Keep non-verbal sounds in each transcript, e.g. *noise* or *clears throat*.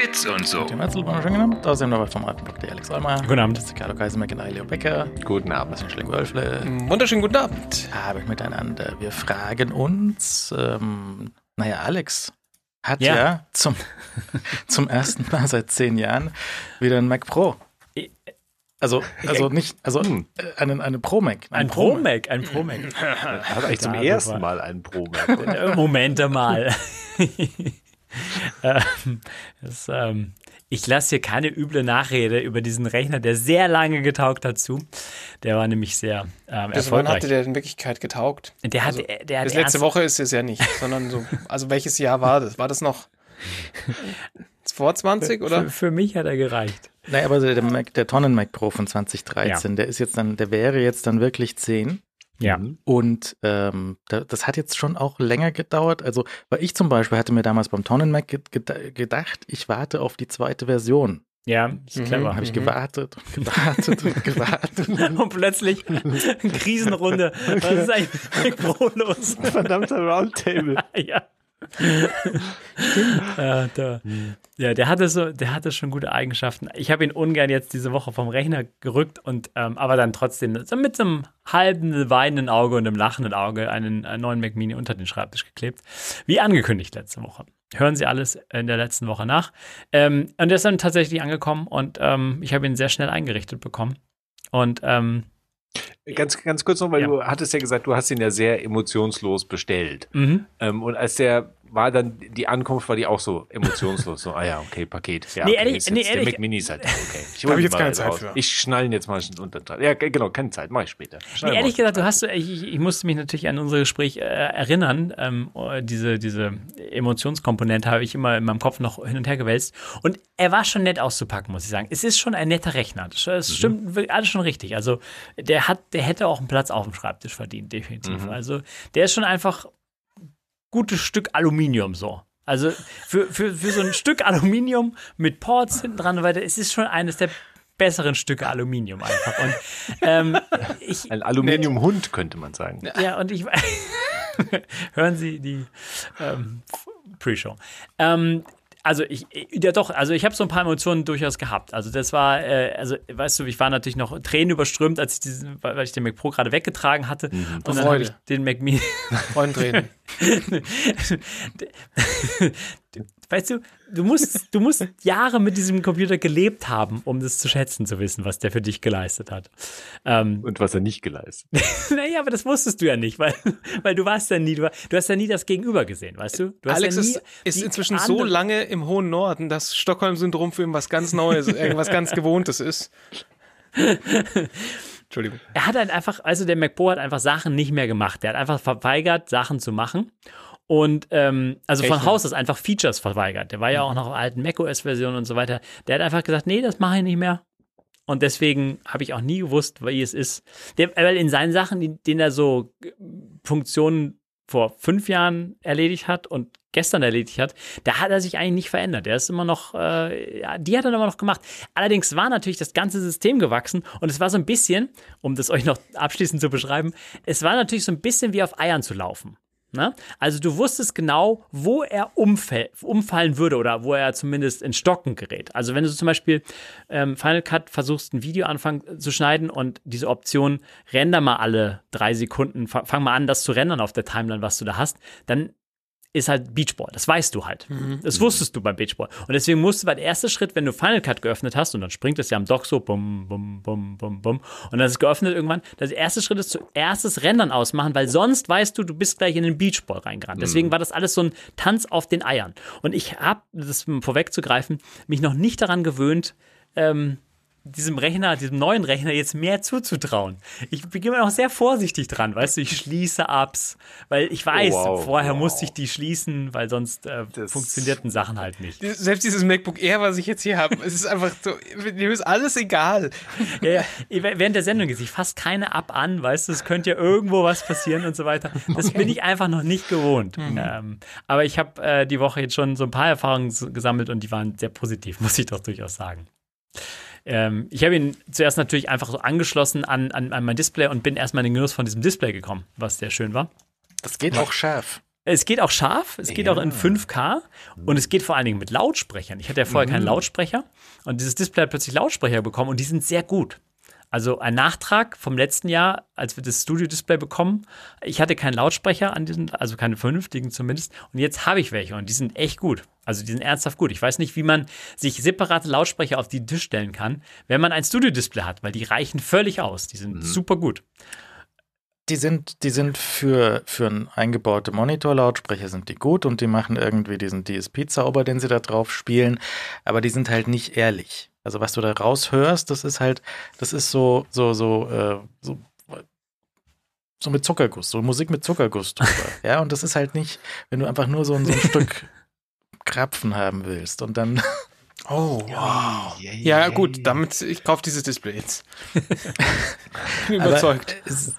Bits und so. Tim Herzl war schon genannt. Außerdem dabei vom alten Blog der Alex Allmeier. Guten Abend. Das ist Carlo Kaisermeck und Leo Becker. Guten Abend. Das ist Schling Wölfle. Wunderschönen guten Abend. Habe ich miteinander. Wir fragen uns, ähm, naja, Alex hat Ja. ja, zum, *laughs* zum ersten Mal seit zehn Jahren wieder ein Mac Pro. Also, also nicht, also Hm. äh, einen, eine Pro Mac. Ein Pro Mac, ein Pro Mac. *laughs* Er hat eigentlich zum Da, ersten. Mal einen Pro Mac. Äh, *laughs* Moment mal. *laughs* ähm, das, ähm, ich lasse hier keine üble Nachrede über diesen Rechner, der sehr lange getaugt hat, zu. Der war nämlich sehr ähm, Bis wann erfolgreich. hatte der in Wirklichkeit getaugt? der hat, Also, der hat Bis letzte ernst- Woche ist es ja nicht, sondern so, also welches Jahr war das? War das noch *laughs* vor 20 oder? Für, für mich hat er gereicht. Naja, aber der, Mac, der Tonnen Mac Pro von 2013, der ist jetzt dann, der wäre jetzt dann wirklich 10. Ja. Und ähm, da, das hat jetzt schon auch länger gedauert. Also, weil ich zum Beispiel hatte mir damals beim Tonnen Mac ge geda- gedacht, ich warte auf die zweite Version. Ja, ist Mhm. clever. Habe ich Mhm. gewartet und gewartet und *laughs* gewartet. Und plötzlich *laughs* Krisenrunde. Was ist eigentlich mit Pro los? Verdammter Roundtable. *laughs* ja. Äh, *laughs* der, ja, der hatte so, der hatte schon gute Eigenschaften. Ich habe ihn ungern jetzt diese Woche vom Rechner gerückt und ähm, aber dann trotzdem so mit so einem halben weinenden Auge und einem lachenden Auge einen, einen neuen Mac Mini unter den Schreibtisch geklebt. Wie angekündigt letzte Woche. Hören Sie alles in der letzten Woche nach. Ähm, und der ist dann tatsächlich angekommen und ähm, ich habe ihn sehr schnell eingerichtet bekommen. Und ähm, Ganz, ganz kurz noch, weil Ja. du hattest ja gesagt, du hast ihn ja sehr emotionslos bestellt. mhm. Ähm, und als der war dann, die Ankunft war die auch so emotionslos. So, ah ja, okay, Paket. Ja, Nee, okay, ehrlich- ist nee, jetzt, der ehrlich- Mac Mini ist halt okay. Ich *laughs* Da hab hol ich ihn jetzt mal keine Zeit raus. für. Ich schnall ihn jetzt mal unter dran. Ja, ge- genau, keine Zeit, mach ich später. Nee, ehrlich gesagt, du hast, ich, ich musste mich natürlich an unser Gespräch äh, erinnern. Ähm, diese, diese Emotionskomponente habe ich immer in meinem Kopf noch hin und her gewälzt. Und er war schon nett auszupacken, muss ich sagen. Es ist schon ein netter Rechner. Das, das stimmt alles schon richtig. Also der hat, der hätte auch einen Platz auf dem Schreibtisch verdient, definitiv. Also der ist schon einfach gutes Stück Aluminium so. Also für, für, für so ein Stück Aluminium mit Ports hinten dran und weiter, es ist schon eines der besseren Stücke Aluminium einfach. Und ähm, *laughs* ich, Ein Aluminiumhund, könnte man sagen. ja, und ich *laughs* hören Sie die ähm, Pre-Show. Ähm, also ich, ja doch, also ich habe so ein paar Emotionen durchaus gehabt. Also das war, äh, also weißt du, ich war natürlich noch Tränen überströmt, als ich diesen, weil ich den Mac Pro gerade weggetragen hatte und dann habe ich den Mac Mini. Freundreden. *laughs* *laughs* weißt du, du musst, du musst Jahre mit diesem Computer gelebt haben, um das zu schätzen zu wissen, was der für dich geleistet hat. Ähm, Und was er nicht geleistet. *laughs* Naja, aber das wusstest du ja nicht, weil, weil du warst ja nie, du, du hast ja nie das Gegenüber gesehen, weißt du? du hast Alex ja nie ist, ist inzwischen so andere- lange im hohen Norden, dass Stockholm-Syndrom für ihn was ganz Neues, *laughs* irgendwas ganz Gewohntes ist. *laughs* Entschuldigung. Er hat halt einfach, also der Mac Pro hat einfach Sachen nicht mehr gemacht. Der hat einfach verweigert, Sachen zu machen. Und ähm, also von Echt? Haus aus einfach Features verweigert. Der war ja auch noch auf alten macOS-Versionen und so weiter. Der hat einfach gesagt, nee, das mache ich nicht mehr. Und deswegen habe ich auch nie gewusst, wie es ist. Der, weil in seinen Sachen, denen er so äh, Funktionen vor fünf Jahren erledigt hat und gestern erledigt hat, da hat er sich eigentlich nicht verändert. Der ist immer noch, äh, ja, die hat er immer noch gemacht. Allerdings war natürlich das ganze System gewachsen und es war so ein bisschen, um das euch noch abschließend zu beschreiben, es war natürlich so ein bisschen wie auf Eiern zu laufen. Ne? Also du wusstest genau, wo er umfallen würde oder wo er zumindest in Stocken gerät. Also wenn du zum Beispiel ähm, Final Cut versuchst, ein Video anfangen zu schneiden und diese Option render mal alle drei Sekunden, fa- fang mal an, das zu rendern auf der Timeline, was du da hast, dann ist halt Beachball. Das weißt du halt. Das wusstest du beim Beachball. Und deswegen musst du, weil der erste Schritt, wenn du Final Cut geöffnet hast, und dann springt es ja am Dock so, bum, bum, bum, bum, bum, und dann ist es geöffnet irgendwann, der erste Schritt ist zuerst das Rendern ausmachen, weil sonst weißt du, du bist gleich in den Beachball reingerannt. Deswegen war das alles so ein Tanz auf den Eiern. Und ich habe, das vorwegzugreifen, mich noch nicht daran gewöhnt, ähm, diesem Rechner, diesem neuen Rechner jetzt mehr zuzutrauen. Ich bin immer noch sehr vorsichtig dran, weißt du, ich schließe Apps, weil ich weiß, Wow, vorher wow. musste ich die schließen, weil sonst äh, funktionierten Sachen halt nicht. Selbst dieses MacBook Air, was ich jetzt hier habe, es ist einfach so, mir ist alles egal. *laughs* Ja, ja, während der Sendung ist, ich fasse keine App an, weißt du, es könnte ja irgendwo was passieren und so weiter. Das bin ich einfach noch nicht gewohnt. Ähm, aber ich habe äh, die Woche jetzt schon so ein paar Erfahrungen gesammelt und die waren sehr positiv, muss ich doch durchaus sagen. Ähm, ich habe ihn zuerst natürlich einfach so angeschlossen an, an, an mein Display und bin erstmal in den Genuss von diesem Display gekommen, was sehr schön war. Das geht auch scharf. Es geht auch scharf, es geht Ja. auch in 5K und es geht vor allen Dingen mit Lautsprechern. Ich hatte ja vorher keinen Lautsprecher und dieses Display hat plötzlich Lautsprecher bekommen und die sind sehr gut. Also ein Nachtrag vom letzten Jahr, als wir das Studio-Display bekommen. Ich hatte keinen Lautsprecher an diesen, also keine vernünftigen zumindest. Und jetzt habe ich welche und die sind echt gut. Also die sind ernsthaft gut. Ich weiß nicht, wie man sich separate Lautsprecher auf den Tisch stellen kann, wenn man ein Studio-Display hat, weil die reichen völlig aus. Die sind super gut. Die sind, die sind für, für einen eingebaute Monitor-Lautsprecher sind die gut und die machen irgendwie diesen DSP-Zauber, den sie da drauf spielen, aber die sind halt nicht ehrlich. Also was du da raushörst, das ist halt, das ist so, so, so, äh, so, so mit Zuckerguss, so Musik mit Zuckerguss drüber. *laughs* ja, und das ist halt nicht, wenn du einfach nur so ein, so ein Stück Krapfen haben willst und dann Oh, wow. Ja, gut, damit, ich kaufe dieses Display jetzt. *laughs* Bin überzeugt. es,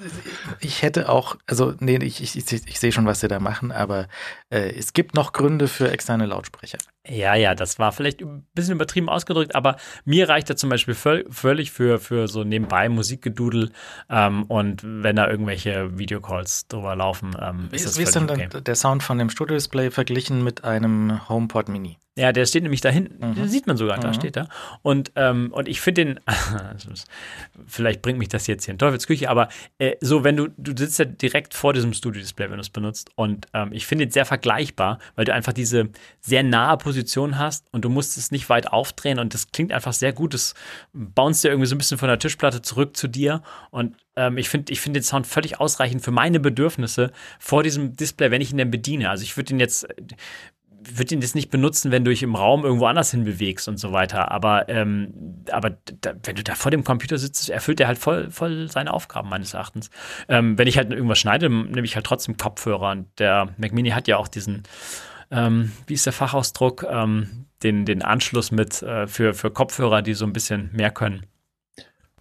ich hätte auch, also nee, ich, ich, ich, ich sehe schon, was sie da machen, aber äh, es gibt noch Gründe für externe Lautsprecher. Ja, ja, das war vielleicht ein bisschen übertrieben ausgedrückt, aber mir reicht er zum Beispiel völ völlig für, für so nebenbei Musikgedudel ähm, und wenn da irgendwelche Videocalls drüber laufen, ähm, Wie ist ist, das wie ist denn okay. der Sound von dem Studio-Display verglichen mit einem HomePod Mini? Ja, der steht nämlich da hinten, Mhm. den sieht man sogar, da Mhm. steht er. Und, ähm, und ich finde den, *laughs* vielleicht bringt mich das jetzt hier in Teufelsküche, aber äh, so, wenn du, du sitzt ja direkt vor diesem Studio-Display, wenn du es benutzt. Und ähm, ich finde ihn sehr vergleichbar, weil du einfach diese sehr nahe Position hast und du musst es nicht weit aufdrehen und das klingt einfach sehr gut. Das bounce dir irgendwie so ein bisschen von der Tischplatte zurück zu dir und ähm, ich finde ich find den Sound völlig ausreichend für meine Bedürfnisse vor diesem Display, wenn ich ihn denn bediene. Also ich würde ihn jetzt würde ihn jetzt nicht benutzen, wenn du dich im Raum irgendwo anders hin bewegst und so weiter. Aber, ähm, aber da, wenn du da vor dem Computer sitzt, erfüllt er halt voll, voll seine Aufgaben meines Erachtens. Ähm, wenn ich halt irgendwas schneide, nehme ich halt trotzdem Kopfhörer. Und der Mac Mini hat ja auch diesen, ähm, wie ist der Fachausdruck, ähm, den, den Anschluss mit äh, für, für Kopfhörer, die so ein bisschen mehr können.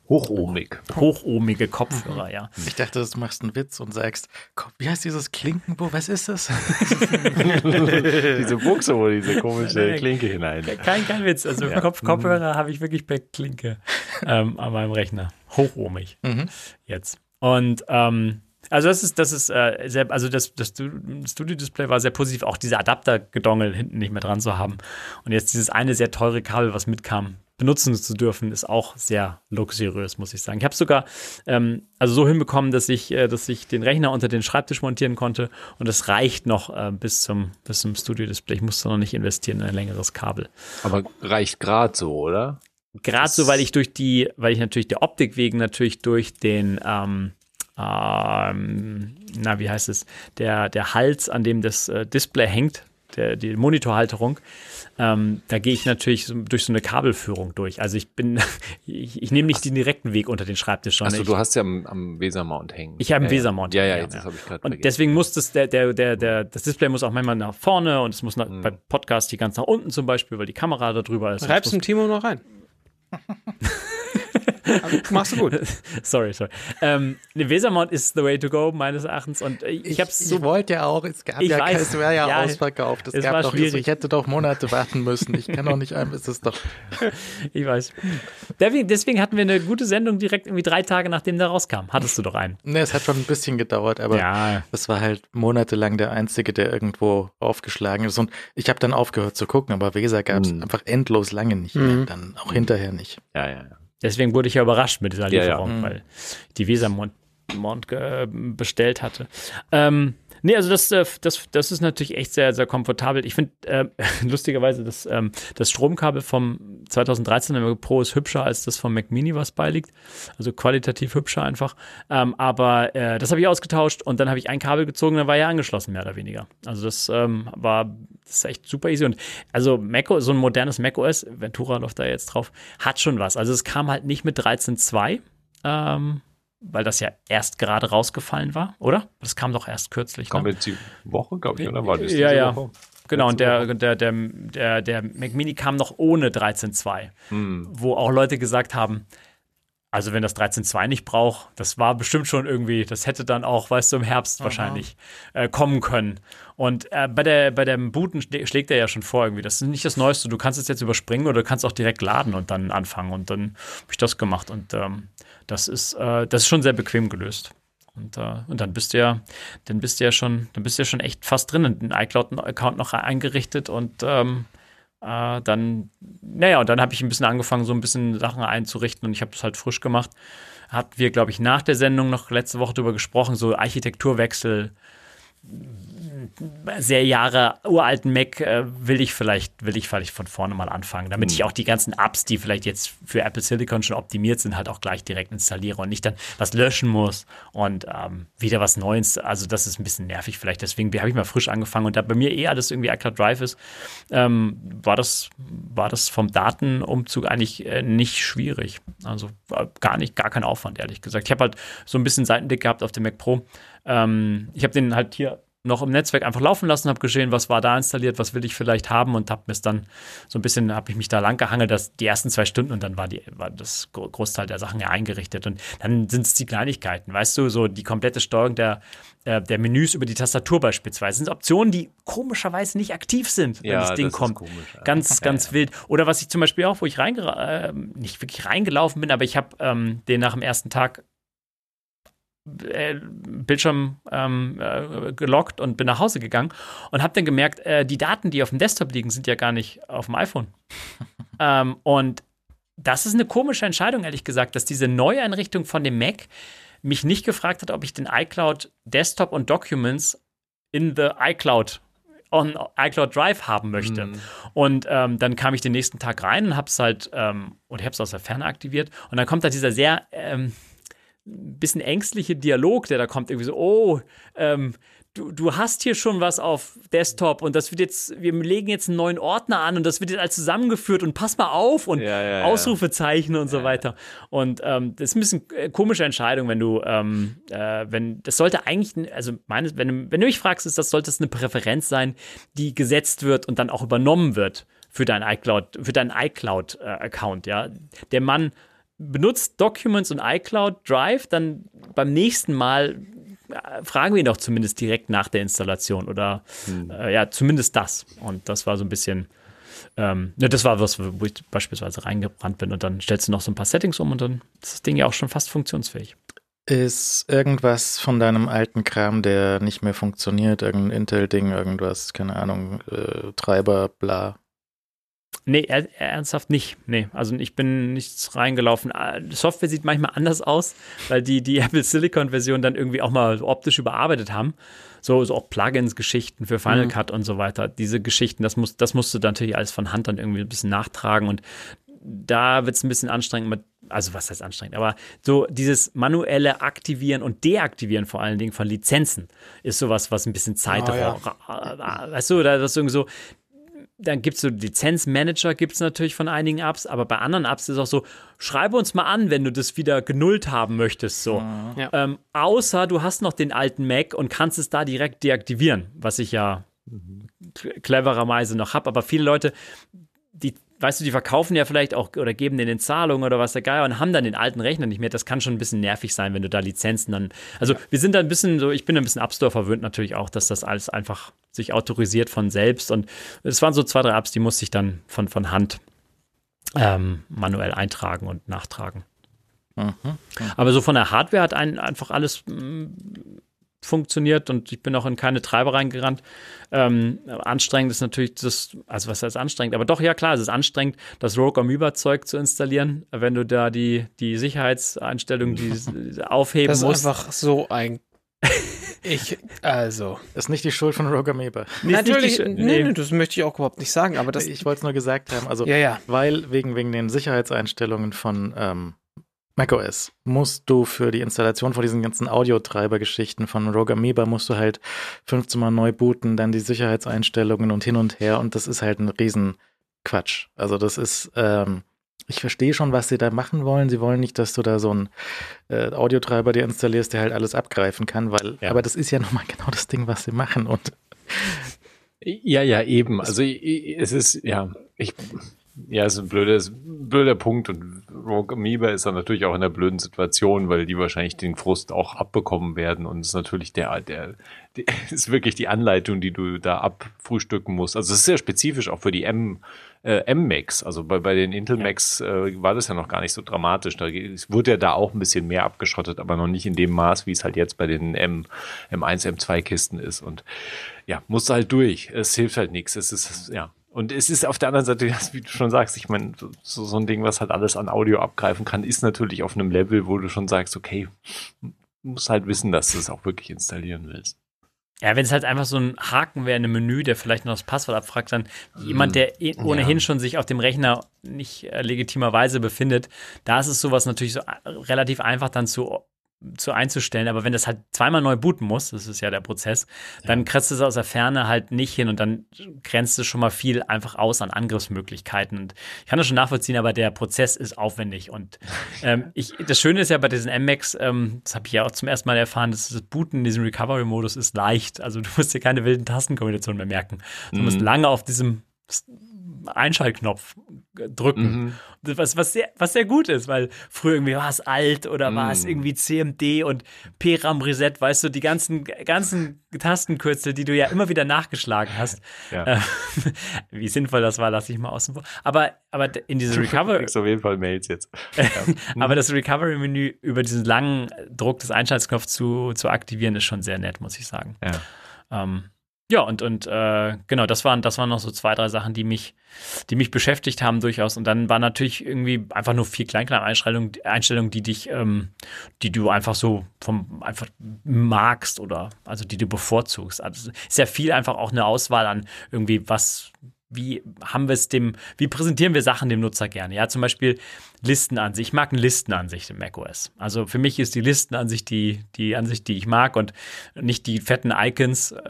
Hochohmig. Hochohmige Kopfhörer, ja. Ich dachte, du machst einen Witz und sagst, "Komm, wie heißt dieses Klinkenbo? Was ist das? *laughs* diese Buchse, wo diese komische Klinke hinein. Kein, kein Witz. Also Ja. Kopf, Kopfhörer habe ich wirklich per Klinke ähm, an meinem Rechner. Hochohmig Mhm. jetzt. Und ähm, also das ist, das ist äh, sehr, also das, das Studio-Display war sehr positiv, auch diese Adapter-Gedongel hinten nicht mehr dran zu haben. Und jetzt dieses eine sehr teure Kabel, was mitkam, benutzen zu dürfen, ist auch sehr luxuriös, muss ich sagen. Ich habe sogar ähm, also so hinbekommen, dass ich, äh, dass ich den Rechner unter den Schreibtisch montieren konnte und das reicht noch äh, bis zum, bis zum Studio-Display. Ich musste noch nicht investieren in ein längeres Kabel. Aber reicht gerade so, oder? Gerade so, weil ich durch die, weil ich natürlich der Optik wegen natürlich durch den, ähm, ähm, na, wie heißt es, der, der Hals, an dem das äh, Display hängt, der, die Monitorhalterung, ähm, da gehe ich natürlich so, durch so eine Kabelführung durch. Also ich bin, *laughs* ich, ich nehme nicht den direkten Weg unter den Schreibtisch, sondern Achso, du hast ja am, am Wesermount hängen. Ich habe einen ja, ja. Wesermount Ja, ja, hängen, jetzt ja. habe ich gerade und vergessen. deswegen muss das, der, der, der, der, das Display muss auch manchmal nach vorne und es muss nach, Mhm. bei Podcast die ganz nach unten zum Beispiel, weil die Kamera da drüber ist. Muss- dem Timo noch rein. *laughs* Machst du gut. *laughs* sorry, sorry. Ähm, eine Wesermount ist the way to go, meines Erachtens. Und ich, ich habe es so. wollte ja auch, es gab Ich ja, weiß. es wäre ja, Ja, ausverkauft. Es, es gab war doch, schwierig. ich hätte doch Monate warten müssen. Ich kann doch nicht ein, es ist doch. *laughs* Ich weiß. Deswegen, deswegen hatten wir eine gute Sendung direkt irgendwie drei Tage nachdem der rauskam. Hattest du doch einen. Ne, es hat schon ein bisschen gedauert, aber Ja. das war halt monatelang der einzige, der irgendwo aufgeschlagen ist. Und ich habe dann aufgehört zu gucken, aber Weser gab es Mhm. einfach endlos lange nicht mehr. Mhm. Dann auch hinterher nicht. ja, ja, ja. Deswegen wurde ich ja überrascht mit dieser Ja, ja. Lieferung, Mhm. weil ich die Wesermont Mont, äh, bestellt hatte. Ähm, nee, also das, äh, das, das ist natürlich echt sehr, sehr komfortabel. Ich finde äh, *laughs* lustigerweise das, ähm, das Stromkabel vom 2013er Mac Pro ist hübscher als das vom Mac Mini, was beiliegt. Also qualitativ hübscher einfach. Ähm, aber äh, das habe ich ausgetauscht und dann habe ich ein Kabel gezogen, dann war er angeschlossen, mehr oder weniger. Also das ähm, war das ist echt super easy. Und also Mac, so ein modernes macOS, Ventura läuft da jetzt drauf, hat schon was. Also es kam halt nicht mit 13.2. Ähm, weil das ja erst gerade rausgefallen war, oder? Das kam doch erst kürzlich. Kam Ne? jetzt die Woche, glaube ich, oder war das Ja, ja. Woche? Genau, und der, der, der, der, der Mac Mini kam noch ohne 13.2, Hm. wo auch Leute gesagt haben, also wenn das 13.2 nicht braucht, das war bestimmt schon irgendwie, das hätte dann auch, weißt du, im Herbst wahrscheinlich äh, kommen können. Und äh, bei, der, bei dem Booten schlä- schlägt er ja schon vor irgendwie, das ist nicht das Neueste, du kannst es jetzt überspringen oder du kannst auch direkt laden und dann anfangen. Und dann habe ich das gemacht und ähm, das ist, äh, das ist schon sehr bequem gelöst. Und, äh, und dann bist du ja, dann bist du ja schon, dann bist du ja schon echt fast drin und den iCloud-Account noch eingerichtet und ähm, äh, dann, naja, und dann habe ich ein bisschen angefangen, so ein bisschen Sachen einzurichten und ich habe das halt frisch gemacht. Hatten wir, glaube ich, nach der Sendung noch letzte Woche drüber gesprochen, so Architekturwechsel sehr Jahre uralten Mac äh, will ich vielleicht, will ich vielleicht von vorne mal anfangen, damit ich hm. auch die ganzen Apps, die vielleicht jetzt für Apple Silicon schon optimiert sind, halt auch gleich direkt installiere und nicht dann was löschen muss und ähm, wieder was Neues. Also das ist ein bisschen nervig vielleicht. Deswegen habe ich mal frisch angefangen und da bei mir eh alles irgendwie iCloud Drive ist, ähm, war das, war das vom Datenumzug eigentlich äh, nicht schwierig. Also äh, gar nicht, gar kein Aufwand, ehrlich gesagt. Ich habe halt so ein bisschen Seitendick gehabt auf dem Mac Pro. Ähm, ich habe den halt hier noch im Netzwerk einfach laufen lassen, habe gesehen, was war da installiert, was will ich vielleicht haben und habe mir es dann so ein bisschen, habe ich mich da lang gehangelt, dass die ersten zwei Stunden und dann war, die, war das Großteil der Sachen ja eingerichtet und dann sind es die Kleinigkeiten, weißt du, so die komplette Steuerung der, äh, der Menüs über die Tastatur beispielsweise. Das sind Optionen, die komischerweise nicht aktiv sind, wenn ja, das Ding das kommt. Komisch, ganz, ganz ja, wild. Oder was ich zum Beispiel auch, wo ich reinge äh, nicht wirklich reingelaufen bin, aber ich habe ähm, den nach dem ersten Tag Bildschirm ähm, äh, gelockt und bin nach Hause gegangen und habe dann gemerkt, äh, die Daten, die auf dem Desktop liegen, sind ja gar nicht auf dem iPhone. *laughs* ähm, und das ist eine komische Entscheidung, ehrlich gesagt, dass diese Neueinrichtung von dem Mac mich nicht gefragt hat, ob ich den iCloud Desktop und Documents in the iCloud on iCloud Drive haben möchte. Mm. Und ähm, dann kam ich den nächsten Tag rein und habe es halt, ähm, und ich habe es aus der Ferne aktiviert. Und dann kommt da dieser sehr ähm, bisschen ängstliche Dialog, der da kommt, irgendwie so, oh, ähm, du, du hast hier schon was auf Desktop und das wird jetzt, wir legen jetzt einen neuen Ordner an und das wird jetzt alles zusammengeführt und pass mal auf und ja, ja, Ausrufezeichen ja. und so weiter. Und ähm, das ist ein bisschen äh, komische Entscheidung, wenn du, ähm, äh, wenn, das sollte eigentlich, also meines, wenn, du, wenn du mich fragst, ist das sollte es eine Präferenz sein, die gesetzt wird und dann auch übernommen wird für deinen iCloud, für deinen iCloud-Account, äh, ja. Der Mann benutzt Documents und iCloud Drive, dann beim nächsten Mal äh, fragen wir ihn doch zumindest direkt nach der Installation oder hm. äh, ja, zumindest das. Und das war so ein bisschen, ähm, ja, das war was, wo ich beispielsweise reingebrannt bin und dann stellst du noch so ein paar Settings um und dann ist das Ding ja auch schon fast funktionsfähig. Ist irgendwas von deinem alten Kram, der nicht mehr funktioniert, irgendein Intel-Ding, irgendwas, keine Ahnung, äh, Treiber, bla, Nee, er, ernsthaft nicht. Nee, also ich bin nichts reingelaufen. Ah, Software sieht manchmal anders aus, weil die die *laughs* Apple Silicon Version dann irgendwie auch mal optisch überarbeitet haben. So, so auch Plugins, Geschichten für Final mhm. Cut und so weiter. Diese Geschichten, das, muss, das musst du dann natürlich alles von Hand dann irgendwie ein bisschen nachtragen und da wird es ein bisschen anstrengend mit, also was heißt anstrengend, aber so dieses manuelle Aktivieren und Deaktivieren vor allen Dingen von Lizenzen ist sowas, was ein bisschen Zeit oh, ja. Weißt du, da ist irgendwie so, dann gibt es so Lizenzmanager, gibt es natürlich von einigen Apps, aber bei anderen Apps ist es auch so, schreibe uns mal an, wenn du das wieder genullt haben möchtest. So. Ja. Ähm, außer du hast noch den alten Mac und kannst es da direkt deaktivieren, was ich ja mhm. clevererweise noch habe. Aber viele Leute, weißt du, die verkaufen ja vielleicht auch oder geben denen in Zahlung oder was der Geier und haben dann den alten Rechner nicht mehr. Das kann schon ein bisschen nervig sein, wenn du da Lizenzen dann. Also wir sind da ein bisschen so, ich bin ein bisschen App Store verwöhnt natürlich auch, dass das alles einfach sich autorisiert von selbst. Und es waren so zwei, drei Apps, die musste ich dann von, von Hand ähm, manuell eintragen und nachtragen. Mhm. Aber so von der Hardware hat ein, einfach alles mm, funktioniert und ich bin auch in keine Treiber reingerannt. Ähm, anstrengend ist natürlich das, also was heißt anstrengend, aber doch, ja klar, es ist anstrengend, das Rogue Amoeba-Zeug zu installieren, wenn du da die, die Sicherheitseinstellungen die *laughs* aufheben musst. Das ist einfach so ein *laughs* ich, also. Das ist nicht die Schuld von Rogue Amoeba. Natürlich, nee, nee, das möchte ich auch überhaupt nicht sagen, aber das. Ich wollte es nur gesagt haben. Also, ja, ja. weil wegen, wegen den Sicherheitseinstellungen von ähm, macOS musst du für die Installation von diesen ganzen Audiotreiber-Geschichten von Rogue Amoeba musst du halt 15 Mal neu booten, dann die Sicherheitseinstellungen und hin und her und das ist halt ein Riesenquatsch. Also das ist, ähm, ich verstehe schon, was sie da machen wollen. Sie wollen nicht, dass du da so einen äh, Audiotreiber dir installierst, der halt alles abgreifen kann, weil, ja. aber das ist ja nun mal genau das Ding, was sie machen und ja, ja, eben. Also es ist, ja, ich, ja, ist ein blödes, blöder Punkt und Rogue Amoeba ist dann natürlich auch in einer blöden Situation, weil die wahrscheinlich den Frust auch abbekommen werden und es ist natürlich der, der, der *laughs* ist wirklich die Anleitung, die du da abfrühstücken musst. Also es ist sehr spezifisch auch für die M, äh, M-Macs. Also bei, bei den Intel Macs äh, war das ja noch gar nicht so dramatisch. Da es wurde ja da auch ein bisschen mehr abgeschottet, aber noch nicht in dem Maß, wie es halt jetzt bei den M, M1, M2 Kisten ist. Und ja, musst du halt durch. Es hilft halt nichts. Es ist, ja. Und es ist auf der anderen Seite, *laughs* wie du schon sagst, ich meine, so, so ein Ding, was halt alles an Audio abgreifen kann, ist natürlich auf einem Level, wo du schon sagst, okay, musst halt wissen, dass du es auch wirklich installieren willst. Ja, wenn es halt einfach so ein Haken wäre in einem Menü, der vielleicht noch das Passwort abfragt, dann jemand, der eh ohnehin ja. schon sich auf dem Rechner nicht äh, legitimerweise befindet, da ist es sowas natürlich so äh, relativ einfach dann zu zu einzustellen, aber wenn das halt zweimal neu booten muss, das ist ja der Prozess, dann ja. kratzt es aus der Ferne halt nicht hin und dann grenzt es schon mal viel einfach aus an Angriffsmöglichkeiten. Und ich kann das schon nachvollziehen, aber der Prozess ist aufwendig. Und *laughs* ähm, ich, das Schöne ist ja bei diesen MMAX, ähm, das habe ich ja auch zum ersten Mal erfahren, dass das Booten in diesem Recovery-Modus ist leicht. Also du musst dir keine wilden Tastenkombinationen mehr merken. Du mhm. musst lange auf diesem Einschaltknopf drücken. Mhm. Was, was, sehr, was sehr gut ist, weil früher irgendwie war es alt oder war es mhm. irgendwie CMD und PRAM Reset, weißt du, die ganzen, ganzen Tastenkürzel, die du ja immer wieder nachgeschlagen hast. *laughs* Ja. Äh, *laughs* wie sinnvoll das war, lasse ich mal außen vor. Aber, aber in diese Recovery. auf jeden Fall Mails jetzt. *laughs* aber das Recovery-Menü über diesen langen Druck des Einschaltknopfs zu, zu aktivieren, ist schon sehr nett, muss ich sagen. Ja. Ähm, ja, und, und äh, genau, das waren, das waren noch so zwei, drei Sachen, die mich, die mich beschäftigt haben durchaus. Und dann war natürlich irgendwie einfach nur vier Kleinklein-Einstellungen, Einstellungen, die dich, ähm, die du einfach so vom einfach magst oder also die du bevorzugst. Also ist ja viel einfach auch eine Auswahl an irgendwie, was, wie haben wir es dem, wie präsentieren wir Sachen dem Nutzer gerne? Ja, zum Beispiel Listenansicht. Ich mag eine Listenansicht im macOS. Also für mich ist die Listenansicht die, die Ansicht, die ich mag und nicht die fetten Icons. *laughs*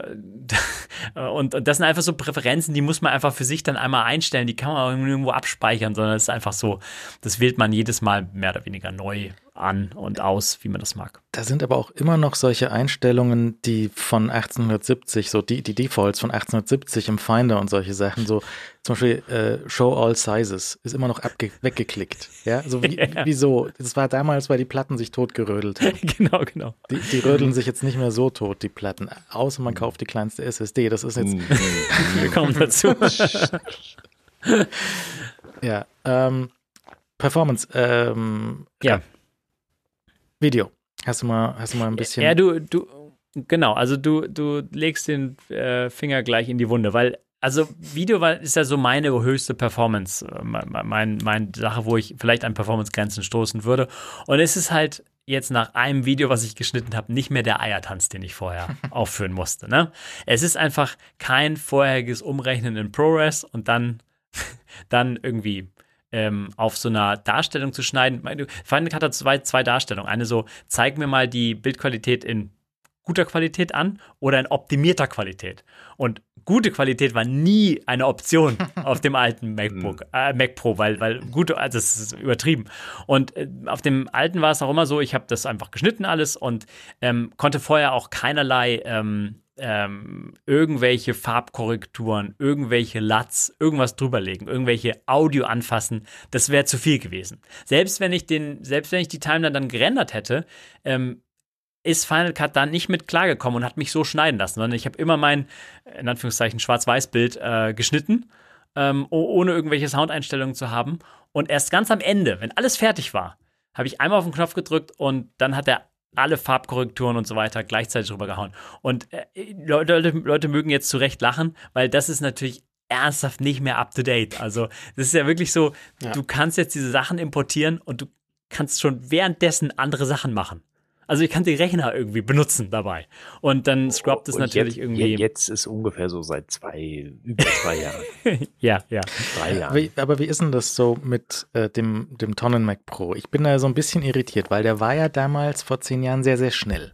Und, und das sind einfach so Präferenzen, die muss man einfach für sich dann einmal einstellen. Die kann man irgendwo abspeichern, sondern es ist einfach so, das wählt man jedes Mal mehr oder weniger neu an und aus, wie man das mag. Da sind aber auch immer noch solche Einstellungen, die von 1870, so die, die Defaults von 1870 im Finder und solche Sachen, so zum Beispiel äh, Show All Sizes ist immer noch weggeklickt. Ja, so wie, *laughs* ja. wieso? Das war damals, weil die Platten sich totgerödelt haben. *laughs* genau, genau. Die, die rödeln sich jetzt nicht mehr so tot, die Platten. Außer man kauft die kleinste SSD. Das ist jetzt. *laughs* Wir kommen dazu. ja, ähm, Performance. Ähm, ja. Video. Hast du mal, hast du mal ein bisschen. Ja, du, du, genau, also du, du legst den äh, Finger gleich in die Wunde, weil, also Video war, ist ja so meine höchste Performance, äh, meine mein, mein Sache, wo ich vielleicht an Performance-Grenzen stoßen würde. Und es ist halt jetzt nach einem Video, was ich geschnitten habe, nicht mehr der Eiertanz, den ich vorher *laughs* aufführen musste. Ne? Es ist einfach kein vorheriges Umrechnen in ProRes und dann, *laughs* dann irgendwie ähm, auf so einer Darstellung zu schneiden. Final Cut hat zwei, zwei Darstellungen. Eine so, zeig mir mal die Bildqualität in guter Qualität an oder in optimierter Qualität. Und gute Qualität war nie eine Option *laughs* auf dem alten MacBook, hm. äh, Mac Pro, weil, weil gute, also das ist übertrieben. Und äh, auf dem alten war es auch immer so, ich habe das einfach geschnitten alles und ähm, konnte vorher auch keinerlei ähm, ähm, irgendwelche Farbkorrekturen, irgendwelche LUTs, irgendwas drüberlegen, irgendwelche Audio anfassen, das wäre zu viel gewesen. Selbst wenn ich den, selbst wenn ich die Timeline dann gerendert hätte, ähm, ist Final Cut da nicht mit klargekommen und hat mich so schneiden lassen, sondern ich habe immer mein, in Anführungszeichen, Schwarz-Weiß-Bild äh, geschnitten, ähm, ohne irgendwelche Soundeinstellungen zu haben. Und erst ganz am Ende, wenn alles fertig war, habe ich einmal auf den Knopf gedrückt und dann hat er alle Farbkorrekturen und so weiter gleichzeitig drüber gehauen. Und äh, Leute, Leute mögen jetzt zu Recht lachen, weil das ist natürlich ernsthaft nicht mehr up to date. Also, das ist ja wirklich so, ja. du kannst jetzt diese Sachen importieren und du kannst schon währenddessen andere Sachen machen. Also ich kann den Rechner irgendwie benutzen dabei. Und dann scrubbt es natürlich jetzt, irgendwie. Jetzt ist ungefähr so seit zwei, über zwei Jahren. *laughs* ja, ja. Drei Jahren. Wie, aber wie ist denn das so mit äh, dem, dem Tonnen Mac Pro? Ich bin da so ein bisschen irritiert, weil der war ja damals vor zehn Jahren sehr, sehr schnell.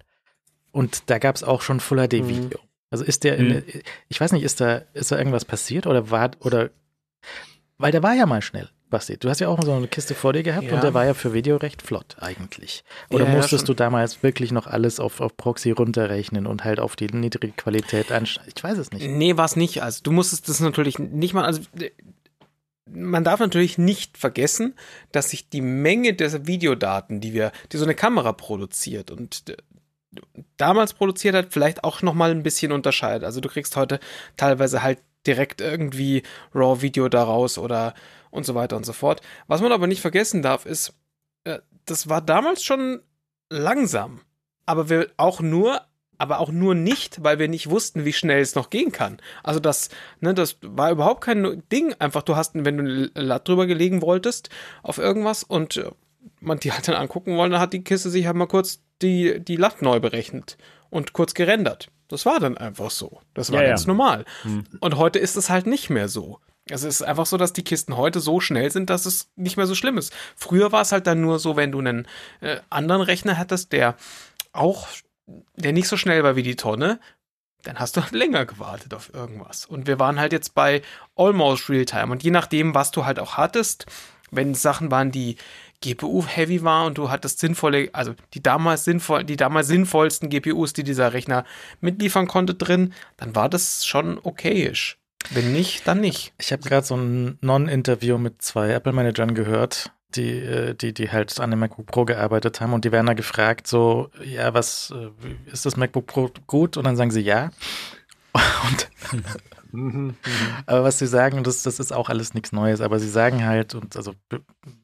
Und da gab es auch schon Full HD Video. Mhm. Also ist der, mhm. in, ich weiß nicht, ist da, ist da irgendwas passiert oder war, oder, weil der war ja mal schnell. Basti, du hast ja auch so eine Kiste vor dir gehabt ja. und der war ja für Video recht flott eigentlich. Oder ja, musstest ja, du damals wirklich noch alles auf, auf Proxy runterrechnen und halt auf die niedrige Qualität anstellen? Ich weiß es nicht. Nee, war es nicht. Also du musstest das natürlich nicht mal, also man darf natürlich nicht vergessen, dass sich die Menge der Videodaten, die wir, die so eine Kamera produziert und äh, damals produziert hat, vielleicht auch noch mal ein bisschen unterscheidet. Also du kriegst heute teilweise halt direkt irgendwie RAW-Video daraus oder und so weiter und so fort. Was man aber nicht vergessen darf, ist, äh, das war damals schon langsam, aber wir auch nur aber auch nur nicht, weil wir nicht wussten, wie schnell es noch gehen kann. Also das, ne, das war überhaupt kein Ding. Einfach, du hast, wenn du ein Latt drüber gelegen wolltest auf irgendwas und äh, man die halt dann angucken wollte, dann hat die Kiste sich halt mal kurz die, die Latt neu berechnet und kurz gerendert. Das war dann einfach so. Das war ja, ganz ja. normal. Hm. Und heute ist es halt nicht mehr so. Es ist einfach so, dass die Kisten heute so schnell sind, dass es nicht mehr so schlimm ist. Früher war es halt dann nur so, wenn du einen äh, anderen Rechner hattest, der auch der nicht so schnell war wie die Tonne, dann hast du halt *laughs* länger gewartet auf irgendwas. Und wir waren halt jetzt bei almost real time. Und je nachdem, was du halt auch hattest, wenn Sachen waren, die GPU-heavy waren und du hattest sinnvolle, also die damals sinnvoll, die damals sinnvollsten GPUs, die dieser Rechner mitliefern konnte drin, dann war das schon okayisch. Wenn nicht, dann nicht. Ich habe gerade so ein Non-Interview mit zwei Apple-Managern gehört, die, äh, die, die halt an dem MacBook Pro gearbeitet haben und die werden da gefragt, so, ja, was, äh, ist das MacBook Pro gut? Und dann sagen sie ja. *laughs* Und *laughs* aber was sie sagen, das, das ist auch alles nichts Neues, aber sie sagen halt und also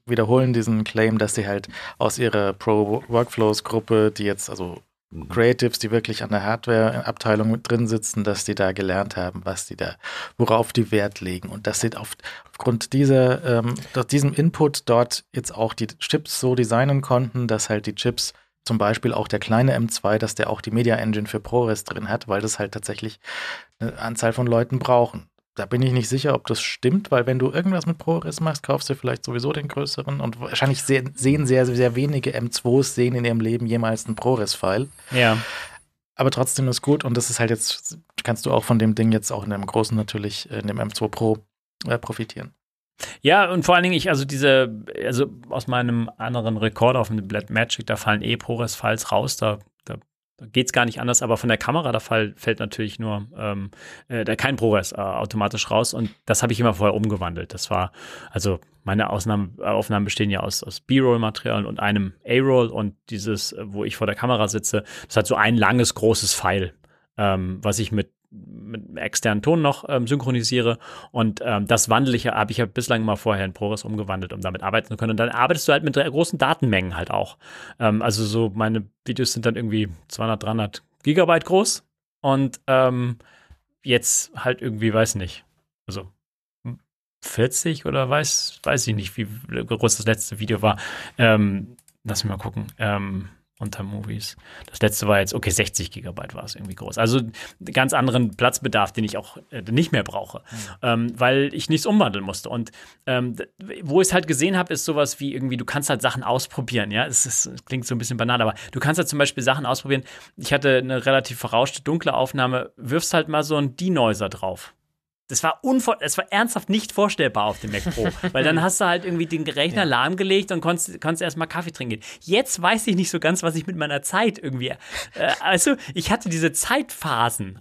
wiederholen diesen Claim, dass sie halt aus ihrer Pro Workflows Gruppe, die jetzt also. Creatives, die wirklich an der Hardware-Abteilung mit drin sitzen, dass die da gelernt haben, was die da, worauf die Wert legen. Und dass sie auf, aufgrund dieser, ähm, diesem Input dort jetzt auch die Chips so designen konnten, dass halt die Chips zum Beispiel auch der kleine M2, dass der auch die Media Engine für ProRes drin hat, weil das halt tatsächlich eine Anzahl von Leuten brauchen da bin ich nicht sicher, ob das stimmt, weil wenn du irgendwas mit ProRes machst, kaufst du vielleicht sowieso den größeren und wahrscheinlich sehen, sehr, sehr wenige M2s sehen in ihrem Leben jemals einen ProRes-File. Ja. Aber trotzdem ist gut und das ist halt jetzt, kannst du auch von dem Ding jetzt auch in dem großen natürlich, in dem M2 Pro äh, profitieren. Ja, und vor allen Dingen, ich, also diese, also aus meinem anderen Rekord auf dem Black Magic, da fallen eh ProRes-Files raus, da geht es gar nicht anders, aber von der Kamera, da fall, fällt natürlich nur ähm, äh, kein ProRes äh, automatisch raus und das habe ich immer vorher umgewandelt. Das war, also meine Ausnahmen, äh, Aufnahmen bestehen ja aus, aus B-Roll-Material und einem A-Roll und dieses, äh, wo ich vor der Kamera sitze, das hat so ein langes, großes Pfeil, ähm, was ich mit mit externen Ton noch ähm, synchronisiere und ähm, das wandle ich, habe ich ja bislang immer vorher in ProRes umgewandelt, um damit arbeiten zu können. Und dann arbeitest du halt mit großen Datenmengen halt auch. Ähm, also so meine Videos sind dann irgendwie 200, 300 Gigabyte groß und ähm, jetzt halt irgendwie, weiß nicht, also 40 oder weiß, weiß ich nicht, wie groß das letzte Video war. Ähm, lass mich mal gucken. Ähm, unter Movies. Das letzte war jetzt, okay, 60 Gigabyte war es irgendwie groß. Also ganz anderen Platzbedarf, den ich auch äh, nicht mehr brauche, mhm. ähm, weil ich nichts umwandeln musste. Und ähm, wo ich es halt gesehen habe, ist sowas wie irgendwie, du kannst halt Sachen ausprobieren, ja. Es, ist, es klingt so ein bisschen banal, aber du kannst halt zum Beispiel Sachen ausprobieren. Ich hatte eine relativ verrauschte, dunkle Aufnahme, wirfst halt mal so einen Denoiser drauf. Das war, unvor das war ernsthaft nicht vorstellbar auf dem Mac Pro. *laughs* weil dann hast du halt irgendwie den Rechner ja. lahmgelegt und konntest, konntest erstmal Kaffee trinken gehen. Jetzt weiß ich nicht so ganz, was ich mit meiner Zeit irgendwie. Äh, also, ich hatte diese Zeitphasen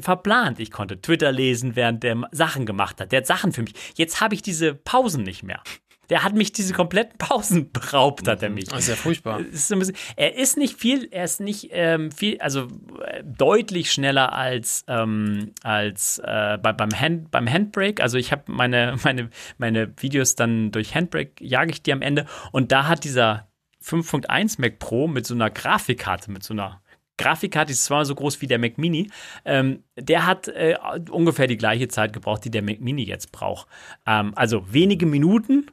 verplant. Ich konnte Twitter lesen, während der Sachen gemacht hat. Der hat Sachen für mich. Jetzt habe ich diese Pausen nicht mehr. Der hat mich diese kompletten Pausen *laughs* beraubt, hat er mich. Das ist ja furchtbar. Ist so bisschen, er ist nicht viel, er ist nicht ähm, viel, also äh, deutlich schneller als, ähm, als äh, bei, beim, Hand, beim Handbrake. Also ich habe meine, *laughs* meine, meine Videos dann durch Handbrake, jage ich die am Ende. Und da hat dieser 5.1 Mac Pro mit so einer Grafikkarte, mit so einer Grafikkarte, die ist zweimal so groß wie der Mac Mini. Ähm, der hat äh, ungefähr die gleiche Zeit gebraucht, die der Mac Mini jetzt braucht. Ähm, also wenige Minuten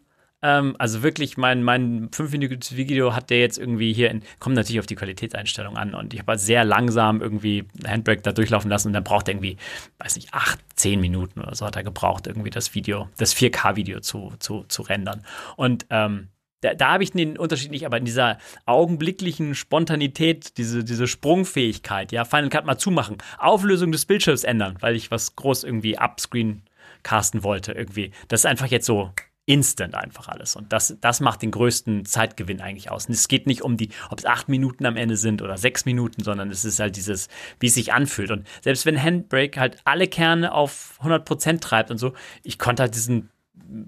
ähm, also wirklich, mein, mein fünfminütiges Video hat der jetzt irgendwie hier, in, kommt natürlich auf die Qualitätseinstellung an und ich habe halt sehr langsam irgendwie Handbrake da durchlaufen lassen und dann braucht er irgendwie, weiß nicht, acht, zehn Minuten oder so hat er gebraucht, irgendwie das Video, das 4K-Video zu, zu, zu rendern. Und ähm, da, da habe ich den Unterschied nicht, aber in dieser augenblicklichen Spontanität, diese, diese Sprungfähigkeit, ja, Final Cut mal zumachen, Auflösung des Bildschirms ändern, weil ich was groß irgendwie upscreen casten wollte, irgendwie. Das ist einfach jetzt so instant einfach alles. Und das, das macht den größten Zeitgewinn eigentlich aus. Und es geht nicht um die, ob es acht Minuten am Ende sind oder sechs Minuten, sondern es ist halt dieses, wie es sich anfühlt. Und selbst wenn Handbrake halt alle Kerne auf 100% treibt und so, ich konnte halt diesen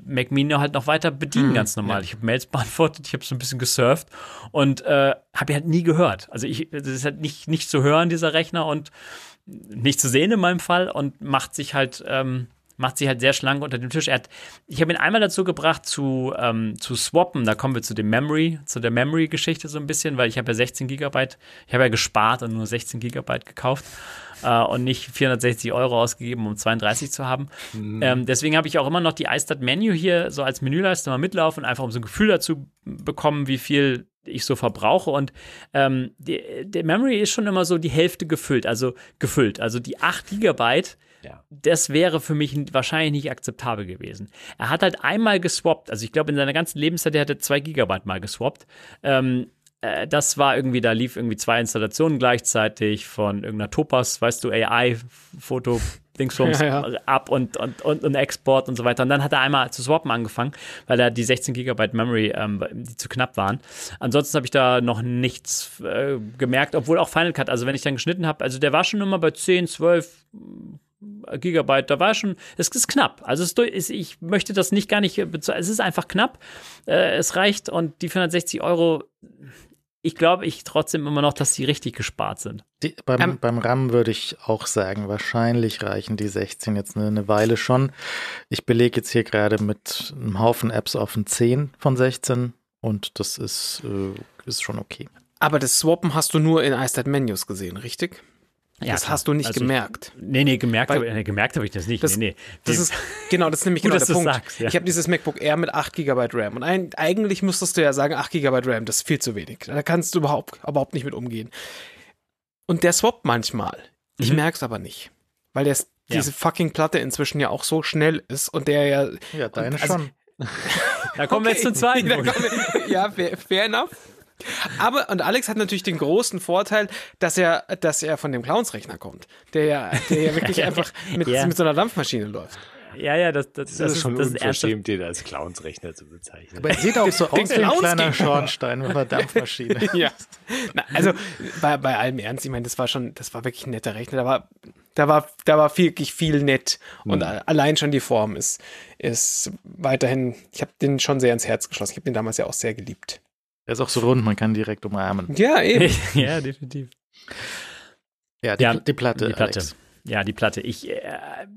Mac Mini halt noch weiter bedienen, Mhm, ganz normal. ja. Ich habe Mails beantwortet, ich habe so ein bisschen gesurft und äh, habe ihn halt nie gehört. Also ich, das ist halt nicht, nicht zu hören, dieser Rechner und nicht zu sehen in meinem Fall und macht sich halt, ähm, macht sich halt sehr schlank unter dem Tisch. Er hat, ich habe ihn einmal dazu gebracht zu, ähm, zu swappen, da kommen wir zu dem Memory, zu der Memory-Geschichte so ein bisschen, weil ich habe ja 16 Gigabyte, ich habe ja gespart und nur 16 Gigabyte gekauft äh, und nicht 460 Euro ausgegeben, um 32 zu haben. Ähm, deswegen habe ich auch immer noch die iStat Menu hier so als Menüleiste mal mitlaufen, einfach um so ein Gefühl dazu bekommen, wie viel ich so verbrauche und ähm, der Memory ist schon immer so die Hälfte gefüllt, also gefüllt, also die 8 Gigabyte, Ja. das wäre für mich wahrscheinlich nicht akzeptabel gewesen. Er hat halt einmal geswappt, also ich glaube in seiner ganzen Lebenszeit, er hatte 2 Gigabyte mal geswappt. Ähm, äh, das war irgendwie, da lief irgendwie zwei Installationen gleichzeitig von irgendeiner Topaz, weißt du, AI-Foto. *laughs* Dingsbums Ja, ja. ab und, und, und, und Export und so weiter. Und dann hat er einmal zu swappen angefangen, weil er die 16 Gigabyte Memory, ähm, die zu knapp waren. Ansonsten habe ich da noch nichts äh, gemerkt, obwohl auch Final Cut, also wenn ich dann geschnitten habe, also der war schon immer bei 10, 12 Gigabyte, da war schon, es ist knapp. Also es ist, ich möchte das nicht gar nicht, bezwe- es ist einfach knapp. Äh, es reicht und die 460 Euro, ich glaube ich trotzdem immer noch, dass die richtig gespart sind. Die, beim, Ähm, beim RAM würde ich auch sagen, wahrscheinlich reichen die 16 jetzt eine, eine Weile schon. Ich belege jetzt hier gerade mit einem Haufen Apps auf ein 10 von 16 und das ist, äh, ist schon okay. Aber das Swappen hast du nur in iStat Menus gesehen, richtig? Das klar. hast du nicht Also, gemerkt. Nee, nee, gemerkt Weil- habe nee, gemerkt hab ich das nicht. Das- nee, nee. Das ist, genau, das ist nämlich *laughs* Gut, genau der Punkt. sagst, ja. Ich habe dieses MacBook Air mit 8 GB RAM und ein, eigentlich müsstest du ja sagen, 8 GB RAM, das ist viel zu wenig. Da kannst du überhaupt, überhaupt nicht mit umgehen. Und der swappt manchmal. Ich Mhm. merk's aber nicht. Weil der, Ja. diese fucking Platte inzwischen ja auch so schnell ist und der ja. Ja, deine also- schon. *laughs* da kommen wir jetzt zum zweiten Punkt. ja, fair, fair enough. Aber, und Alex hat natürlich den großen Vorteil, dass er, dass er von dem Clowns-Rechner kommt, der ja, der ja wirklich *laughs* einfach mit, Ja. mit so einer Dampfmaschine läuft. Ja, ja, das, das, Das, ist schon das unverschämt, den als Clownsrechner zu bezeichnen. Aber er sieht auch so *laughs* aus wie ein kleiner. Schornstein mit einer *laughs* Dampfmaschine. Ja. Na, also bei, bei allem Ernst, ich meine, das war schon, das war wirklich ein netter Rechner. Da war, da war, da war wirklich viel nett. Und a- allein schon die Form ist, ist weiterhin, ich habe den schon sehr ins Herz geschlossen. Ich habe den damals ja auch sehr geliebt. Er ist auch so rund, man kann direkt umarmen. Ja, eben. *laughs* *laughs* ja, definitiv. Ja, die, Ja, die Platte. Die Platte. Alex. Ja, die Platte. Ich, äh,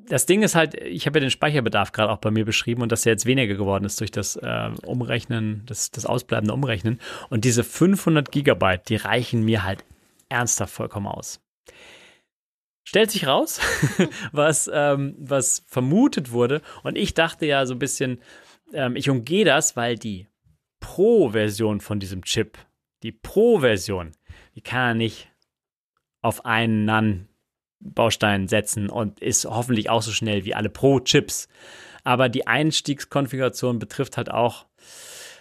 das Ding ist halt, ich habe ja den Speicherbedarf gerade auch bei mir beschrieben und dass der jetzt weniger geworden ist durch das äh, Umrechnen, das, das ausbleibende Umrechnen. Und diese 500 Gigabyte, die reichen mir halt ernsthaft vollkommen aus. Stellt sich raus, *laughs* was, ähm, was vermutet wurde. Und ich dachte ja so ein bisschen, ähm, ich umgehe das, weil die Pro-Version von diesem Chip, die Pro-Version, die kann er nicht auf einen NAN Baustein setzen und ist hoffentlich auch so schnell wie alle Pro-Chips. Aber die Einstiegskonfiguration betrifft halt auch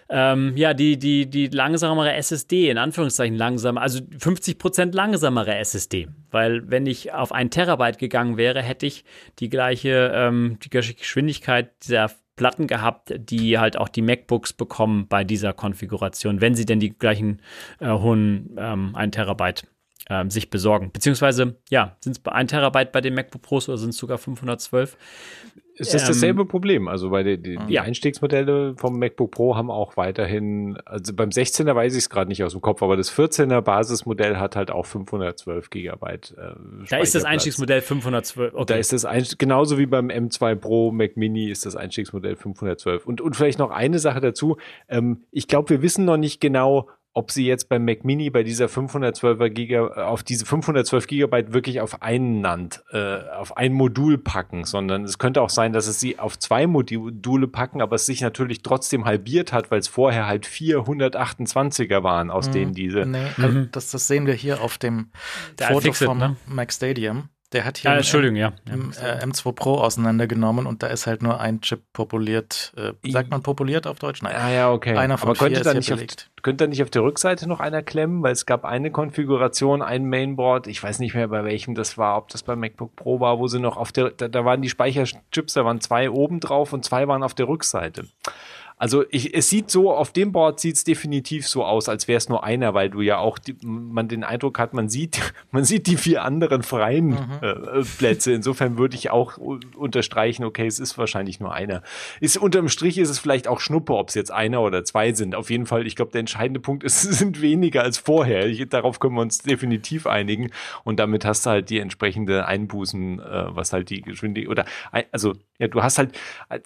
ähm, ja, die, die, die langsamere SSD, in Anführungszeichen langsamer, also 50% langsamere SSD. Weil wenn ich auf ein Terabyte gegangen wäre, hätte ich die gleiche, ähm, die gleiche Geschwindigkeit dieser Platten gehabt, die halt auch die MacBooks bekommen bei dieser Konfiguration, wenn sie denn die gleichen äh, hohen ähm, 1 Terabyte ähm, sich besorgen. Beziehungsweise, ja, sind es bei 1 Terabyte bei den MacBook Pros oder sind es sogar 512? Ist das Ähm, dasselbe Problem? Also bei den die, die Ja. Einstiegsmodelle vom MacBook Pro haben auch weiterhin, also beim 16er weiß ich es gerade nicht aus dem Kopf, aber das 14er Basismodell hat halt auch 512 Gigabyte. Äh, Da ist das. Einstiegsmodell 512. Okay. Da ist das Einst genauso wie beim M2 Pro Mac Mini ist das Einstiegsmodell 512. Und, und vielleicht noch eine Sache dazu. Ähm, ich glaube, wir wissen noch nicht genau, ob sie jetzt beim Mac Mini bei dieser 512er Giga, äh, auf diese 512 Gigabyte wirklich auf einen NAND, äh, auf ein Modul packen, sondern es könnte auch sein, dass es sie auf zwei Module packen, aber es sich natürlich trotzdem halbiert hat, weil es vorher halt 428er waren, aus denen diese. Nee, also das, das sehen wir hier auf dem Der Foto vom ne? Mac Stadium. Der hat hier ja, Entschuldigung, ja. äh, M2 Pro auseinandergenommen und da ist halt nur ein Chip populiert. Äh, sagt man populiert auf Deutsch? Nein. Ah ja, okay. Einer von aber könnte da nicht auf, könnte da nicht auf der Rückseite noch einer klemmen, weil es gab eine Konfiguration, ein Mainboard, ich weiß nicht mehr bei welchem das war, ob das bei MacBook Pro war, wo sie noch auf der, da, da waren die Speicherchips, da waren zwei oben drauf und zwei waren auf der Rückseite. Also ich, es sieht so, auf dem Board sieht es definitiv so aus, als wäre es nur einer, weil du ja auch die, man den Eindruck hat, man sieht, *laughs* man sieht die vier anderen freien mhm. äh, Plätze. Insofern würde ich auch unterstreichen, okay, es ist wahrscheinlich nur einer. Ist unterm Strich ist es vielleicht auch Schnuppe, ob es jetzt einer oder zwei sind. Auf jeden Fall, ich glaube, der entscheidende Punkt ist, *laughs* es sind weniger als vorher. Ich, darauf können wir uns definitiv einigen. Und damit hast du halt die entsprechende Einbußen, äh, was halt die Geschwindigkeit oder also ja, du hast halt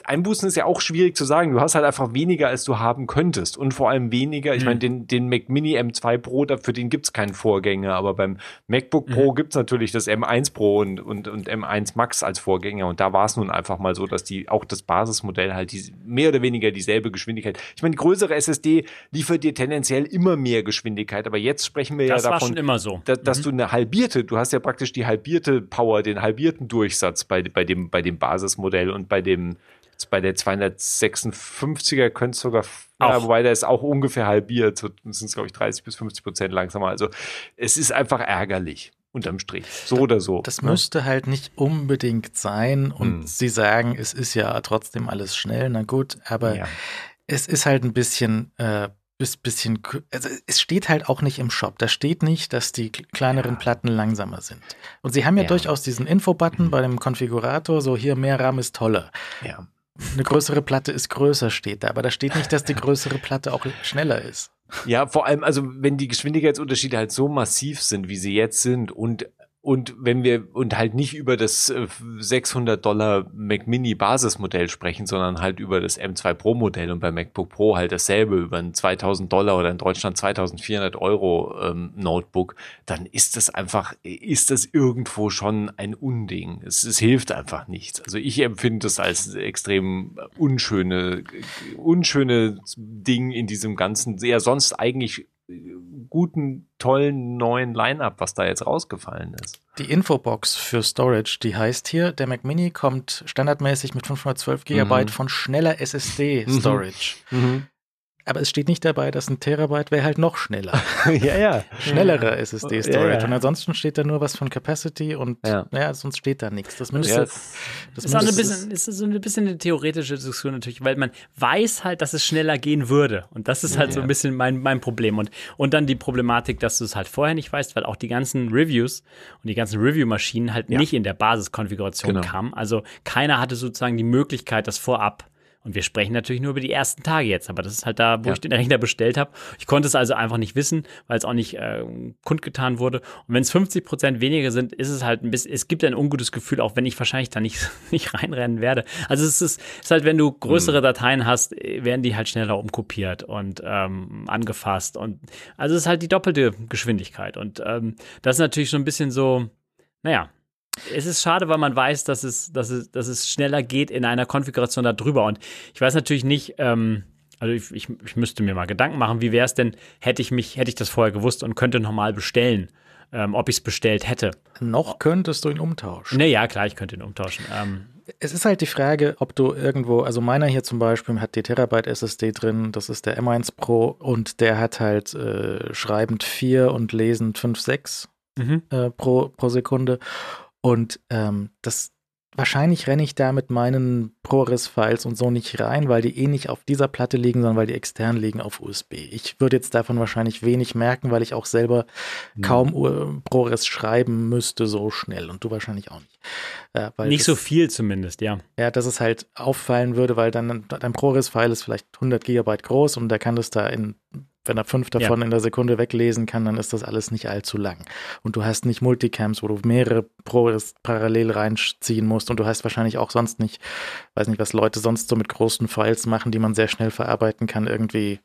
Einbußen ist ja auch schwierig zu sagen. Du hast halt einfach weniger, als du haben könntest. Und vor allem weniger, ich mhm. meine, den, den Mac Mini M2 Pro, für den gibt's keinen Vorgänger, aber beim MacBook Pro mhm. gibt's natürlich das M1 Pro und, und, und M1 Max als Vorgänger. Und da war es nun einfach mal so, dass die auch das Basismodell halt die, mehr oder weniger dieselbe Geschwindigkeit. Ich meine, die größere SSD liefert dir tendenziell immer mehr Geschwindigkeit, aber jetzt sprechen wir das ja davon, so. da, dass mhm. du eine halbierte, du hast ja praktisch die halbierte Power, den halbierten Durchsatz bei, bei, dem, bei dem Basismodell und bei dem bei der 256er könnte es sogar, ja, wobei der ist auch ungefähr halbiert, so sind es glaube ich 30 bis 50 Prozent langsamer. Also es ist einfach ärgerlich unterm Strich. So oder so. Das ne? müsste halt nicht unbedingt sein. Und hm. sie sagen, es ist ja trotzdem alles schnell, na gut, aber ja. es ist halt ein bisschen äh, bisschen, also es steht halt auch nicht im Shop. Da steht nicht, dass die kleineren ja. Platten langsamer sind. Und sie haben ja, ja. durchaus diesen Info-Button mhm. bei dem Konfigurator, so hier mehr RAM ist toller. Ja. Eine größere Platte ist größer, steht da, aber da steht nicht, dass die größere Platte auch schneller ist. Ja, vor allem, also wenn die Geschwindigkeitsunterschiede halt so massiv sind, wie sie jetzt sind und und wenn wir und halt nicht über das 600 äh, Dollar Mac Mini Basismodell sprechen, sondern halt über das M2 Pro Modell und bei MacBook Pro halt dasselbe über ein 2000 Dollar oder in Deutschland 2400 Euro ähm, Notebook, dann ist das einfach, ist das irgendwo schon ein Unding. Es, es hilft einfach nichts. Also ich empfinde das als extrem unschöne, unschöne Ding in diesem ganzen, ja sonst eigentlich guten, tollen neuen Line-Up, was da jetzt rausgefallen ist. Die Infobox für Storage, die heißt hier, der Mac Mini kommt standardmäßig mit 512 GB mhm. von schneller SSD-Storage. Mhm. mhm. Aber es steht nicht dabei, dass ein Terabyte wäre halt noch schneller. *laughs* ja, ja. Schnellere SSD-Storage. Ja, ja. Und ansonsten steht da nur was von Capacity und ja, ja sonst steht da nichts. Das müsste. Ja, das ist, auch ein bisschen, ist so ein bisschen eine theoretische Diskussion natürlich, weil man weiß halt, dass es schneller gehen würde. Und das ist halt so ein bisschen mein, mein Problem. Und, und dann die Problematik, dass du es halt vorher nicht weißt, weil auch die ganzen Reviews und die ganzen Review-Maschinen halt nicht in der Basiskonfiguration genau. kamen. Also keiner hatte sozusagen die Möglichkeit, das vorab und wir sprechen natürlich nur über die ersten Tage jetzt, aber das ist halt da, wo ja. ich den *laughs* Rechner bestellt habe. Ich konnte es also einfach nicht wissen, weil es auch nicht äh, kundgetan wurde. Und wenn es 50 Prozent weniger sind, ist es halt ein bisschen, es gibt ein ungutes Gefühl, auch wenn ich wahrscheinlich da nicht, *laughs* nicht reinrennen werde. Also es ist, es ist halt, wenn du größere mhm. Dateien hast, werden die halt schneller umkopiert und ähm, angefasst. Und also es ist halt die doppelte Geschwindigkeit. Und ähm, das ist natürlich so ein bisschen so, naja, es ist schade, weil man weiß, dass es, dass es, dass es schneller geht in einer Konfiguration darüber. Und ich weiß natürlich nicht, ähm, also ich, ich, ich, müsste mir mal Gedanken machen, wie wäre es denn, hätte ich mich, hätte ich das vorher gewusst und könnte nochmal bestellen, ähm, ob ich es bestellt hätte. Noch könntest du ihn umtauschen. Naja, klar, ich könnte ihn umtauschen. Ähm, es ist halt die Frage, ob du irgendwo, also meiner hier zum Beispiel hat die Terabyte SSD drin, das ist der M1 Pro und der hat halt äh, schreibend 4 und lesend 5, 6 mhm. äh, pro, pro Sekunde. Und ähm, das wahrscheinlich renne ich da mit meinen ProRes-Files und so nicht rein, weil die eh nicht auf dieser Platte liegen, sondern weil die extern liegen auf USB. Ich würde jetzt davon wahrscheinlich wenig merken, weil ich auch selber mhm. kaum ProRes schreiben müsste so schnell und du wahrscheinlich auch nicht. Äh, nicht das, so viel zumindest, ja. Ja, dass es halt auffallen würde, weil dann dein ProRes-File ist vielleicht 100 Gigabyte groß und der kann das da in wenn er fünf davon ja. in der Sekunde weglesen kann, dann ist das alles nicht allzu lang. Und du hast nicht Multicams, wo du mehrere Pros parallel reinziehen musst. Und du hast wahrscheinlich auch sonst nicht, weiß nicht, was Leute sonst so mit großen Files machen, die man sehr schnell verarbeiten kann, irgendwie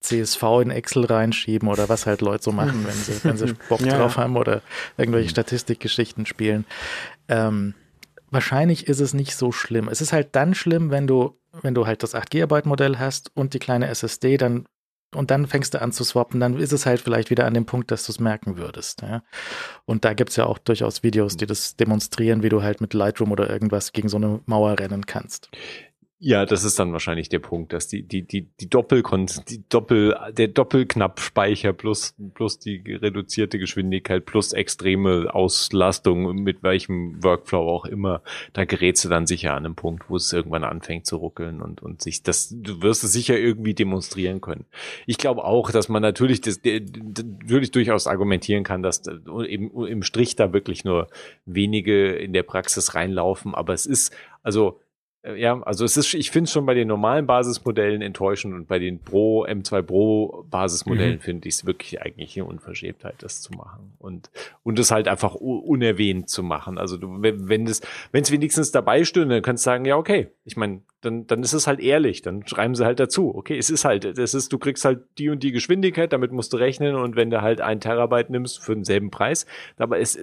CSV in Excel reinschieben oder was halt Leute so machen, wenn sie, wenn sie *laughs* Bock ja. drauf haben oder irgendwelche Statistikgeschichten spielen. Ähm, wahrscheinlich ist es nicht so schlimm. Es ist halt dann schlimm, wenn du, wenn du halt das 8 GB Modell hast und die kleine SSD, dann und dann fängst du an zu swappen, dann ist es halt vielleicht wieder an dem Punkt, dass du es merken würdest. Ja? Und da gibt es ja auch durchaus Videos, die das demonstrieren, wie du halt mit Lightroom oder irgendwas gegen so eine Mauer rennen kannst. Ja, das ist dann wahrscheinlich der Punkt, dass die, die, die, die Doppelkon die Doppel, der Doppelknappspeicher plus, plus die reduzierte Geschwindigkeit plus extreme Auslastung mit welchem Workflow auch immer, da gerätst du dann sicher an einem Punkt, wo es irgendwann anfängt zu ruckeln und, und sich das, du wirst es sicher irgendwie demonstrieren können. Ich glaube auch, dass man natürlich das, natürlich durchaus argumentieren kann, dass im, im Strich da wirklich nur wenige in der Praxis reinlaufen, aber es ist, also, ja, also es ist, ich finde es schon bei den normalen Basismodellen enttäuschend und bei den Pro, M2 Pro Basismodellen mhm. finde ich es wirklich eigentlich eine Unverschämtheit, das zu machen und, und es halt einfach unerwähnt zu machen. Also du, wenn, wenn es, wenn es wenigstens dabei stünde, dann kannst du sagen, ja, okay, ich meine, dann, dann ist es halt ehrlich, dann schreiben sie halt dazu. Okay, es ist halt, es ist, du kriegst halt die und die Geschwindigkeit, damit musst du rechnen und wenn du halt ein Terabyte nimmst für denselben Preis, aber es,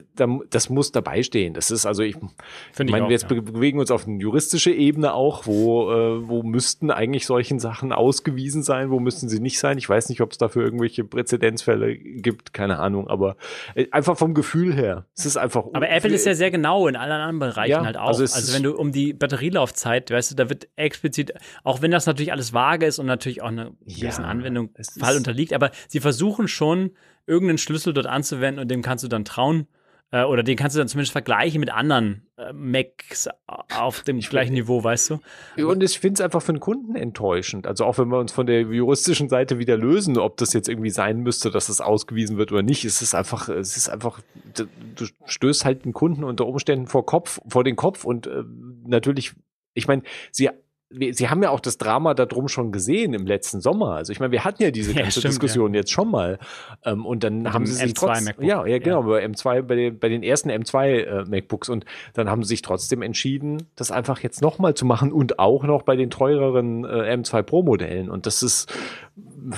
das muss dabei stehen. Das ist also, ich, ich meine, wir jetzt ja. bewegen uns auf eine juristische Ebene auch, wo, äh, wo müssten eigentlich solchen Sachen ausgewiesen sein, wo müssten sie nicht sein. Ich weiß nicht, ob es dafür irgendwelche Präzedenzfälle gibt, keine Ahnung, aber äh, einfach vom Gefühl her. Es ist einfach. Aber Apple ist ja sehr genau in allen anderen Bereichen ja, halt auch. Also, also wenn du um die Batterielaufzeit, weißt du, da wird explizit, auch wenn das natürlich alles vage ist und natürlich auch einer gewissen ja, Anwendung Fall unterliegt, aber sie versuchen schon, irgendeinen Schlüssel dort anzuwenden und dem kannst du dann trauen. Äh, oder den kannst du dann zumindest vergleichen mit anderen äh, Macs auf dem gleichen Niveau, weißt du? Und ich finde es einfach für den Kunden enttäuschend. Also auch wenn wir uns von der juristischen Seite wieder lösen, ob das jetzt irgendwie sein müsste, dass es ausgewiesen wird oder nicht, es ist einfach, es ist einfach, du stößt halt den Kunden unter Umständen vor Kopf, vor den Kopf und äh, natürlich, ich meine, sie Sie haben ja auch das Drama darum schon gesehen im letzten Sommer. Also ich meine, wir hatten ja diese *laughs* ganze ja, stimmt, Diskussion ja. jetzt schon mal. Ähm, und dann Mit haben sie sich trotzdem, ja, ja, genau, bei M2, bei den, bei den ersten M2 äh, MacBooks. Und dann haben sie sich trotzdem entschieden, das einfach jetzt nochmal zu machen und auch noch bei den teureren äh, M2 Pro Modellen. Und das ist,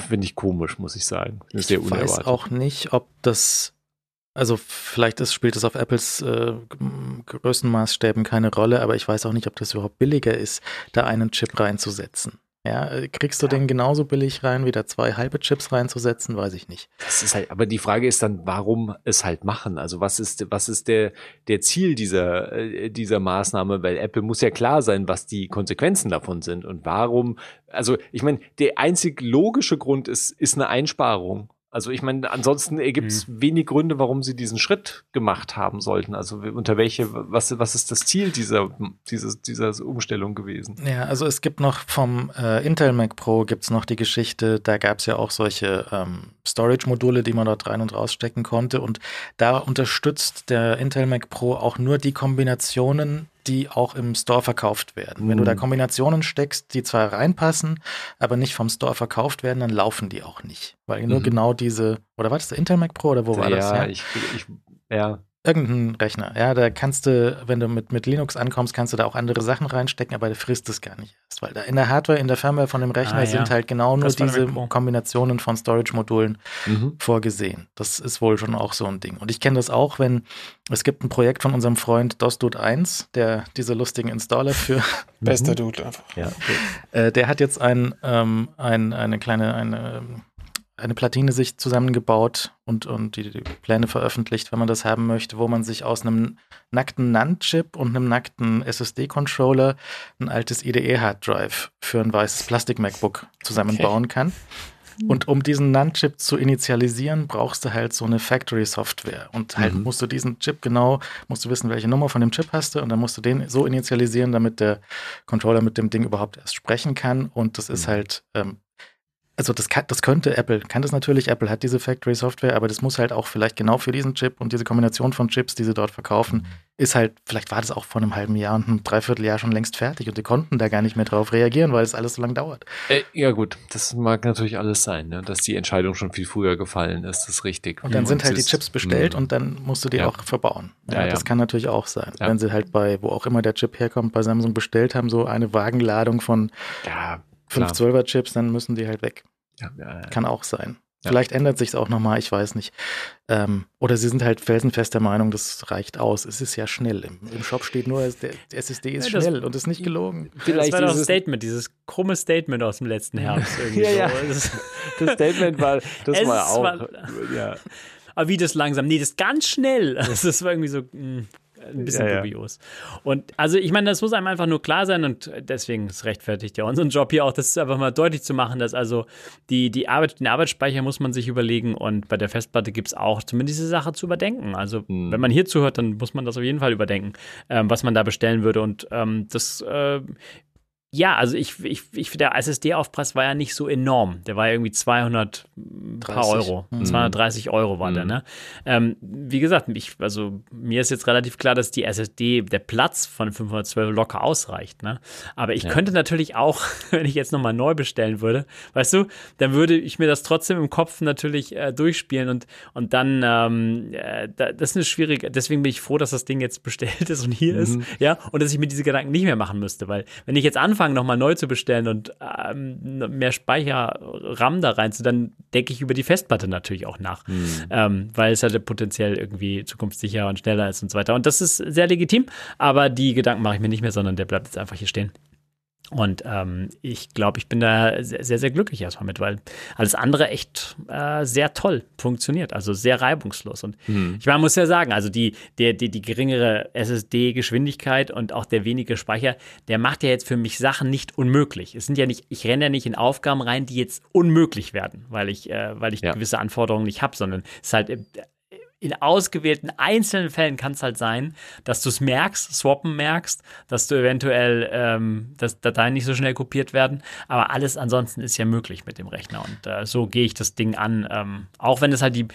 finde ich komisch, muss ich sagen. Ich weiß auch nicht, ob das also vielleicht ist, spielt es auf Apples äh, Größenmaßstäben keine Rolle, aber ich weiß auch nicht, ob das überhaupt billiger ist, da einen Chip reinzusetzen. Ja, äh, kriegst du ja. den genauso billig rein, wie da zwei halbe Chips reinzusetzen, weiß ich nicht. Das ist halt, aber die Frage ist dann, warum es halt machen? Also was ist, was ist der, der Ziel dieser, äh, dieser Maßnahme? Weil Apple muss ja klar sein, was die Konsequenzen davon sind und warum, also ich meine, der einzig logische Grund ist, ist eine Einsparung. Also ich meine, ansonsten ergibt es mhm. wenig Gründe, warum sie diesen Schritt gemacht haben sollten. Also unter welche, was, was ist das Ziel dieser, dieses, dieser Umstellung gewesen? Ja, also es gibt noch vom äh, Intel Mac Pro gibt es noch die Geschichte, da gab es ja auch solche ähm, Storage-Module, die man dort rein und rausstecken konnte. Und da unterstützt der Intel Mac Pro auch nur die Kombinationen, die auch im Store verkauft werden. Mhm. Wenn du da mhm. Kombinationen steckst, die zwar reinpassen, aber nicht vom Store verkauft werden, dann laufen die auch nicht. Weil nur mhm. genau diese, oder war das der Intel Mac Pro oder wo war ja, das? Ja, ich, ich, ja, Irgendein Rechner, ja, da kannst du, wenn du mit, mit Linux ankommst, kannst du da auch andere Sachen reinstecken, aber der frisst es gar nicht erst, weil da in der Hardware, in der Firmware von dem Rechner ah, ja. sind halt genau nur diese Kombinationen von Storage-Modulen mhm. vorgesehen. Das ist wohl schon auch so ein Ding. Und ich kenne das auch, wenn, es gibt ein Projekt von unserem Freund DOSDude 1, der diese lustigen Installer für *laughs* Bester Dude einfach. Ja. Äh, der hat jetzt ein, ähm, ein, eine kleine, eine, eine Platine sich zusammengebaut und, und die, die, Pläne veröffentlicht, wenn man das haben möchte, wo man sich aus einem nackten NAND-Chip und einem nackten SSD-Controller ein altes IDE-Hard-Drive für ein weißes Plastik-MacBook zusammenbauen okay. kann. Und um diesen NAND-Chip zu initialisieren, brauchst du halt so eine Factory-Software. Und halt mhm. musst du diesen Chip genau, musst du wissen, welche Nummer von dem Chip hast du. Und dann musst du den so initialisieren, damit der Controller mit dem Ding überhaupt erst sprechen kann. Und das ist mhm. halt ähm, also das, kann, das könnte Apple, kann das natürlich, Apple hat diese Factory-Software, aber das muss halt auch vielleicht genau für diesen Chip und diese Kombination von Chips, die sie dort verkaufen, mhm. ist halt, vielleicht war das auch vor einem halben Jahr und einem Dreivierteljahr schon längst fertig und die konnten da gar nicht mehr drauf reagieren, weil es alles so lange dauert. Äh, ja gut, das mag natürlich alles sein, ne? dass die Entscheidung schon viel früher gefallen ist, das ist richtig. Und dann sind halt die Chips bestellt mh. und dann musst du die ja. auch verbauen. Ja, ja, das kann natürlich auch sein. Wenn sie halt bei, wo auch immer der Chip herkommt, bei Samsung bestellt haben, so eine Wagenladung von ja, 512er Chips, dann müssen die halt weg. Ja, ja, Kann auch sein. Vielleicht ändert sich es auch nochmal, ich weiß nicht. Ähm, oder sie sind halt felsenfest der Meinung, das reicht aus. Es ist ja schnell. Im, im Shop steht nur, der SSD ist ja, schnell und ist nicht gelogen. Vielleicht das war doch ein Statement, dieses krumme Statement aus dem letzten Herbst. *laughs* Irgendwie ja, so. ja. *laughs* Das Statement war, das war auch. War, ja. Aber wie das langsam? Nee, das ist ganz schnell. *laughs* Das war irgendwie so. Mh. Ein bisschen ja. dubios. Und also ich meine, das muss einem einfach nur klar sein und deswegen ist rechtfertigt ja unseren Job hier auch, das einfach mal deutlich zu machen, dass also die, die Arbeit, den Arbeitsspeicher muss man sich überlegen und bei der Festplatte gibt es auch zumindest diese Sache zu überdenken. Also Hm. wenn man hier zuhört, dann muss man das auf jeden Fall überdenken, ähm, was man da bestellen würde und ähm, das äh, ja, also ich, ich, ich der SSD-Aufpreis war ja nicht so enorm. Der war ja irgendwie 200 paar 30. Euro. Mhm. 230 Euro war der, Mhm. ne? Ähm, wie gesagt, ich, also mir ist jetzt relativ klar, dass die SSD, der Platz von 512 locker ausreicht, ne? Aber ich Ja. könnte natürlich auch, *laughs* wenn ich jetzt nochmal neu bestellen würde, weißt du, dann würde ich mir das trotzdem im Kopf natürlich äh, durchspielen und, und dann, ähm, äh, da, das ist eine schwierige, deswegen bin ich froh, dass das Ding jetzt *laughs* bestellt ist und hier Mhm. ist, ja, und dass ich mir diese Gedanken nicht mehr machen müsste, weil wenn ich jetzt anfange, nochmal neu zu bestellen und ähm, mehr Speicher, RAM da rein zu, dann denke ich über die Festplatte natürlich auch nach, ähm, weil es halt potenziell irgendwie zukunftssicher und schneller ist und so weiter. Und das ist sehr legitim, aber die Gedanken mache ich mir nicht mehr, sondern der bleibt jetzt einfach hier stehen. Und ähm, ich glaube, ich bin da sehr, sehr, sehr glücklich erstmal mit, weil alles andere echt äh, sehr toll funktioniert, also sehr reibungslos. Und Hm. ich meine, muss ja sagen, also die, der, die, die geringere SSD-Geschwindigkeit und auch der wenige Speicher, der macht ja jetzt für mich Sachen nicht unmöglich. Es sind ja nicht, ich renne ja nicht in Aufgaben rein, die jetzt unmöglich werden, weil ich, äh, weil ich Ja. gewisse Anforderungen nicht habe, sondern es ist halt äh, in ausgewählten einzelnen Fällen kann es halt sein, dass du es merkst, swappen merkst, dass du eventuell, ähm, dass Dateien nicht so schnell kopiert werden. Aber alles ansonsten ist ja möglich mit dem Rechner. Und äh, so gehe ich das Ding an. Ähm, auch wenn es halt die,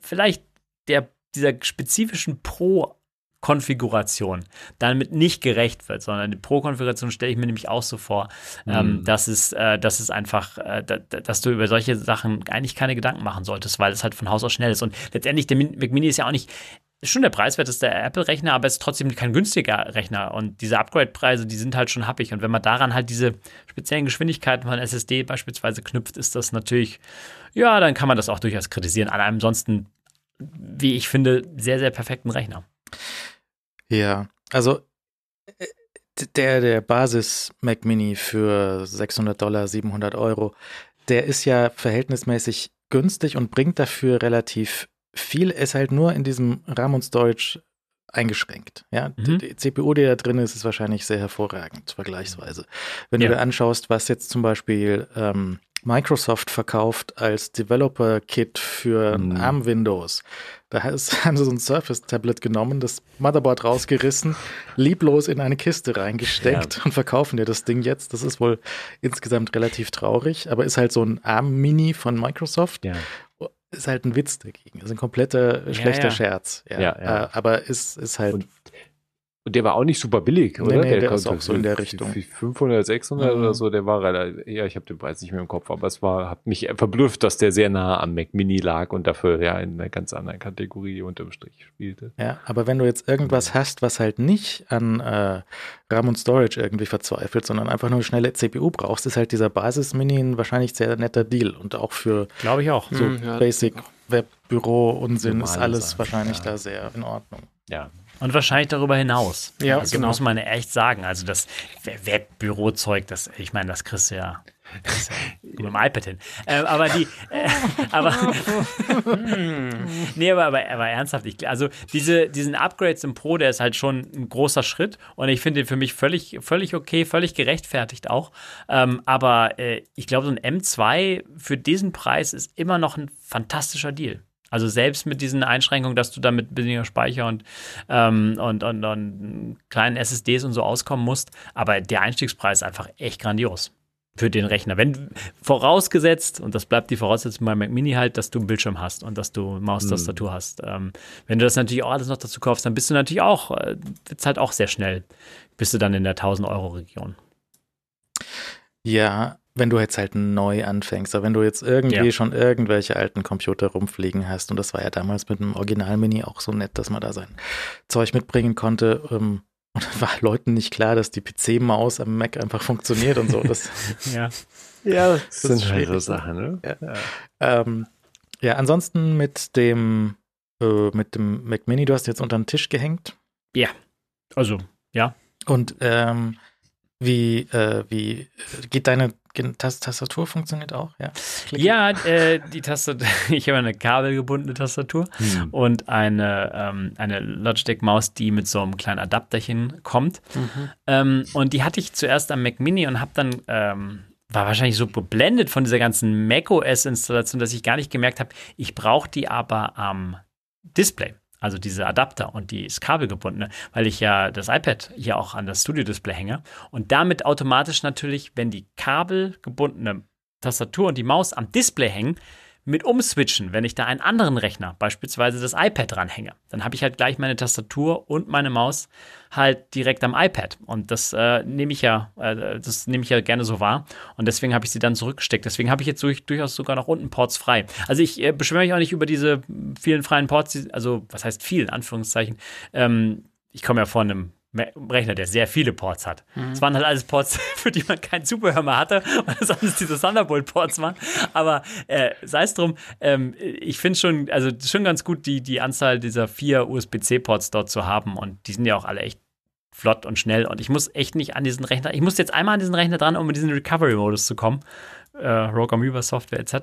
vielleicht der, dieser spezifischen Pro- Konfiguration damit nicht gerecht wird, sondern die Pro-Konfiguration stelle ich mir nämlich auch so vor, ähm, Mhm. dass, es, äh, dass es einfach, äh, da, da- dass du über solche Sachen eigentlich keine Gedanken machen solltest, weil es halt von Haus aus schnell ist. Und letztendlich, der Mac Mini ist ja auch nicht, ist schon der preiswerteste Apple-Rechner, aber es ist trotzdem kein günstiger Rechner. Und diese Upgrade-Preise, die sind halt schon happig. Und wenn man daran halt diese speziellen Geschwindigkeiten von SSD beispielsweise knüpft, ist das natürlich, ja, dann kann man das auch durchaus kritisieren. An einem ansonsten, wie ich finde, sehr, sehr perfekten Rechner. Ja, also äh, der, der Basis Mac Mini für 600 Dollar, 700 Euro, der ist ja verhältnismäßig günstig und bringt dafür relativ viel, ist halt nur in diesem RAM und Storage eingeschränkt. Ja, Mhm. die, die CPU, die da drin ist, ist wahrscheinlich sehr hervorragend, vergleichsweise. Wenn Ja. du dir anschaust, was jetzt zum Beispiel ähm, Microsoft verkauft als Developer-Kit für Mhm. ARM Windows, da haben sie *laughs* so ein Surface-Tablet genommen, das Motherboard rausgerissen, lieblos in eine Kiste reingesteckt und verkaufen dir das Ding jetzt. Das ist wohl insgesamt relativ traurig, aber ist halt so ein ARM-Mini von Microsoft. Ja. Ist halt ein Witz dagegen. Ist ein kompletter schlechter ja. Scherz. Ja, Ja, ja. Äh, aber ist, ist halt. Und Und der war auch nicht super billig, oder? nee, der ist konnte auch so in der Richtung. für 500, 600 Mhm. oder so, der war relativ, ja, ich habe den Preis nicht mehr im Kopf, aber es war, hat mich verblüfft, dass der sehr nah am Mac Mini lag und dafür ja in einer ganz anderen Kategorie unterm Strich spielte. Ja, aber wenn du jetzt irgendwas hast, was halt nicht an äh, RAM und Storage irgendwie verzweifelt, sondern einfach nur eine schnelle CPU brauchst, ist halt dieser Basis-Mini ein wahrscheinlich sehr netter Deal. Und auch für Glaube ich auch. so Hm, ja. Basic Webbüro-Unsinn ist alles Sachen, wahrscheinlich ja. da sehr in Ordnung. Ja. Und wahrscheinlich darüber hinaus. Ja, also genau. muss man echt sagen. Also das Webbürozeug, das, ich meine, das kriegst du ja, mit dem iPad hin. Ähm, aber die, äh, aber, nee, aber, aber, aber ernsthaft, ich, also diese, diesen Upgrades im Pro, der ist halt schon ein großer Schritt und ich finde den für mich völlig, völlig okay, völlig gerechtfertigt auch. Ähm, aber äh, ich glaube, so ein M2 für diesen Preis ist immer noch ein fantastischer Deal. Also selbst mit diesen Einschränkungen, dass du damit weniger Speicher und, ähm, und, und, und kleinen SSDs und so auskommen musst. Aber der Einstiegspreis ist einfach echt grandios für den Rechner. Wenn vorausgesetzt, und das bleibt die Voraussetzung bei Mac Mini halt, dass du einen Bildschirm hast und dass du Maustastatur hast. Ähm, wenn du das natürlich auch alles noch dazu kaufst, dann bist du natürlich auch, äh, wird's halt auch sehr schnell, bist du dann in der 1000-Euro-Region. Ja, wenn du jetzt halt neu anfängst, aber wenn du jetzt irgendwie Ja. schon irgendwelche alten Computer rumfliegen hast, und das war ja damals mit dem Original-Mini auch so nett, dass man da sein Zeug mitbringen konnte, ähm, *laughs* und war Leuten nicht klar, dass die PC-Maus am Mac einfach funktioniert und so. Das, *laughs* Ja. Ja, das ist sind halt so schwierig, Sachen, ne? Ja. ähm, ja, ansonsten mit dem, äh, mit dem Mac Mini, du hast jetzt unter den Tisch gehängt. Also, ja. Und ähm, Wie, äh, wie geht deine Tastatur funktioniert auch? Ja, Klick. ja äh, die Tastatur, *laughs* ich habe eine kabelgebundene Tastatur hm. und eine, ähm, eine Logitech-Maus, die mit so einem kleinen Adapterchen kommt. Mhm. Ähm, und die hatte ich zuerst am Mac Mini und habe dann ähm, war wahrscheinlich so geblendet von dieser ganzen macOS-Installation, dass ich gar nicht gemerkt habe, ich brauche die aber am Display also diese Adapter und die ist kabelgebundene, weil ich ja das iPad hier auch an das Studio-Display hänge. Und damit automatisch natürlich, wenn die kabelgebundene Tastatur und die Maus am Display hängen, mit umswitchen, wenn ich da einen anderen Rechner, beispielsweise das iPad dranhänge. Dann habe ich halt gleich meine Tastatur und meine Maus halt direkt am iPad. Und das äh, nehme ich ja, äh, das nehme ich ja gerne so wahr. Und deswegen habe ich sie dann zurückgesteckt. Deswegen habe ich jetzt durch, durchaus sogar noch unten Ports frei. Also ich äh, beschwöre mich auch nicht über diese vielen freien Ports, also was heißt viel, in Anführungszeichen. Ähm, ich komme ja von einem Rechner, der sehr viele Ports hat. Es mhm. waren halt alles Ports, *laughs* für die man kein Zubehör mehr hatte, *laughs* weil es alles diese Thunderbolt-Ports waren. Aber äh, sei es drum, ähm, ich finde schon, also schon ganz gut, die, die Anzahl dieser vier USB-C-Ports dort zu haben. Und die sind ja auch alle echt flott und schnell. Und ich muss echt nicht an diesen Rechner, ich muss jetzt einmal an diesen Rechner dran, um in diesen Recovery-Modus zu kommen äh, Rogue Amoeba Software etc.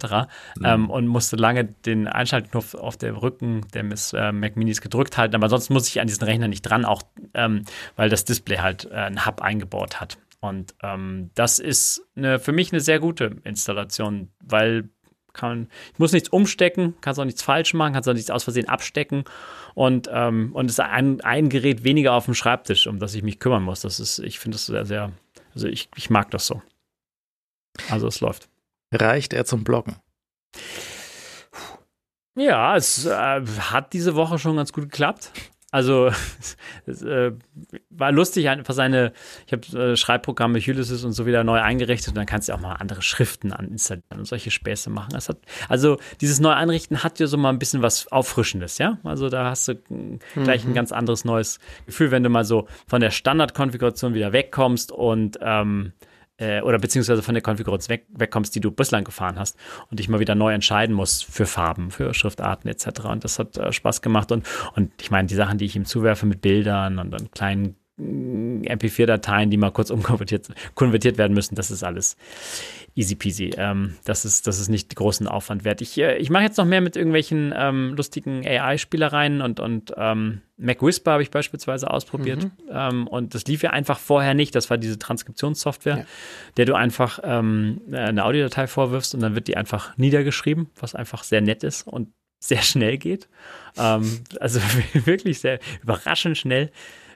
Mhm. Ähm, und musste lange den Einschaltknopf auf dem Rücken der Miss, äh, Mac Minis gedrückt halten. Aber sonst muss ich an diesen Rechner nicht dran, auch ähm, weil das Display halt äh, einen Hub eingebaut hat. Und ähm, das ist eine, für mich eine sehr gute Installation, weil kann, ich muss nichts umstecken, kann auch nichts falsch machen, kann auch nichts aus Versehen abstecken und, ähm, und es ist ein, ein Gerät weniger auf dem Schreibtisch, um das ich mich kümmern muss. Das ist, ich finde das sehr, sehr, also ich, ich mag das so. Also es läuft. Reicht er zum Bloggen? Ja, es äh, hat diese Woche schon ganz gut geklappt. Also *laughs* es äh, war lustig, einfach seine, ich habe äh, Schreibprogramme Ulysses und so wieder neu eingerichtet und dann kannst du auch mal andere Schriften installieren und solche Späße machen. Hat, also dieses neu einrichten hat ja so mal ein bisschen was Auffrischendes, ja. Also da hast du mhm. gleich ein mhm. ganz anderes neues Gefühl, wenn du mal so von der Standardkonfiguration wieder wegkommst und ähm, äh, oder beziehungsweise von der Konfiguration weg, wegkommst, die du bislang gefahren hast und dich mal wieder neu entscheiden musst für Farben, für Schriftarten etc. Und das hat äh, Spaß gemacht und, und ich meine, die Sachen, die ich ihm zuwerfe mit Bildern und, und kleinen MP4-Dateien, die mal kurz *laughs* umkonvertiert konvertiert werden müssen, das ist alles easy peasy. Ähm, das, ist, das ist nicht großen Aufwand wert. Ich, äh, ich mache jetzt noch mehr mit irgendwelchen ähm, lustigen AI-Spielereien und, und ähm, Mac Whisper habe ich beispielsweise ausprobiert. Mhm. Ähm, und das lief ja einfach vorher nicht. Das war diese Transkriptionssoftware, ja. der du einfach ähm, eine Audiodatei vorwirfst und dann wird die einfach niedergeschrieben, was einfach sehr nett ist und sehr schnell geht. Ähm, also *laughs* wirklich sehr überraschend schnell.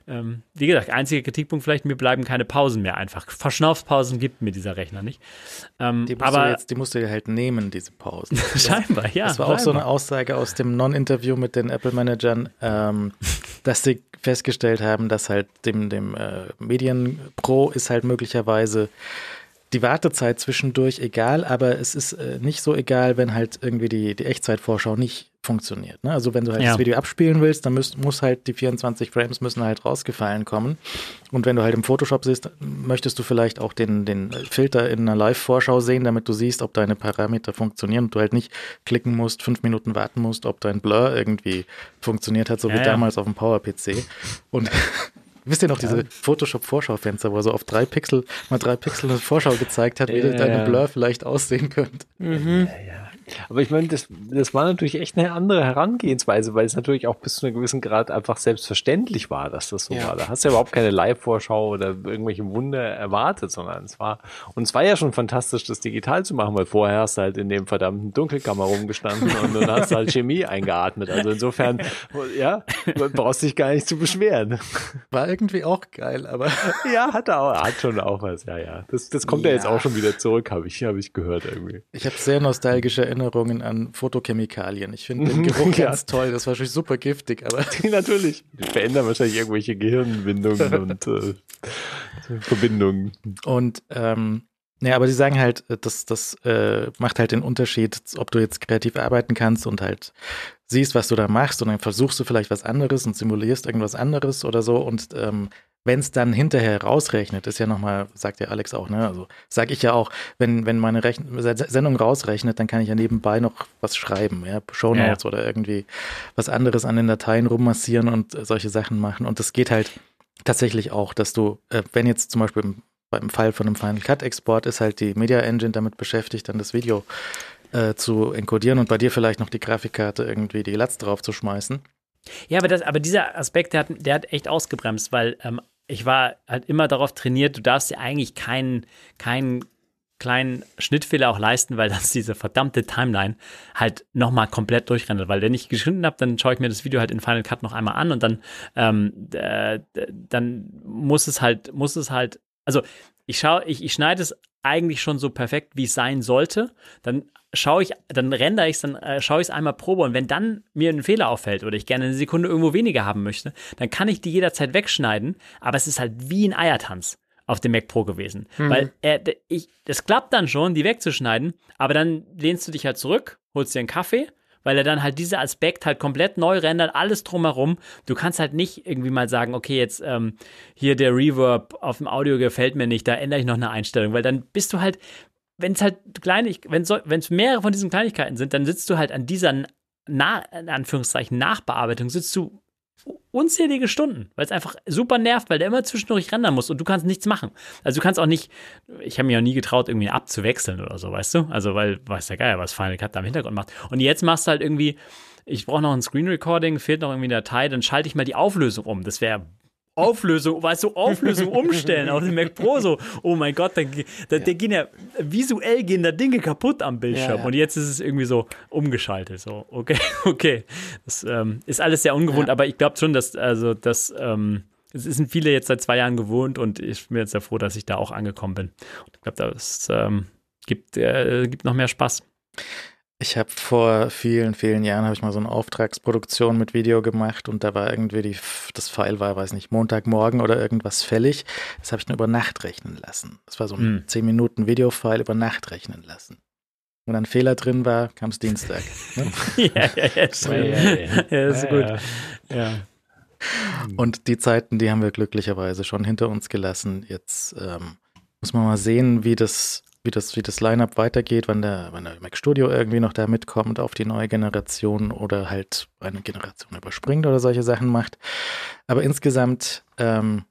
Ähm, wie gesagt, einziger Kritikpunkt vielleicht, mir bleiben keine Pausen mehr einfach. Verschnaufspausen gibt mir dieser Rechner nicht. Ähm, die, musst aber, jetzt, die musst du ja halt nehmen, diese Pausen. *laughs* scheinbar, ja. Das war scheinbar. auch so eine Aussage aus dem Non-Interview mit den Apple-Managern, ähm, *laughs* dass sie festgestellt haben, dass halt dem, dem äh, Medienpro ist halt möglicherweise die Wartezeit zwischendurch egal, aber es ist äh, nicht so egal, wenn halt irgendwie die, die Echtzeitvorschau nicht funktioniert. Ne? Also wenn du halt ja. das Video abspielen willst, dann müsst, muss halt die 24 Frames müssen halt rausgefallen kommen. Und wenn du halt im Photoshop siehst, möchtest du vielleicht auch den, den Filter in einer Live-Vorschau sehen, damit du siehst, ob deine Parameter funktionieren und du halt nicht klicken musst, fünf Minuten warten musst, ob dein Blur irgendwie funktioniert hat, so ja, wie ja. damals auf dem Power-PC. Und *laughs* Wisst ihr noch, diese Photoshop-Vorschaufenster, wo er so auf drei Pixel mal drei Pixel eine Vorschau gezeigt hat, wie ja, deine Blur vielleicht aussehen könnte? Mhm. Ja, ja. Aber ich meine, das, das war natürlich echt eine andere Herangehensweise, weil es natürlich auch bis zu einem gewissen Grad einfach selbstverständlich war, dass das so ja. war. Da hast du ja überhaupt keine Live-Vorschau oder irgendwelche Wunder erwartet, sondern es war, und es war ja schon fantastisch, das digital zu machen, weil vorher hast du halt in dem verdammten Dunkelkammer rumgestanden und dann hast du halt Chemie *laughs* eingeatmet. Also insofern, ja, brauchst dich gar nicht zu beschweren. War irgendwie auch geil, aber. *laughs* Ja, hat er auch, hat schon auch was, ja, ja. Das, das kommt ja. ja jetzt auch schon wieder zurück, habe ich, hab ich gehört irgendwie. Ich habe sehr nostalgische Erinnerungen Erinnerungen an Fotochemikalien. Ich finde den *laughs* Geruch ja. ganz toll. Das war wahrscheinlich super giftig, aber. *laughs* Natürlich. Die verändern wahrscheinlich irgendwelche Gehirnbindungen *laughs* und äh, Verbindungen. Und ähm, ja, aber sie sagen halt, das, das äh, macht halt den Unterschied, ob du jetzt kreativ arbeiten kannst und halt siehst, was du da machst und dann versuchst du vielleicht was anderes und simulierst irgendwas anderes oder so und ähm, wenn es dann hinterher rausrechnet, ist ja nochmal, sagt ja Alex auch, ne? Also sage ich ja auch, wenn, wenn meine Rechn Sendung rausrechnet, dann kann ich ja nebenbei noch was schreiben, ja, Shownotes ja. oder irgendwie was anderes an den Dateien rummassieren und solche Sachen machen. Und das geht halt tatsächlich auch, dass du, äh, wenn jetzt zum Beispiel beim Fall von einem Final Cut Export ist halt die Media Engine damit beschäftigt, dann das Video äh, zu encodieren und bei dir vielleicht noch die Grafikkarte irgendwie die Latz drauf zu schmeißen. Ja, aber, das, aber dieser Aspekt, der hat, der hat echt ausgebremst, weil ähm, ich war halt immer darauf trainiert, du darfst dir eigentlich keinen, keinen kleinen Schnittfehler auch leisten, weil das diese verdammte Timeline halt nochmal komplett durchrennt. Weil wenn ich geschnitten habe, dann schaue ich mir das Video halt in Final Cut noch einmal an und dann, ähm, äh, dann muss es halt, muss es halt, also ich schaue, ich, ich schneide es eigentlich schon so perfekt, wie es sein sollte. Dann schaue ich, dann rendere ich es, dann äh, schaue ich es einmal Probe und wenn dann mir ein Fehler auffällt oder ich gerne eine Sekunde irgendwo weniger haben möchte, dann kann ich die jederzeit wegschneiden, aber es ist halt wie ein Eiertanz auf dem Mac Pro gewesen. Mhm. Weil er, ich, das klappt dann schon, die wegzuschneiden, aber dann lehnst du dich halt zurück, holst dir einen Kaffee, weil er dann halt dieser Aspekt halt komplett neu rendert, alles drumherum. Du kannst halt nicht irgendwie mal sagen, okay, jetzt ähm, hier der Reverb auf dem Audio gefällt mir nicht, da ändere ich noch eine Einstellung, weil dann bist du halt, wenn es halt kleine, wenn es mehrere von diesen Kleinigkeiten sind, dann sitzt du halt an dieser na, in Anführungszeichen Nachbearbeitung, sitzt du unzählige Stunden, weil es einfach super nervt, weil der immer zwischendurch rendern muss und du kannst nichts machen. Also du kannst auch nicht, ich habe mir auch nie getraut, irgendwie abzuwechseln oder so, weißt du? Also weil, weiß der Geil, was Final Cut da im Hintergrund macht. Und jetzt machst du halt irgendwie, ich brauche noch ein Screen Recording, fehlt noch irgendwie eine Datei, dann schalte ich mal die Auflösung um. Das wäre Auflösung, weißt du, Auflösung *laughs* umstellen auf dem Mac Pro so, oh mein Gott, da, da, ja. da gehen ja, visuell gehen da Dinge kaputt am Bildschirm ja, ja. und jetzt ist es irgendwie so umgeschaltet, so, okay, *laughs* okay, das ähm, ist alles sehr ungewohnt, aber ich glaube schon, dass, also, das, ähm, es sind viele jetzt seit zwei Jahren gewohnt und ich bin jetzt sehr froh, dass ich da auch angekommen bin. Und ich glaube, das ähm, gibt, äh, gibt noch mehr Spaß. Ich habe vor vielen, vielen Jahren habe ich mal so eine Auftragsproduktion mit Video gemacht und da war irgendwie die, das File war, weiß nicht, Montagmorgen oder irgendwas fällig. Das habe ich dann über Nacht rechnen lassen. Das war so ein hm. 10 Minuten Videofile über Nacht rechnen lassen. Und ein Fehler drin war, kam es Dienstag. Ne? *laughs* ja, ja, ja, *laughs* so, ja, ja, ja, ist gut. Ja. Und die Zeiten, die haben wir glücklicherweise schon hinter uns gelassen. Jetzt ähm, muss man mal sehen, wie das wie das, wie das Line-Up weitergeht, wann der, wann der Mac Studio irgendwie noch da mitkommt auf die neue Generation oder halt eine Generation überspringt oder solche Sachen macht. Aber insgesamt ähm,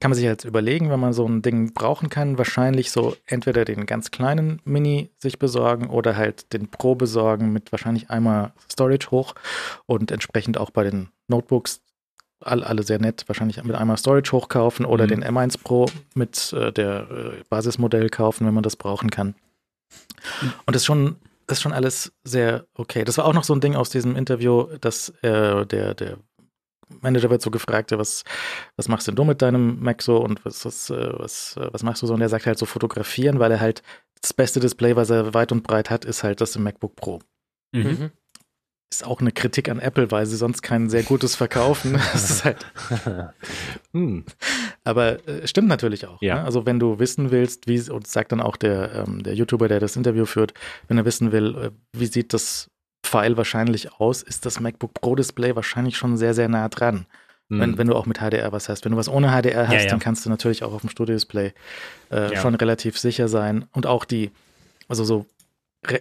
kann man sich jetzt überlegen, wenn man so ein Ding brauchen kann, wahrscheinlich so entweder den ganz kleinen Mini sich besorgen oder halt den Pro besorgen mit wahrscheinlich einmal Storage hoch und entsprechend auch bei den Notebooks all, alle sehr nett, wahrscheinlich mit einmal Storage hochkaufen oder mhm. den M1 Pro mit äh, der äh, Basismodell kaufen, wenn man das brauchen kann. Und das ist schon, das ist schon alles sehr okay. Das war auch noch so ein Ding aus diesem Interview, dass äh, der, der Manager wird so gefragt, was, was machst denn du mit deinem Mac so und was, was, äh, was, äh, was machst du so? Und er sagt halt so fotografieren, weil er halt das beste Display, was er weit und breit hat, ist halt das im MacBook Pro. Mhm. Mhm ist auch eine Kritik an Apple, weil sie sonst kein sehr gutes verkaufen. *laughs* Halt. *laughs* hm. Aber äh, stimmt natürlich auch. Ja. Ne? Also wenn du wissen willst, wie und sagt dann auch der ähm, der YouTuber, der das Interview führt, wenn er wissen will, äh, wie sieht das File wahrscheinlich aus, ist das MacBook Pro Display wahrscheinlich schon sehr sehr nah dran. Hm. Wenn, wenn du auch mit HDR was hast. Wenn du was ohne HDR hast, ja, ja. dann kannst du natürlich auch auf dem Studio Display äh, schon relativ sicher sein. Und auch die, also so,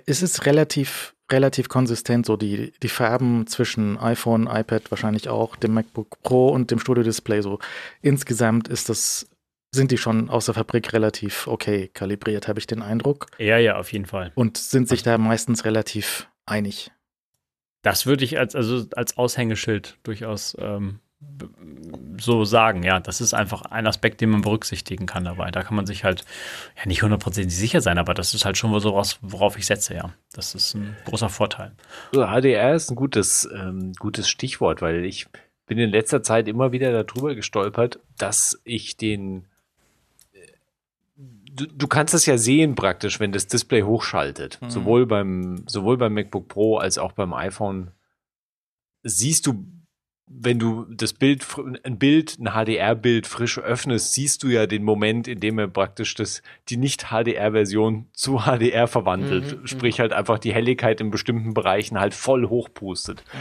es ist relativ relativ konsistent, so die, die Farben zwischen iPhone, iPad wahrscheinlich auch, dem MacBook Pro und dem Studio Display. So insgesamt ist das, sind die schon aus der Fabrik relativ okay kalibriert, habe ich den Eindruck. Ja, ja, auf jeden Fall. Und sind sich da meistens relativ einig. Das würde ich als, also als Aushängeschild durchaus ähm, so sagen, ja, das ist einfach ein Aspekt, den man berücksichtigen kann dabei. Da kann man sich halt ja nicht hundertprozentig sicher sein, aber das ist halt schon so was, worauf ich setze, ja. Das ist ein großer Vorteil. So, HDR ist ein gutes, ähm, gutes Stichwort, weil ich bin in letzter Zeit immer wieder darüber gestolpert, dass ich den äh, Du, du, kannst es ja sehen praktisch, wenn das Display hochschaltet. Mhm. Sowohl beim, sowohl beim MacBook Pro als auch beim iPhone siehst du wenn du das Bild, ein Bild, ein HDR-Bild frisch öffnest, siehst du ja den Moment, in dem er praktisch das, die Nicht-HDR-Version zu HDR verwandelt. Mhm, mhm, Sprich halt einfach die Helligkeit in bestimmten Bereichen halt voll hochpustet. Mhm.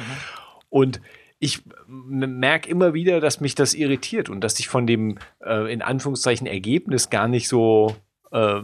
Und ich merke immer wieder, dass mich das irritiert und dass ich von dem äh, in Anführungszeichen Ergebnis gar nicht so äh,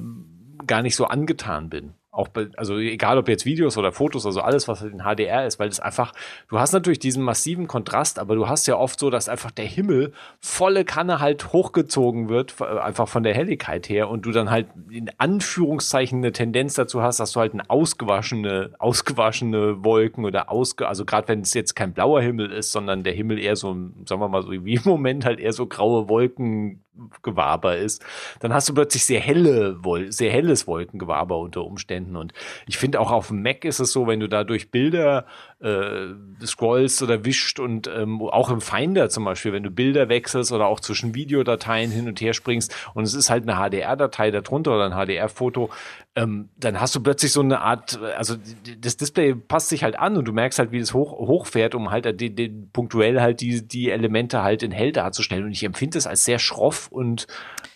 gar nicht so angetan bin. Auch bei, also egal ob jetzt Videos oder Fotos, also alles, was in HDR ist, weil es einfach, du hast natürlich diesen massiven Kontrast, aber du hast ja oft so, dass einfach der Himmel volle Kanne halt hochgezogen wird, einfach von der Helligkeit her und du dann halt in Anführungszeichen eine Tendenz dazu hast, dass du halt eine ausgewaschene, ausgewaschene Wolken oder ausge, also gerade wenn es jetzt kein blauer Himmel ist, sondern der Himmel eher so, sagen wir mal so wie im Moment halt eher so graue Wolken Gewaber ist, dann hast du plötzlich sehr helle, sehr helles Wolkengewaber unter Umständen. Und ich finde auch auf dem Mac ist es so, wenn du da durch Bilder äh, scrollst oder wischt und ähm, auch im Finder zum Beispiel, wenn du Bilder wechselst oder auch zwischen Videodateien hin und her springst und es ist halt eine HDR-Datei darunter oder ein HDR-Foto, ähm, dann hast du plötzlich so eine Art, also das Display passt sich halt an und du merkst halt, wie es hoch, hochfährt, um halt die, die, punktuell halt die, die Elemente halt in hell darzustellen. Und ich empfinde es als sehr schroff und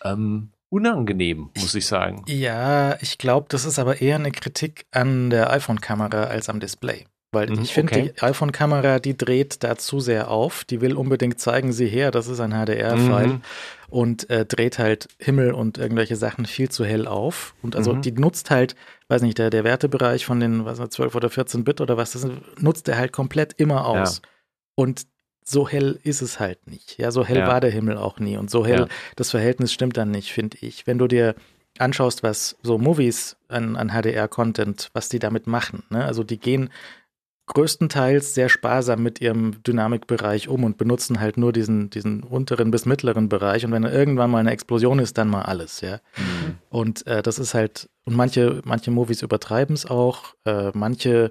ähm, unangenehm, muss ich sagen. Ja, ich glaube, das ist aber eher eine Kritik an der iPhone-Kamera als am Display. Weil mhm, ich finde, okay. die iPhone-Kamera, die dreht da zu sehr auf. Die will unbedingt zeigen, sie her, das ist ein HDR-File. Mhm. Und äh, dreht halt Himmel und irgendwelche Sachen viel zu hell auf. Und also mhm. die nutzt halt, weiß nicht, der, der Wertebereich von den was, 12 oder 14 Bit oder was, das nutzt er halt komplett immer aus. Ja. Und so hell ist es halt nicht. Ja, so hell ja. war der Himmel auch nie. Und so hell, ja. das Verhältnis stimmt dann nicht, finde ich. Wenn du dir anschaust, was so Movies an, an HDR-Content, was die damit machen. Ne? Also die gehen größtenteils sehr sparsam mit ihrem Dynamikbereich um und benutzen halt nur diesen, diesen unteren bis mittleren Bereich. Und wenn irgendwann mal eine Explosion ist, dann mal alles, ja. Mhm. Und äh, das ist halt, und manche, manche Movies übertreiben es auch, äh, manche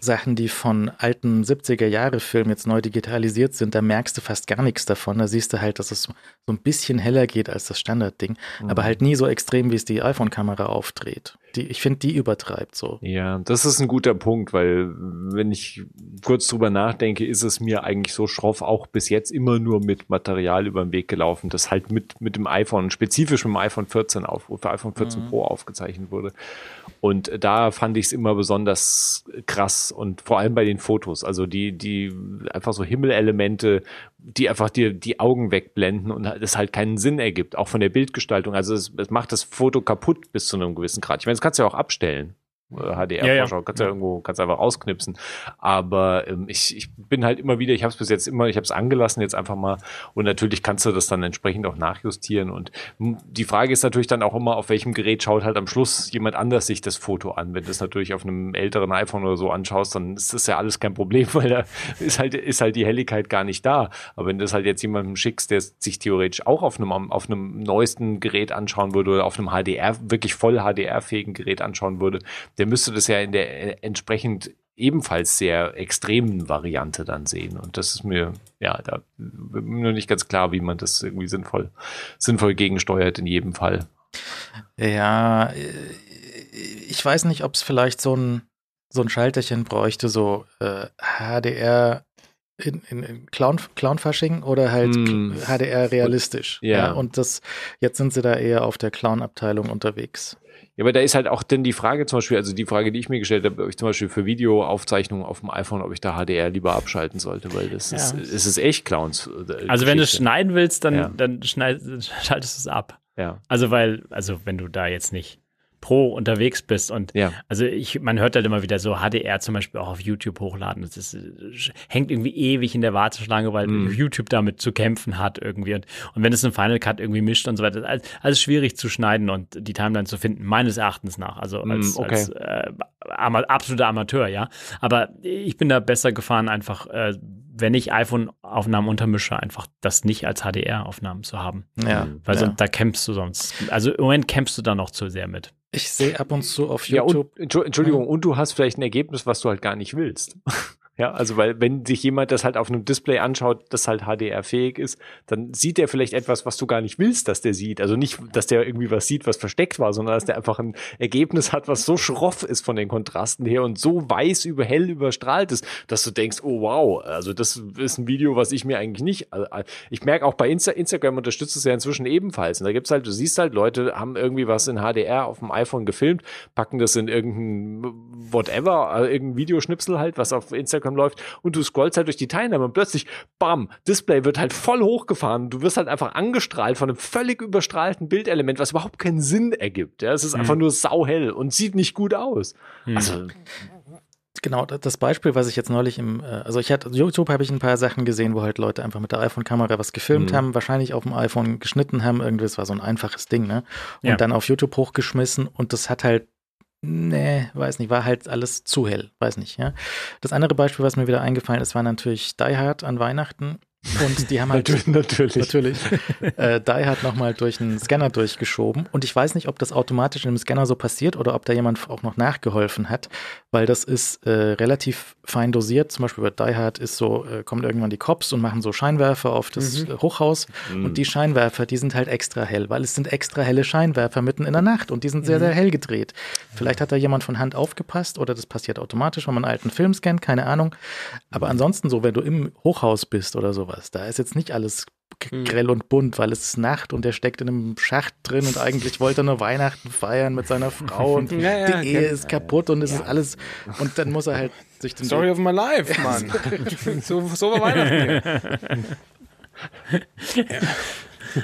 Sachen, die von alten 70er-Jahre-Filmen jetzt neu digitalisiert sind, da merkst du fast gar nichts davon. Da siehst du halt, dass es so ein bisschen heller geht als das Standardding, mhm. aber halt nie so extrem, wie es die iPhone-Kamera aufdreht. Die, ich finde, die übertreibt so. Ja, das ist ein guter Punkt, weil wenn ich kurz drüber nachdenke, ist es mir eigentlich so schroff auch bis jetzt immer nur mit Material über den Weg gelaufen, das halt mit, mit dem iPhone, spezifisch mit dem iPhone 14 auf, für iPhone 14 mhm. Pro aufgezeichnet wurde. Und da fand ich es immer besonders krass und vor allem bei den Fotos, also die, die einfach so Himmelelemente, die einfach dir die Augen wegblenden und es halt keinen Sinn ergibt, auch von der Bildgestaltung. Also es, es macht das Foto kaputt bis zu einem gewissen Grad. Ich meine, das kannst du ja auch abstellen. HDR-Vorschau, ja, ja. kannst du ja. irgendwo, kannst einfach ausknipsen. Aber ähm, ich, ich bin halt immer wieder, ich habe es bis jetzt immer, ich habe es angelassen jetzt einfach mal und natürlich kannst du das dann entsprechend auch nachjustieren. Und die Frage ist natürlich dann auch immer, auf welchem Gerät schaut halt am Schluss jemand anders sich das Foto an. Wenn du es natürlich auf einem älteren iPhone oder so anschaust, dann ist das ja alles kein Problem, *laughs* weil da ist halt, ist halt die Helligkeit gar nicht da. Aber wenn du das halt jetzt jemandem schickst, der sich theoretisch auch auf einem, auf einem neuesten Gerät anschauen würde oder auf einem HDR, wirklich voll HDR-fähigen Gerät anschauen würde, der müsste das ja in der äh, entsprechend ebenfalls sehr extremen Variante dann sehen. Und das ist mir, ja, da mir nicht ganz klar, wie man das irgendwie sinnvoll, sinnvoll gegensteuert in jedem Fall. Ja, äh, ich weiß nicht, ob es vielleicht so ein, so ein Schalterchen bräuchte, so äh, HDR in, in, in Clown, Clownfasching oder halt mm. HDR realistisch. Ja. ja. Und das, jetzt sind sie da eher auf der Clown-Abteilung unterwegs. Ja, aber da ist halt auch denn die Frage zum Beispiel, also die Frage, die ich mir gestellt habe, ob ich zum Beispiel für Videoaufzeichnungen auf dem iPhone, ob ich da HDR lieber abschalten sollte, weil das ja. ist, es ist echt Clowns. Äh, also wenn du es schneiden willst, dann, ja. dann schneid, *laughs* schaltest du es ab. Ja. Also weil, also wenn du da jetzt nicht pro unterwegs bist. Und ja. also ich, man hört halt immer wieder so HDR zum Beispiel auch auf YouTube hochladen. Das ist, hängt irgendwie ewig in der Warteschlange, weil mm. YouTube damit zu kämpfen hat irgendwie. Und, und wenn es ein Final Cut irgendwie mischt und so weiter, alles, alles schwierig zu schneiden und die Timeline zu finden, meines Erachtens nach. Also mm, als, mm, okay. als äh, ama absoluter Amateur, ja. Aber ich bin da besser gefahren, einfach äh, wenn ich iPhone-Aufnahmen untermische, einfach das nicht als HDR-Aufnahmen zu haben. Ja. Weil ja. So, da kämpfst du sonst. Also im Moment kämpfst du da noch zu sehr mit. Ich sehe ab und zu auf YouTube. Ja, und, Entschuldigung, und du hast vielleicht ein Ergebnis, was du halt gar nicht willst. *laughs* Ja, also weil wenn sich jemand das halt auf einem Display anschaut, das halt HDR-fähig ist, dann sieht er vielleicht etwas, was du gar nicht willst, dass der sieht. Also nicht, dass der irgendwie was sieht, was versteckt war, sondern dass der einfach ein Ergebnis hat, was so schroff ist von den Kontrasten her und so weiß über hell überstrahlt ist, dass du denkst, oh wow, also das ist ein Video, was ich mir eigentlich nicht. Also ich merke auch bei Insta Instagram unterstützt es ja inzwischen ebenfalls. Und da gibt's halt, du siehst halt, Leute haben irgendwie was in HDR auf dem iPhone gefilmt, packen das in irgendein whatever, irgendein Videoschnipsel halt, was auf Instagram Instagram läuft und du scrollst halt durch die Teilnahme und plötzlich, bam, Display wird halt voll hochgefahren. Du wirst halt einfach angestrahlt von einem völlig überstrahlten Bildelement, was überhaupt keinen Sinn ergibt. Ja, es ist mhm. einfach nur sauhell und sieht nicht gut aus. Mhm. Also Genau, das Beispiel, was ich jetzt neulich im, äh, also ich hatte, YouTube habe ich ein paar Sachen gesehen, wo halt Leute einfach mit der iPhone-Kamera was gefilmt mhm. haben, wahrscheinlich auf dem iPhone geschnitten haben, irgendwie, das war so ein einfaches Ding, ne? Und ja. dann auf YouTube hochgeschmissen und das hat halt, nee, weiß nicht, war halt alles zu hell, weiß nicht, ja. Das andere Beispiel, was mir wieder eingefallen ist, war natürlich Die Hard an Weihnachten. Und die haben halt natürlich, natürlich. Äh, Die hat nochmal durch einen Scanner durchgeschoben. Und ich weiß nicht, ob das automatisch in dem Scanner so passiert oder ob da jemand auch noch nachgeholfen hat, weil das ist äh, relativ fein dosiert. Zum Beispiel bei Die Hard ist so, äh, kommen irgendwann die Cops und machen so Scheinwerfer auf das mhm. Hochhaus. Mhm. Und die Scheinwerfer, die sind halt extra hell, weil es sind extra helle Scheinwerfer mitten in der Nacht und die sind sehr, mhm. sehr hell gedreht. Vielleicht hat da jemand von Hand aufgepasst oder das passiert automatisch, wenn man einen alten Film scannt, keine Ahnung. Aber ansonsten so, wenn du im Hochhaus bist oder so, sowas. Da ist jetzt nicht alles. Grell und bunt, weil es ist Nacht und er steckt in einem Schacht drin und eigentlich wollte er nur Weihnachten feiern mit seiner Frau und *laughs* ja, ja, die Ehe ist kaputt und es ja. ist alles und dann muss er halt sich den Story of my life, Mann. *laughs* so, so war Weihnachten.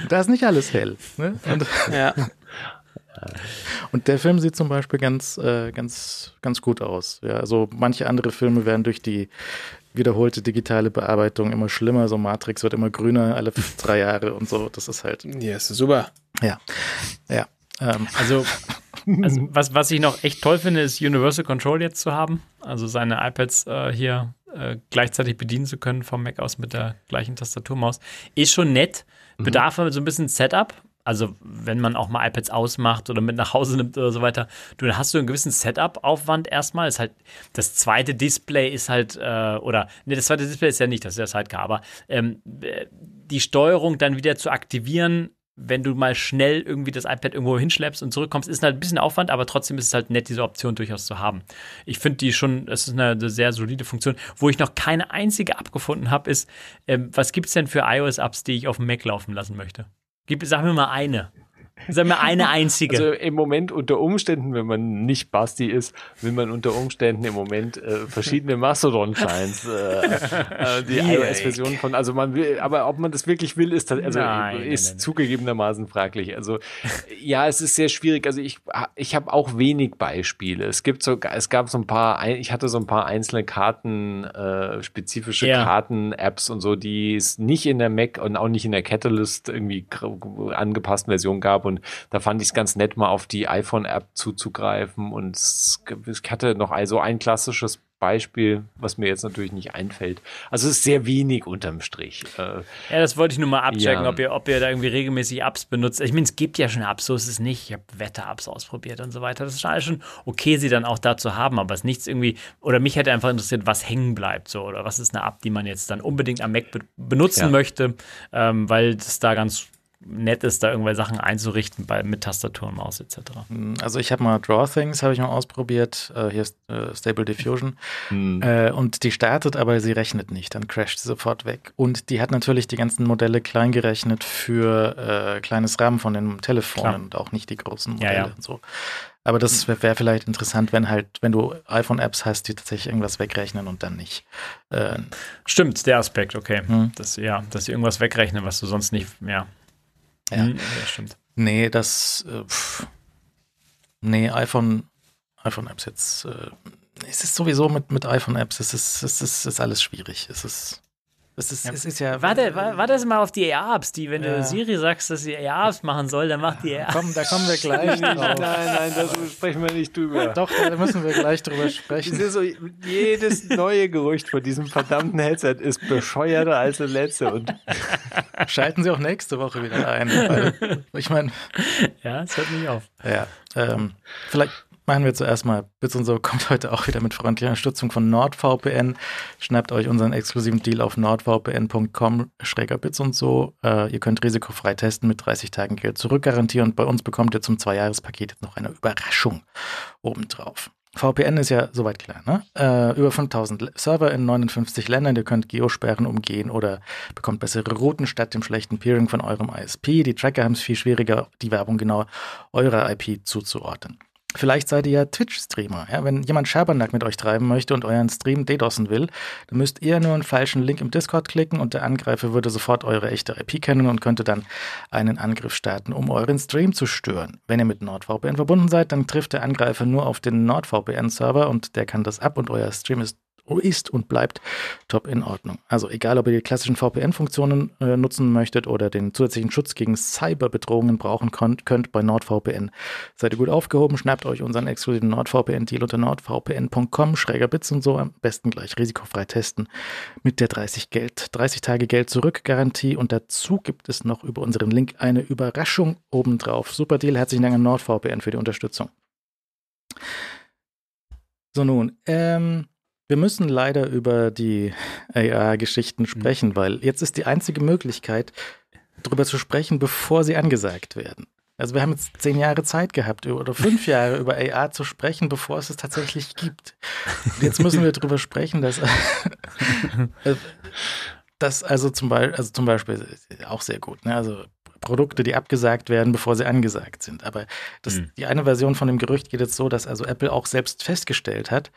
Da ist nicht alles hell. Ne? Und, ja. *laughs* Und der Film sieht zum Beispiel ganz, äh, ganz, ganz gut aus. Ja, also manche andere Filme werden durch die wiederholte digitale Bearbeitung immer schlimmer. So Matrix wird immer grüner alle *laughs* drei Jahre und so. Das ist halt. Ja, ist super. Ja. Ja. Ähm. Also, *laughs* also was, was ich noch echt toll finde, ist Universal Control jetzt zu haben. Also seine iPads äh, hier äh, gleichzeitig bedienen zu können vom Mac aus mit der gleichen Tastaturmaus. Ist schon nett. Mhm. Bedarf mhm. so ein bisschen Setup. Also, wenn man auch mal iPads ausmacht oder mit nach Hause nimmt oder so weiter, du hast du einen gewissen Setup-Aufwand erstmal. Ist halt, das zweite Display ist halt, äh, oder, ne, das zweite Display ist ja nicht, das ist ja Sidecar, aber ähm, die Steuerung dann wieder zu aktivieren, wenn du mal schnell irgendwie das iPad irgendwo hinschleppst und zurückkommst, ist halt ein bisschen Aufwand, aber trotzdem ist es halt nett, diese Option durchaus zu haben. Ich finde die schon, es ist eine, eine, sehr solide Funktion. Wo ich noch keine einzige abgefunden habe, ist, ähm, was gibt es denn für iOS-Apps, die ich auf dem Mac laufen lassen möchte? Gib, sag mir mal eine. Sag mir eine *laughs* einzige. Also im Moment unter Umständen, wenn man nicht Basti ist, will man unter Umständen im Moment äh, verschiedene Mastodon-Clients, äh, *laughs* äh, die iOS-Version von, also man will, aber ob man das wirklich will, ist, also nein, ist nein, zugegebenermaßen fraglich. Also ja, es ist sehr schwierig. Also ich, ich habe auch wenig Beispiele. Es gibt so, es gab so ein paar, ich hatte so ein paar einzelne Karten, äh, spezifische ja. Karten-Apps und so, die es nicht in der Mac und auch nicht in der Catalyst irgendwie angepassten Version gab und da fand ich es ganz nett, mal auf die iPhone-App zuzugreifen. Und ich hatte noch also ein klassisches Beispiel, was mir jetzt natürlich nicht einfällt. Also es ist sehr wenig unterm Strich. Äh, ja, das wollte ich nur mal abchecken, ja. ob, ihr, ob ihr da irgendwie regelmäßig Apps benutzt. Ich meine, es gibt ja schon Apps, so ist es nicht. Ich habe Wetter-Apps ausprobiert und so weiter. Das ist alles schon okay, sie dann auch da zu haben, aber es ist nichts irgendwie, oder mich hätte einfach interessiert, was hängen bleibt so, oder was ist eine App, die man jetzt dann unbedingt am Mac be benutzen ja. möchte, ähm, weil das da ganz nett ist, da irgendwelche Sachen einzurichten bei, mit Tastatur und Maus etc. Hm, also ich habe mal Draw Things, habe ich mal ausprobiert. Äh, hier ist äh, Stable Diffusion. Mhm. Äh, und die startet, aber sie rechnet nicht. Dann crasht sie sofort weg. Und die hat natürlich die ganzen Modelle klein gerechnet für äh, kleines RAM von den Telefonen Klar. und auch nicht die großen Modelle ja, ja. und so. Aber das wäre wär vielleicht interessant, wenn halt, wenn du iPhone-Apps hast, die tatsächlich irgendwas wegrechnen und dann nicht. Äh, Stimmt, der Aspekt, okay. Mhm. Das, ja, dass sie irgendwas wegrechnen, was du sonst nicht, ja. Ja, mhm, das stimmt. Nee, das, äh, pff, nee, iPhone, iPhone-Apps jetzt, äh, es ist sowieso mit, mit iPhone-Apps, es ist, es ist, es ist alles schwierig. Es ist, das ist, ja. es ist ja. Warte, warte das mal auf die AR-Apps, die, wenn ja. du Siri sagst, dass sie AR-Apps machen soll, dann macht die AR. Komm, da kommen wir gleich *laughs* drauf. Nein, nein, da sprechen wir nicht drüber. *laughs* Doch, da müssen wir gleich drüber *laughs* sprechen. So, jedes neue Gerücht von diesem verdammten Headset ist bescheuerter als das letzte. Und Schalten Sie auch nächste Woche wieder ein. Ich meine. Ja, es hört nicht auf. Ja, ähm, vielleicht Machen wir zuerst mal. Bits und so kommt heute auch wieder mit freundlicher Unterstützung von NordVPN. Schnappt euch unseren exklusiven Deal auf nordvpn.com schräger Bits und so. Äh, ihr könnt risikofrei testen mit 30 Tagen Geld zurückgarantieren und bei uns bekommt ihr zum Zweijahrespaket jetzt noch eine Überraschung obendrauf. VPN ist ja soweit klar, ne? Äh, über 5000 Server in 59 Ländern. Ihr könnt Geosperren umgehen oder bekommt bessere Routen statt dem schlechten Peering von eurem ISP. Die Tracker haben es viel schwieriger, die Werbung genau eurer IP zuzuordnen. Vielleicht seid ihr ja Twitch-Streamer. Ja? Wenn jemand Schabernack mit euch treiben möchte und euren Stream DDoSen will, dann müsst ihr nur einen falschen Link im Discord klicken und der Angreifer würde sofort eure echte IP kennen und könnte dann einen Angriff starten, um euren Stream zu stören. Wenn ihr mit NordVPN verbunden seid, dann trifft der Angreifer nur auf den NordVPN-Server und der kann das ab und euer Stream ist ist und bleibt top in Ordnung. Also egal, ob ihr die klassischen VPN-Funktionen äh, nutzen möchtet oder den zusätzlichen Schutz gegen Cyberbedrohungen brauchen könnt, könnt bei NordVPN. Seid ihr gut aufgehoben, schnappt euch unseren exklusiven NordVPN-Deal unter nordvpn.com, schräger Bits und so, am besten gleich risikofrei testen mit der 30 Geld, 30 Tage Geld zurück Garantie und dazu gibt es noch über unseren Link eine Überraschung obendrauf. Super Deal, herzlichen Dank an NordVPN für die Unterstützung. So nun, ähm, wir müssen leider über die AR-Geschichten mhm. sprechen, weil jetzt ist die einzige Möglichkeit, darüber zu sprechen, bevor sie angesagt werden. Also wir haben jetzt zehn Jahre Zeit gehabt oder fünf *laughs* Jahre über AR zu sprechen, bevor es es tatsächlich gibt. Und jetzt müssen wir darüber sprechen, dass, *laughs* dass also zum Beispiel, also zum Beispiel auch sehr gut. Ne? Also Produkte, die abgesagt werden, bevor sie angesagt sind. Aber das, mhm. die eine Version von dem Gerücht geht jetzt so, dass also Apple auch selbst festgestellt hat,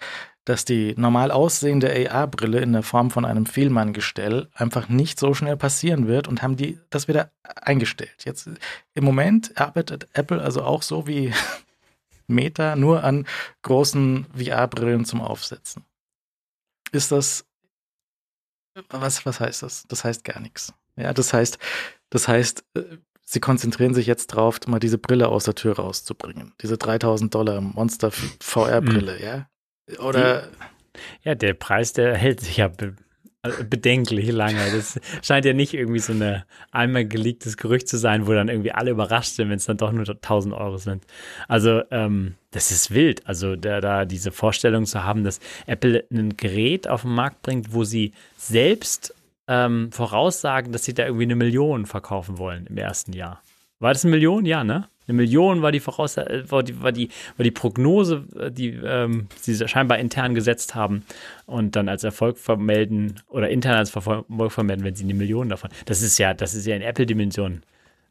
dass die normal aussehende AR-Brille in der Form von einem Fehlmann-Gestell einfach nicht so schnell passieren wird und haben die das wieder eingestellt. Jetzt im Moment arbeitet Apple also auch so wie *laughs* Meta nur an großen VR-Brillen zum Aufsetzen. Ist das was, was heißt das? Das heißt gar nichts. Ja, das heißt, das heißt, äh, sie konzentrieren sich jetzt drauf, mal diese Brille aus der Tür rauszubringen. Diese 3000 Dollar Monster VR-Brille, mhm. ja? Oder. Ja, der Preis, der hält sich ja be äh, bedenklich lange. Das scheint ja nicht irgendwie so ein einmal geleaktes Gerücht zu sein, wo dann irgendwie alle überrascht sind, wenn es dann doch nur 1000 Euro sind. Also, ähm, das ist wild. Also, da, da diese Vorstellung zu haben, dass Apple ein Gerät auf den Markt bringt, wo sie selbst ähm, voraussagen, dass sie da irgendwie eine Million verkaufen wollen im ersten Jahr. War das eine Million? Ja, ne? Eine Million war die Voraussage, äh, war die, war die, war die Prognose, äh, die ähm, sie scheinbar intern gesetzt haben und dann als Erfolg vermelden oder intern als Erfolg vermelden, wenn sie eine Million davon. Das ist ja, das ist ja in Apple-Dimensionen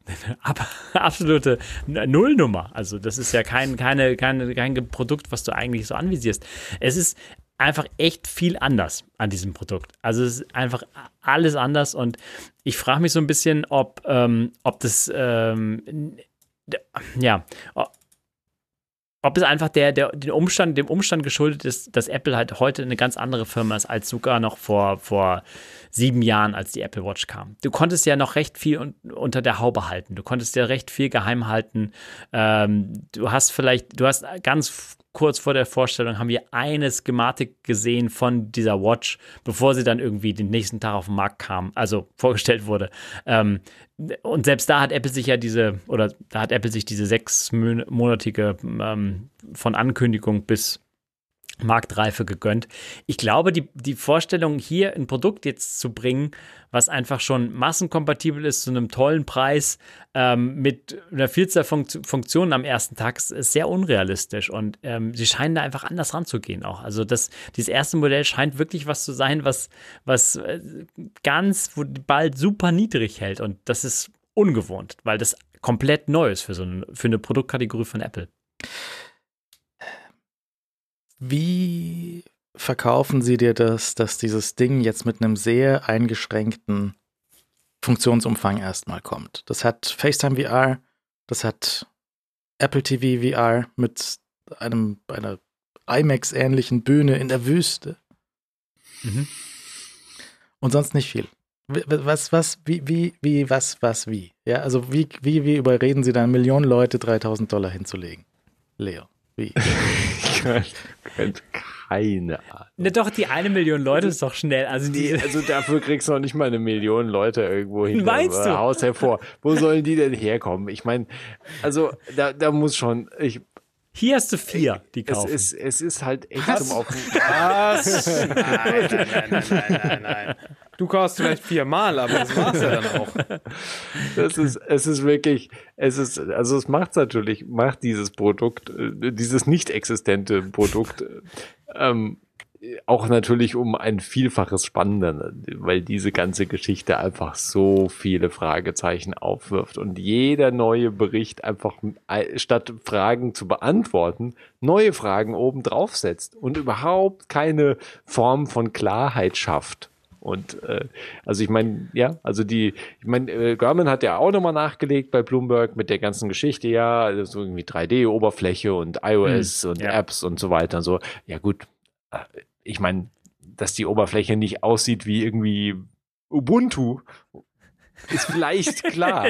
*laughs* absolute Nullnummer. Also das ist ja kein, keine, keine, kein Produkt, was du eigentlich so anvisierst. Es ist einfach echt viel anders an diesem Produkt. Also es ist einfach alles anders und ich frage mich so ein bisschen, ob, ähm, ob das ähm, ja, ob es einfach der, der, den Umstand, dem Umstand geschuldet ist, dass Apple halt heute eine ganz andere Firma ist als sogar noch vor, vor sieben Jahren, als die Apple Watch kam. Du konntest ja noch recht viel un unter der Haube halten. Du konntest ja recht viel geheim halten. Ähm, du hast vielleicht, du hast ganz kurz vor der Vorstellung haben wir eine Schematik gesehen von dieser Watch, bevor sie dann irgendwie den nächsten Tag auf den Markt kam, also *laughs* vorgestellt wurde. Ähm, und selbst da hat Apple sich ja diese, oder da hat Apple sich diese sechsmonatige ähm, von Ankündigung bis Marktreife gegönnt. Ich glaube, die, die Vorstellung, hier ein Produkt jetzt zu bringen, was einfach schon massenkompatibel ist, zu einem tollen Preis, ähm, mit einer Vielzahl von Funktionen am ersten Tag, ist sehr unrealistisch. Und ähm, sie scheinen da einfach anders ranzugehen auch. Also das, dieses erste Modell scheint wirklich was zu sein, was, was äh, ganz bald super niedrig hält. Und das ist ungewohnt, weil das komplett neu ist für so eine, für eine Produktkategorie von Apple. Wie verkaufen sie dir das, dass dieses Ding jetzt mit einem sehr eingeschränkten Funktionsumfang erstmal kommt? Das hat FaceTime VR, das hat Apple TV VR mit einem, einer IMAX-ähnlichen Bühne in der Wüste. Mhm. Und sonst nicht viel. Was, was, wie, wie, wie, was, was, wie? Ja, also wie, wie, wie überreden Sie dann Millionen Leute 3000 Dollar hinzulegen? Leo, wie? *laughs* *laughs* keine Ahnung. Ne, doch, die eine Million Leute ist doch schnell. Also, die, also dafür kriegst du noch nicht mal eine Million Leute irgendwo hin Meinst du? Haus hervor. Wo sollen die denn herkommen? Ich meine, also da, da muss schon, ich, hier hast du vier, die kaufen. Es ist, es ist halt echt Was? zum Auf. Was? *laughs* Nein, nein, nein, nein, nein, nein, nein. Du kaufst vielleicht viermal, aber das war's ja dann auch. Das ist, es ist wirklich, es ist, also es macht natürlich, macht dieses Produkt, äh, dieses nicht existente Produkt, ähm, auch natürlich um ein Vielfaches spannender, weil diese ganze Geschichte einfach so viele Fragezeichen aufwirft und jeder neue Bericht einfach statt Fragen zu beantworten, neue Fragen oben drauf setzt und überhaupt keine Form von Klarheit schafft. Und äh, also ich meine, ja, also die, ich meine, äh, Garmin hat ja auch nochmal nachgelegt bei Bloomberg mit der ganzen Geschichte, ja, also irgendwie 3D-Oberfläche und iOS hm, und ja. Apps und so weiter und so. Ja gut, äh, ich meine, dass die Oberfläche nicht aussieht wie irgendwie Ubuntu, ist vielleicht *laughs* klar.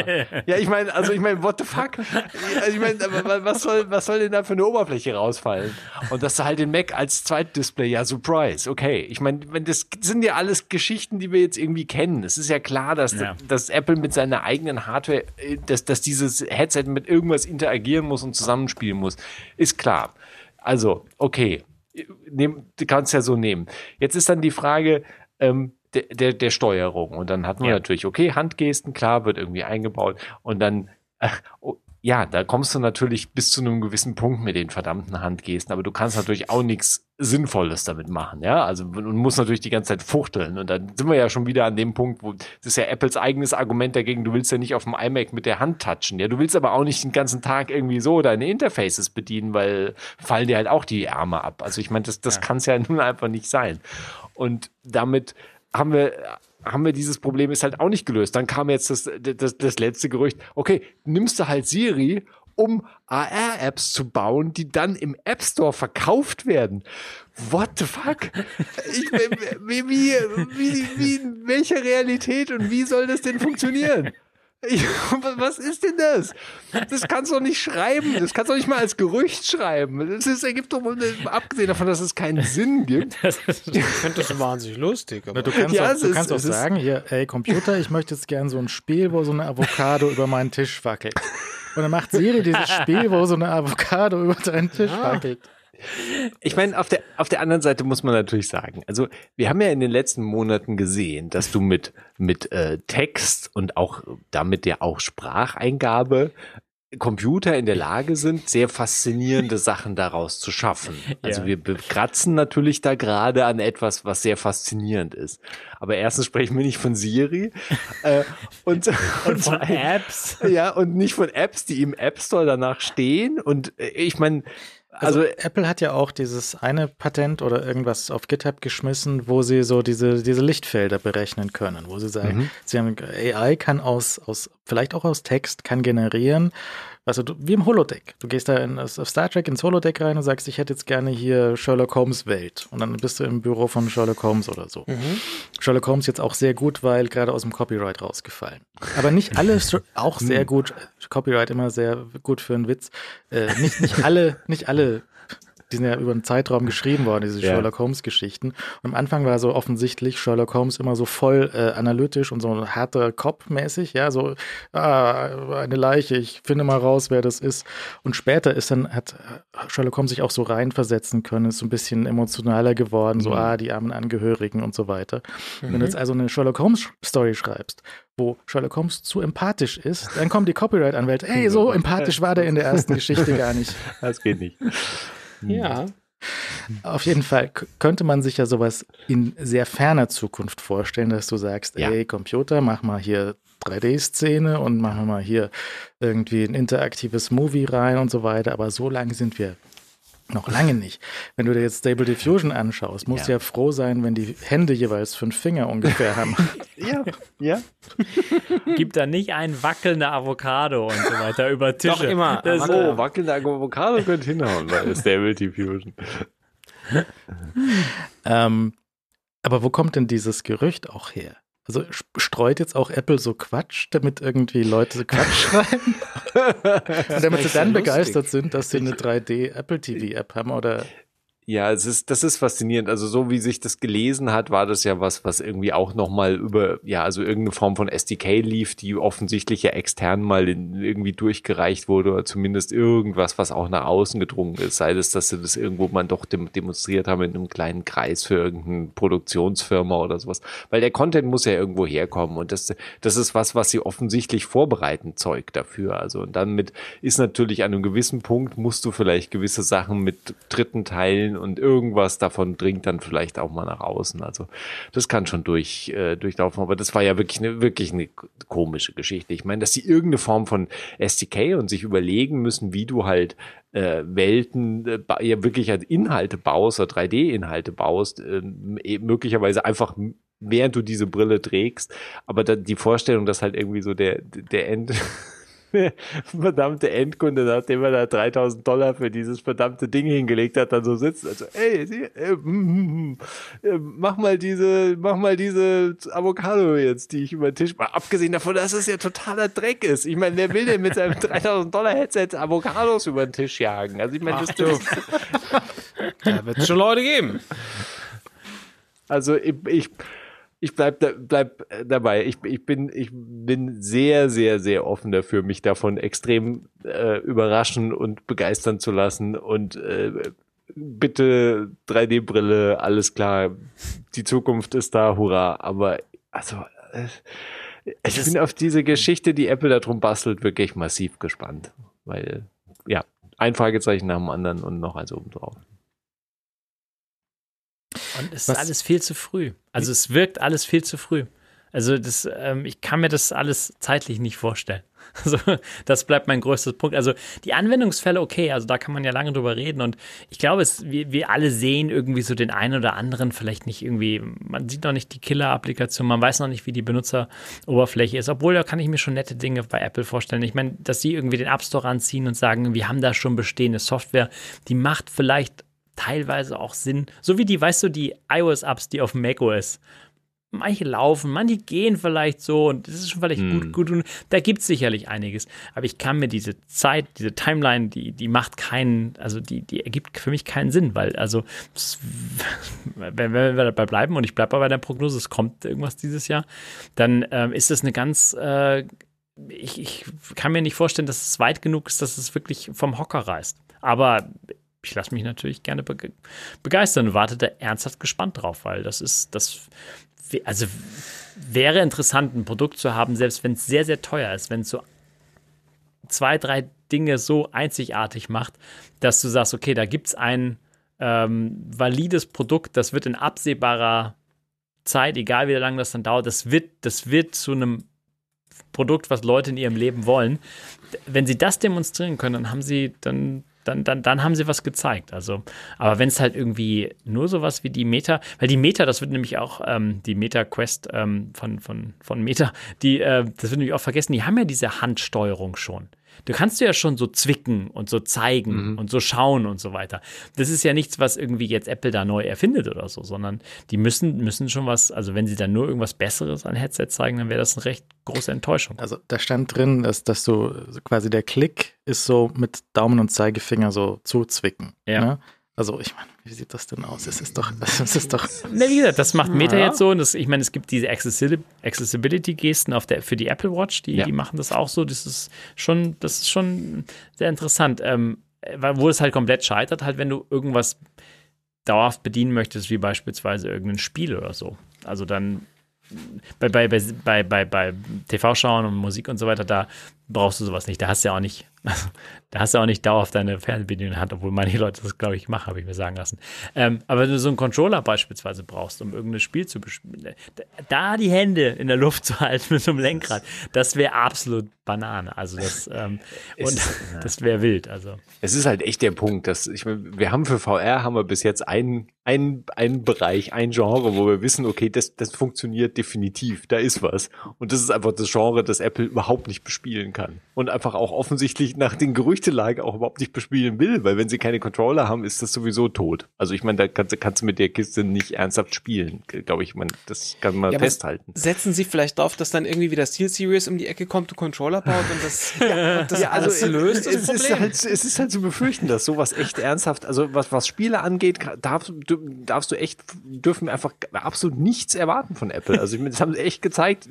ja, ich meine, also ich meine, what the fuck? Also ich meine, was soll, was soll denn da für eine Oberfläche rausfallen? Und dass du halt den Mac als Zweitdisplay, ja, Surprise, okay. Ich meine, das sind ja alles Geschichten, die wir jetzt irgendwie kennen. Es ist ja klar, dass, ja. dass Apple mit seiner eigenen Hardware, äh, dass, dass dieses Headset mit irgendwas interagieren muss und zusammenspielen muss. Ist klar. Also, okay nehm, du kannst ja so nehmen. Jetzt ist dann die Frage ähm, der, der, der Steuerung. Und dann hat man ja. natürlich, okay, Handgesten, klar, wird irgendwie eingebaut. Und dann, ach, oh, ja, da kommst du natürlich bis zu einem gewissen Punkt mit den verdammten Handgesten, aber du kannst natürlich auch nichts Sinnvolles damit machen, ja. Also man muss natürlich die ganze Zeit fuchteln. Und dann sind wir ja schon wieder an dem Punkt, wo das ist ja Apples eigenes Argument dagegen, du willst ja nicht auf dem iMac mit der Hand touchen. Ja, du willst aber auch nicht den ganzen Tag irgendwie so deine Interfaces bedienen, weil fallen dir halt auch die Ärmel ab. Also ich meine, das, das ja. kann es ja *laughs* nun einfach nicht sein. Und damit haben wir haben wir dieses Problem ist halt auch nicht gelöst. Dann kam jetzt das, das, das letzte Gerücht, okay, nimmst du halt Siri, um AR-Apps zu bauen, die dann im App Store verkauft werden. What the fuck? Ich, *laughs* wie, wie, wie, wie, in welcher Realität und wie soll das denn funktionieren? *laughs* Was ist denn das? Das kannst du doch nicht schreiben. Das kannst du doch nicht mal als Gerücht schreiben. Das ist, ergibt doch, abgesehen davon, dass es keinen Sinn gibt. *laughs* Das ist, ich finde das wahnsinnig lustig. Aber. Du kannst ja, auch, du ist, kannst auch sagen, hier, ey, Computer, ich möchte jetzt gerne so ein Spiel, wo so eine Avocado über meinen Tisch wackelt. Und dann macht Siri dieses Spiel, wo so eine Avocado über deinen Tisch ah. wackelt. Ich meine, auf der, auf der anderen Seite muss man natürlich sagen, also wir haben ja in den letzten Monaten gesehen, dass du mit, mit äh, Text und auch damit ja auch Spracheingabe Computer in der Lage sind, sehr faszinierende Sachen daraus zu schaffen. Also ja. wir bekratzen natürlich da gerade an etwas, was sehr faszinierend ist. Aber erstens sprechen wir nicht von Siri äh, und, *laughs* und, und von Apps. Ja, und nicht von Apps, die im App Store danach stehen. Und äh, ich meine, also, also, Apple hat ja auch dieses eine Patent oder irgendwas auf GitHub geschmissen, wo sie so diese, diese Lichtfelder berechnen können, wo sie sagen, mhm. sie haben AI kann aus, aus, vielleicht auch aus Text, kann generieren, also du, wie im Holodeck. Du gehst da in, auf Star Trek ins Holodeck rein und sagst, ich hätte jetzt gerne hier Sherlock Holmes Welt. Und dann bist du im Büro von Sherlock Holmes oder so. Mhm. Sherlock Holmes jetzt auch sehr gut, weil gerade aus dem Copyright rausgefallen. Aber nicht alle, auch sehr gut, Copyright immer sehr gut für einen Witz. Äh, nicht, nicht alle, nicht alle die sind ja über einen Zeitraum geschrieben worden, diese *laughs* ja. Sherlock Holmes-Geschichten. Und am Anfang war so offensichtlich Sherlock Holmes immer so voll äh, analytisch und so harter Kopf-mäßig, ja, so ah, eine Leiche, ich finde mal raus, wer das ist. Und später ist dann, hat Sherlock Holmes sich auch so reinversetzen können, ist so ein bisschen emotionaler geworden, mhm. so ah, die armen Angehörigen und so weiter. Mhm. Wenn du jetzt also eine Sherlock Holmes-Story schreibst, wo Sherlock Holmes zu empathisch ist, dann kommen die Copyright-Anwälte, hey, so *laughs* empathisch war der in der ersten Geschichte gar nicht. *laughs* Das geht nicht. Ja. Auf jeden Fall könnte man sich ja sowas in sehr ferner Zukunft vorstellen, dass du sagst, ja. ey, Computer, mach mal hier 3D-Szene und machen wir mal hier irgendwie ein interaktives Movie rein und so weiter. Aber so lange sind wir noch lange nicht. Wenn du dir jetzt Stable Diffusion anschaust, musst du ja. ja froh sein, wenn die Hände jeweils fünf Finger ungefähr haben. *laughs* ja, ja. Gibt da nicht ein wackelnder Avocado und so weiter über Tische. Doch immer. Das oh, wackelnder Avocado könnte hinhauen bei *laughs* Stable Diffusion. ähm, aber wo kommt denn dieses Gerücht auch her? Also streut jetzt auch Apple so Quatsch, damit irgendwie Leute so Quatsch *laughs* schreiben? Und *laughs* damit sie dann begeistert sind, dass sie eine 3D Apple TV App haben oder ja, es ist, das ist faszinierend. Also so wie sich das gelesen hat, war das ja was, was irgendwie auch nochmal über, ja, also irgendeine Form von SDK lief, die offensichtlich ja extern mal in, irgendwie durchgereicht wurde oder zumindest irgendwas, was auch nach außen gedrungen ist. Sei es, dass sie das irgendwo mal doch dem, demonstriert haben in einem kleinen Kreis für irgendeine Produktionsfirma oder sowas. Weil der Content muss ja irgendwo herkommen und das, das ist was, was sie offensichtlich vorbereiten Zeug dafür. Also und damit ist natürlich an einem gewissen Punkt musst du vielleicht gewisse Sachen mit Dritten teilen und irgendwas davon dringt dann vielleicht auch mal nach außen. Also das kann schon durch, äh, durchlaufen, aber das war ja wirklich eine, wirklich eine komische Geschichte. Ich meine, dass sie irgendeine Form von SDK und sich überlegen müssen, wie du halt äh, Welten äh, ja wirklich als Inhalte baust oder 3D-Inhalte baust, äh, möglicherweise einfach während du diese Brille trägst, aber da, die Vorstellung, dass halt irgendwie so der, der End, *laughs* verdammte Endkunde, nachdem er da 3000 Dollar für dieses verdammte Ding hingelegt hat, dann so sitzt, also, ey, sie, äh, mm, äh, mach mal diese, mach mal diese Avocado jetzt, die ich über den Tisch, mal abgesehen davon, dass es ja totaler Dreck ist. Ich meine, wer will denn mit seinem *laughs* 3000 Dollar Headset Avocados über den Tisch jagen? Also, ich meine, das, das da wird es schon Leute geben. Also, ich, ich ich bleib, da, bleib dabei. Ich, ich, bin, ich bin sehr, sehr, sehr offen dafür, mich davon extrem äh, überraschen und begeistern zu lassen. Und äh, bitte 3D-Brille, alles klar. Die Zukunft ist da, hurra. Aber also, äh, ich bin auf diese Geschichte, die Apple da drum bastelt, wirklich massiv gespannt. Weil, ja, ein Fragezeichen nach dem anderen und noch eins oben drauf. Und es Was? ist alles viel zu früh. Also es wirkt alles viel zu früh. Also das, ähm, ich kann mir das alles zeitlich nicht vorstellen. *laughs* Also das bleibt mein größter Punkt. Also die Anwendungsfälle, okay, also da kann man ja lange drüber reden und ich glaube, es, wir, wir alle sehen irgendwie so den einen oder anderen, vielleicht nicht irgendwie, man sieht noch nicht die Killer-Applikation, man weiß noch nicht, wie die Benutzeroberfläche ist, obwohl da kann ich mir schon nette Dinge bei Apple vorstellen. Ich meine, dass sie irgendwie den App Store anziehen und sagen, wir haben da schon bestehende Software, die macht vielleicht teilweise auch Sinn. So wie die, weißt du, die iOS-Apps, die auf macOS. Manche laufen, manche gehen vielleicht so und das ist schon vielleicht hm. gut, gut und da gibt es sicherlich einiges. Aber ich kann mir diese Zeit, diese Timeline, die, die macht keinen, also die, die ergibt für mich keinen Sinn, weil, also, *laughs* wenn, wenn wir dabei bleiben und ich bleibe bei der Prognose, es kommt irgendwas dieses Jahr, dann ähm, ist das eine ganz, äh, ich, ich kann mir nicht vorstellen, dass es weit genug ist, dass es wirklich vom Hocker reißt. Aber ich lasse mich natürlich gerne be begeistern und warte da ernsthaft gespannt drauf, weil das ist, das, also wäre interessant, ein Produkt zu haben, selbst wenn es sehr, sehr teuer ist, wenn es so zwei, drei Dinge so einzigartig macht, dass du sagst, okay, da gibt es ein ähm, valides Produkt, das wird in absehbarer Zeit, egal wie lange das dann dauert, das wird, das wird zu einem Produkt, was Leute in ihrem Leben wollen. Wenn sie das demonstrieren können, dann haben sie, dann dann, dann, dann haben sie was gezeigt. Also, aber wenn es halt irgendwie nur sowas wie die Meta, weil die Meta, das wird nämlich auch ähm, die Meta Quest ähm, von, von, von Meta, die, äh, das wird nämlich auch vergessen, die haben ja diese Handsteuerung schon. Du kannst ja schon so zwicken und so zeigen mhm. und so schauen und so weiter. Das ist ja nichts, was irgendwie jetzt Apple da neu erfindet oder so, sondern die müssen, müssen schon was, also wenn sie dann nur irgendwas Besseres an Headset zeigen, dann wäre das eine recht große Enttäuschung. Also da stand drin, dass, dass du quasi der Klick ist so mit Daumen und Zeigefinger so zuzwicken. Ja. Ne? Also ich meine, wie sieht das denn aus? Es ist doch, *laughs* es ist doch. Na, wie gesagt, das macht Meta ja. jetzt so. Und das, ich meine, es gibt diese Accessibility-Gesten der, für die Apple Watch, die, ja. die machen das auch so. Das ist schon, das ist schon sehr interessant. Ähm, wo es halt komplett scheitert, halt, wenn du irgendwas dauerhaft bedienen möchtest, wie beispielsweise irgendein Spiel oder so. Also dann bei, bei, bei, bei, bei TV-Schauen und Musik und so weiter, da brauchst du sowas nicht. Da hast du ja auch nicht, *laughs* da hast du auch nicht dauerhaft deine Fernbedienung in der Hand, obwohl manche Leute das, glaube ich, machen, habe ich mir sagen lassen. Ähm, aber wenn du so einen Controller beispielsweise brauchst, um irgendein Spiel zu bespielen, da die Hände in der Luft zu *laughs* halten mit so einem Lenkrad, das wäre absolut Banane. Also das, ähm, *laughs* und ja. das wäre wild. Also. Es ist halt echt der Punkt, dass ich, wir haben für VR haben wir bis jetzt einen, einen, einen Bereich, ein Genre, wo wir wissen, okay, das, das funktioniert definitiv, da ist was. Und das ist einfach das Genre, das Apple überhaupt nicht bespielen kann. Und einfach auch offensichtlich nach den Gerüchtelagen auch überhaupt nicht bespielen will, weil wenn sie keine Controller haben, ist das sowieso tot. Also ich meine, da kannst, kannst du mit der Kiste nicht ernsthaft spielen, glaube ich. Man, das kann man ja, festhalten. Setzen sie vielleicht darauf, dass dann irgendwie wieder Steel Series um die Ecke kommt, du Controller baut und das, *laughs* ja, das ja, also löst das es Problem. Ist halt, es ist halt zu befürchten, dass sowas echt ernsthaft, also was, was Spiele angeht, darfst, darfst du echt, dürfen wir einfach absolut nichts erwarten von Apple. Also ich meine, das haben sie echt gezeigt,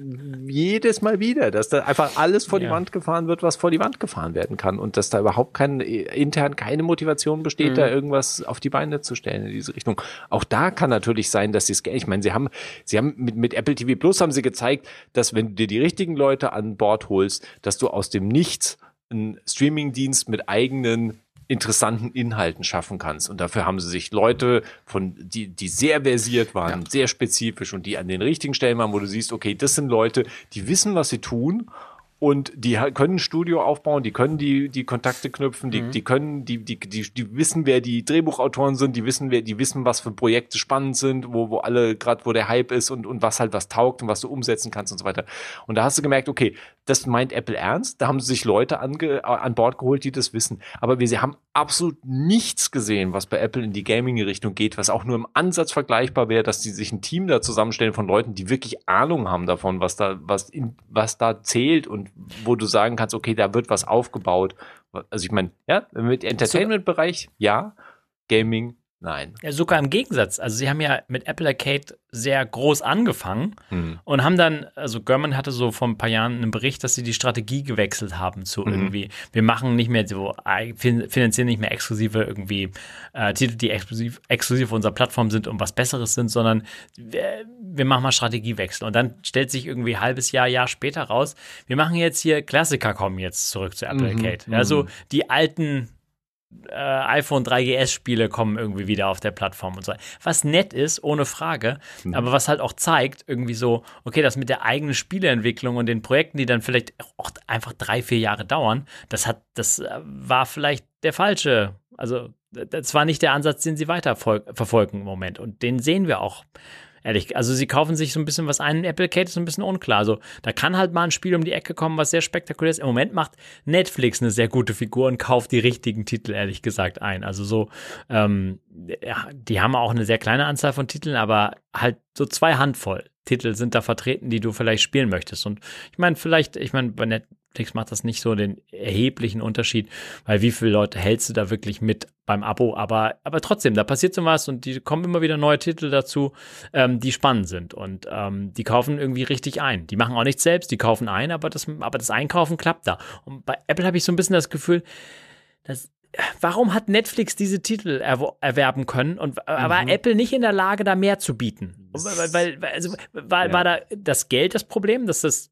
jedes Mal wieder, dass da einfach alles vor die Wand gefahren wird, was vor die Wand gefahren werden kann und dass da überhaupt kein, intern keine Motivation besteht, mhm. da irgendwas auf die Beine zu stellen in diese Richtung. Auch da kann natürlich sein, dass sie es, ich meine, sie haben, sie haben mit, mit Apple TV Plus haben sie gezeigt, dass wenn du dir die richtigen Leute an Bord holst, dass du aus dem Nichts einen Streamingdienst mit eigenen interessanten Inhalten schaffen kannst. Und dafür haben sie sich Leute von, die, die sehr versiert waren, ja. sehr spezifisch und die an den richtigen Stellen waren, wo du siehst, okay, das sind Leute, die wissen, was sie tun und die können ein Studio aufbauen, die können die, die Kontakte knüpfen, die, mhm. die können, die, die, die, die wissen, wer die Drehbuchautoren sind, die wissen, wer, die wissen, was für Projekte spannend sind, wo, wo alle, gerade wo der Hype ist und, und was halt was taugt und was du umsetzen kannst und so weiter. Und da hast du gemerkt, okay, das meint Apple ernst, da haben sie sich Leute ange, an Bord geholt, die das wissen. Aber wir sie haben absolut nichts gesehen, was bei Apple in die Gaming-Richtung geht, was auch nur im Ansatz vergleichbar wäre, dass die sich ein Team da zusammenstellen von Leuten, die wirklich Ahnung haben davon, was da, was in, was da zählt und wo du sagen kannst, okay, da wird was aufgebaut. Also ich meine, ja, mit Entertainment-Bereich, ja, Gaming, Nein. Ja, sogar im Gegensatz. Also sie haben ja mit Apple Arcade sehr groß angefangen hm. und haben dann, also German hatte so vor ein paar Jahren einen Bericht, dass sie die Strategie gewechselt haben zu mhm. irgendwie, wir machen nicht mehr so, finanzieren nicht mehr exklusive irgendwie äh, Titel, die exklusiv, exklusiv auf unserer Plattform sind und was Besseres sind, sondern wir, wir machen mal Strategiewechsel. Und dann stellt sich irgendwie ein halbes Jahr, Jahr später raus, wir machen jetzt hier, Klassiker kommen jetzt zurück zu Apple mhm. Arcade. Also die alten äh, iPhone 3GS-Spiele kommen irgendwie wieder auf der Plattform und so. Was nett ist, ohne Frage, mhm. aber was halt auch zeigt, irgendwie so, okay, das mit der eigenen Spieleentwicklung und den Projekten, die dann vielleicht auch einfach drei, vier Jahre dauern, das hat, das äh, war vielleicht der falsche. Also, das war nicht der Ansatz, den sie weiter verfolgen im Moment. Und den sehen wir auch Ehrlich, also sie kaufen sich so ein bisschen was ein. Apple Kate ist so ein bisschen unklar. Also da kann halt mal ein Spiel um die Ecke kommen, was sehr spektakulär ist. Im Moment macht Netflix eine sehr gute Figur und kauft die richtigen Titel, ehrlich gesagt, ein. Also so, ähm, ja, die haben auch eine sehr kleine Anzahl von Titeln, aber halt so zwei Handvoll Titel sind da vertreten, die du vielleicht spielen möchtest. Und ich meine, vielleicht, ich meine, bei Net Netflix macht das nicht so den erheblichen Unterschied, weil wie viele Leute hältst du da wirklich mit beim Abo? Aber, aber trotzdem, da passiert so was und die kommen immer wieder neue Titel dazu, ähm, die spannend sind und ähm, die kaufen irgendwie richtig ein. Die machen auch nichts selbst, die kaufen ein, aber das, aber das Einkaufen klappt da. Und bei Apple habe ich so ein bisschen das Gefühl, dass warum hat Netflix diese Titel erwerben können und war mhm. Apple nicht in der Lage, da mehr zu bieten? Weil, weil, also, war, ja. war da das Geld das Problem, dass das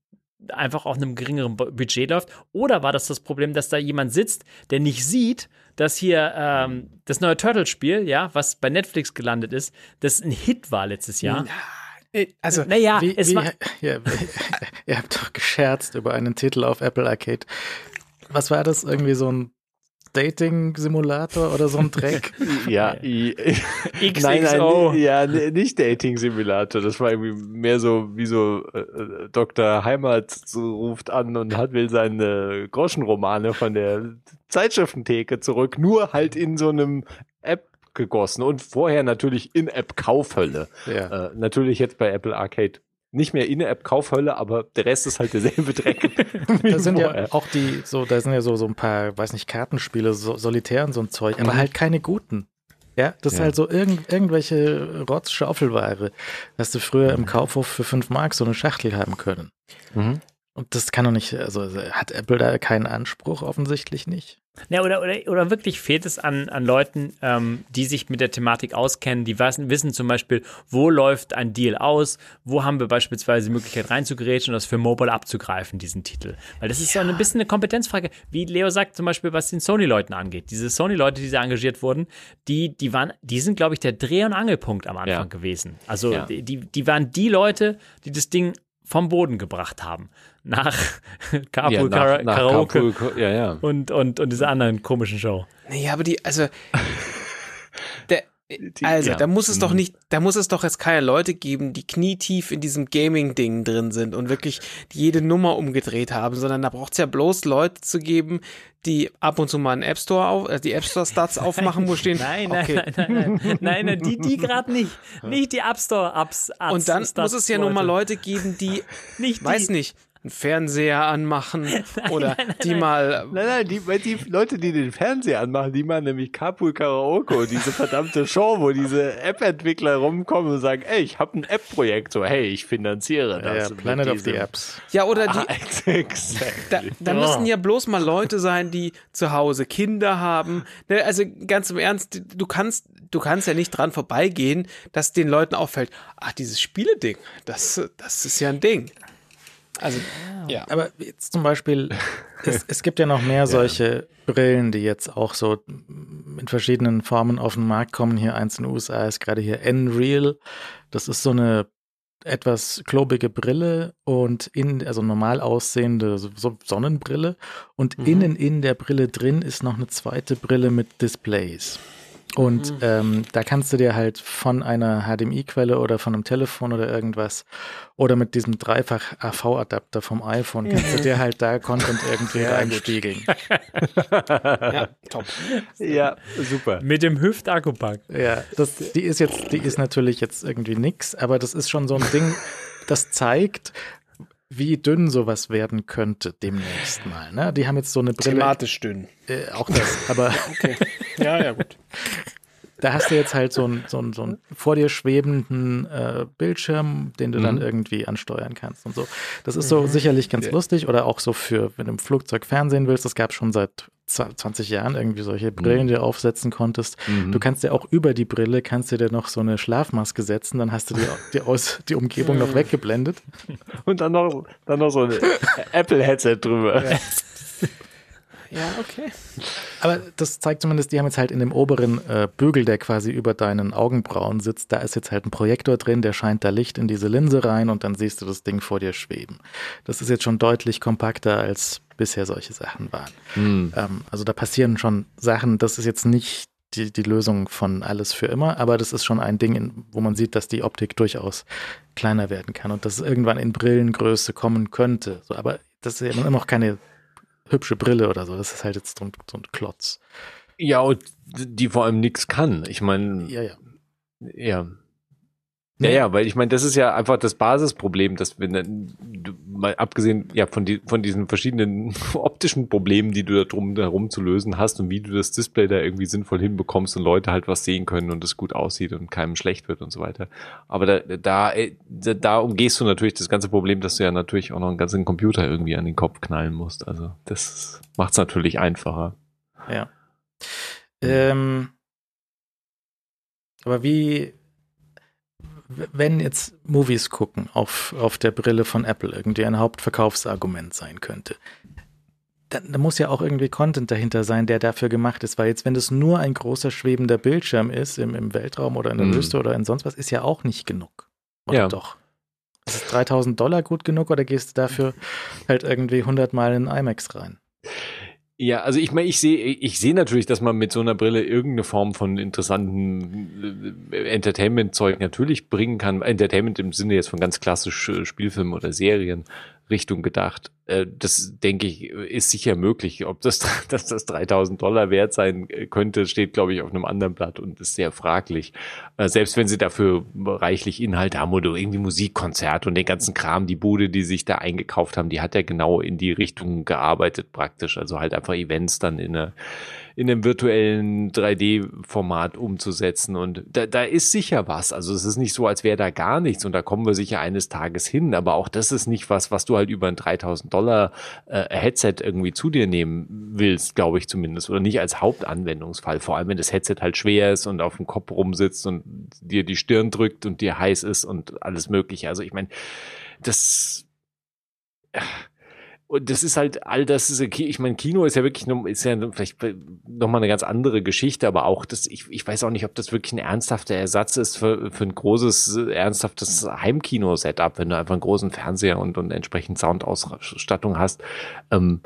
einfach auf einem geringeren Budget läuft? Oder war das das Problem, dass da jemand sitzt, der nicht sieht, dass hier ähm, das neue Turtle-Spiel, ja, was bei Netflix gelandet ist, das ein Hit war letztes Jahr? Äh, also, naja, wie, es wie, war. *laughs* Ja, ihr habt doch gescherzt über einen Titel auf Apple Arcade. Was war das? Irgendwie so ein Dating-Simulator oder so ein Dreck? *laughs* ja, *laughs* XXO. Nein, nein, ja, nicht Dating-Simulator. Das war irgendwie mehr so wie so äh, äh Dr. Heimat so ruft an und hat will seine Groschenromane von der Zeitschriftentheke zurück, nur halt in so einem App gegossen und vorher natürlich in App Kaufhölle. Ja. Äh, natürlich jetzt bei Apple Arcade nicht mehr In-App-Kaufhölle, aber der Rest ist halt derselbe Dreck. *laughs* da sind ja auch die, so, da sind ja so, so ein paar, weiß nicht, Kartenspiele, so, Solitär und so ein Zeug, aber mhm. halt keine guten. Ja, das ja. ist halt so irgend, irgendwelche Rotz-Schaufelware, dass du früher im Kaufhof für 5 Mark so eine Schachtel haben können. Mhm. Und das kann doch nicht, also hat Apple da keinen Anspruch? Offensichtlich nicht. Ja, oder, oder, oder wirklich fehlt es an, an Leuten, ähm, die sich mit der Thematik auskennen, die wissen, wissen zum Beispiel, wo läuft ein Deal aus, wo haben wir beispielsweise die Möglichkeit reinzugrätschen und das für Mobile abzugreifen, diesen Titel. Weil das ist ja. so ein bisschen eine Kompetenzfrage, wie Leo sagt zum Beispiel, was den Sony-Leuten angeht. Diese Sony-Leute, die da engagiert wurden, die, die waren, die sind, glaube ich, der Dreh- und Angelpunkt am Anfang ja. gewesen. Also ja. die, die waren die Leute, die das Ding vom Boden gebracht haben. Nach *laughs* Carpool ja, nach, nach Karaoke Carpool, ja, ja. Und, und, und dieser anderen komischen Show. Naja, aber die, also, *laughs* der, also, ja. da muss es doch mhm. nicht, da muss es doch jetzt keine Leute geben, die knietief in diesem Gaming-Ding drin sind und wirklich jede Nummer umgedreht haben, sondern da braucht es ja bloß Leute zu geben, die ab und zu mal einen App Store auf, äh, die App Store Stats *laughs* aufmachen, wo stehen. Nein, nein, okay. nein, nein, nein, nein, nein, die, die gerade nicht. Nicht die App Store Apps. Apps und dann muss es ja nur mal Leute geben, die, nicht die. weiß nicht, einen Fernseher anmachen *laughs* nein, oder nein, nein, die mal. Nein, nein, die, die Leute, die den Fernseher anmachen, die machen nämlich Carpool Karaoke, diese verdammte Show, wo diese App-Entwickler rumkommen und sagen, ey, ich habe ein App-Projekt, so, hey, ich finanziere das. Ja, Planet of the Apps. Ja, oder die. Ah, *laughs* exactly. Da, da oh. müssen ja bloß mal Leute sein, die zu Hause Kinder haben. Ne, also ganz im Ernst, du kannst, du kannst ja nicht dran vorbeigehen, dass den Leuten auffällt, ach, dieses Spieleding, das, das ist ja ein Ding. Also, ja. Aber jetzt zum Beispiel, es, es gibt ja noch mehr *laughs* solche Brillen, die jetzt auch so in verschiedenen Formen auf den Markt kommen. Hier eins in den USA ist gerade hier Nreal. Das ist so eine etwas klobige Brille und in, also normal aussehende so Sonnenbrille. Und Mhm. innen in der Brille drin ist noch eine zweite Brille mit Displays. Und Mhm. ähm, da kannst du dir halt von einer HDMI-Quelle oder von einem Telefon oder irgendwas oder mit diesem dreifach AV-Adapter vom iPhone kannst du dir halt da Content irgendwie *laughs* reinspiegeln. *laughs* ja, top. Ja, super. Mit dem Hüftakkupack. Ja, das, die ist jetzt, die ist natürlich jetzt irgendwie nix, aber das ist schon so ein Ding, das zeigt, wie dünn sowas werden könnte demnächst mal. Ne? Die haben jetzt so eine Brille, Thematisch dünn. äh, auch das, aber *laughs* Okay. Ja, ja, gut. *laughs* da hast du jetzt halt so einen so einen, so einen vor dir schwebenden äh, Bildschirm, den du dann Mhm. irgendwie ansteuern kannst und so. Das ist so sicherlich ganz lustig oder auch so für, wenn du im Flugzeug Fernsehen willst, das gab schon seit 20 Jahren irgendwie solche Brillen, die du aufsetzen konntest. Mhm. Du kannst ja auch über die Brille, kannst du dir noch so eine Schlafmaske setzen, dann hast du die, die, aus, die Umgebung noch *laughs* weggeblendet. Und dann noch, dann noch so ein *laughs* Apple-Headset drüber. Ja, okay. Aber das zeigt zumindest, die haben jetzt halt in dem oberen äh, Bügel, der quasi über deinen Augenbrauen sitzt, da ist jetzt halt ein Projektor drin, der scheint da Licht in diese Linse rein und dann siehst du das Ding vor dir schweben. Das ist jetzt schon deutlich kompakter, als bisher solche Sachen waren. Hm. Ähm, also da passieren schon Sachen, das ist jetzt nicht die, die Lösung von alles für immer, aber das ist schon ein Ding, in, wo man sieht, dass die Optik durchaus kleiner werden kann und dass es irgendwann in Brillengröße kommen könnte. So, aber das ist ja immer noch keine hübsche Brille oder so, das ist halt jetzt so ein, so ein Klotz. Ja, und die vor allem nichts kann. Ich meine, Ja, ja. ja. Nee. Ja, ja, weil ich meine, das ist ja einfach das Basisproblem, dass wenn dann, du, mal abgesehen ja von, die, von diesen verschiedenen *laughs* optischen Problemen, die du da drum herum zu lösen hast und wie du das Display da irgendwie sinnvoll hinbekommst und Leute halt was sehen können und es gut aussieht und keinem schlecht wird und so weiter. Aber da, da, äh, da, umgehst du natürlich das ganze Problem, dass du ja natürlich auch noch einen ganzen Computer irgendwie an den Kopf knallen musst. Also das macht es natürlich einfacher. Ja. Ähm, aber wie, wenn jetzt Movies gucken auf, auf der Brille von Apple irgendwie ein Hauptverkaufsargument sein könnte, dann, da muss ja auch irgendwie Content dahinter sein, der dafür gemacht ist, weil jetzt, wenn das nur ein großer schwebender Bildschirm ist, im, im Weltraum oder in der Mhm. Wüste oder in sonst was, ist ja auch nicht genug. Oder Ja. doch? Ist es 3000 Dollar gut genug oder gehst du dafür *laughs* halt irgendwie 100 Mal in IMAX rein? Ja, also ich meine, ich sehe ich sehe natürlich, dass man mit so einer Brille irgendeine Form von interessanten äh, Entertainment-Zeug natürlich bringen kann. Entertainment im Sinne jetzt von ganz klassisch äh, Spielfilmen oder Serien Richtung gedacht. Äh, Das denke ich, ist sicher möglich. Ob das, *laughs* dass das 3000 Dollar wert sein äh, könnte, steht, glaube ich, auf einem anderen Blatt und ist sehr fraglich. Äh, Selbst wenn sie dafür reichlich Inhalt haben oder irgendwie Musikkonzert und den ganzen Kram, die Bude, die sich da eingekauft haben, die hat ja genau in die Richtung gearbeitet praktisch. Also halt einfach Events dann in einer in einem virtuellen 3D-Format umzusetzen. Und da, da ist sicher was. Also es ist nicht so, als wäre da gar nichts. Und da kommen wir sicher eines Tages hin. Aber auch das ist nicht was, was du halt über ein 3000 Dollar äh, Headset irgendwie zu dir nehmen willst, glaube ich zumindest. Oder nicht als Hauptanwendungsfall. Vor allem, wenn das Headset halt schwer ist und auf dem Kopf rumsitzt und dir die Stirn drückt und dir heiß ist und alles Mögliche. Also ich meine, das und das ist halt all das ist, ich meine, Kino ist ja wirklich noch, ist ja vielleicht noch mal eine ganz andere Geschichte, aber auch das, ich, ich weiß auch nicht, ob das wirklich ein ernsthafter Ersatz ist für, für ein großes, ernsthaftes Heimkino-Setup, wenn du einfach einen großen Fernseher und, und entsprechend Soundausstattung hast. Ähm,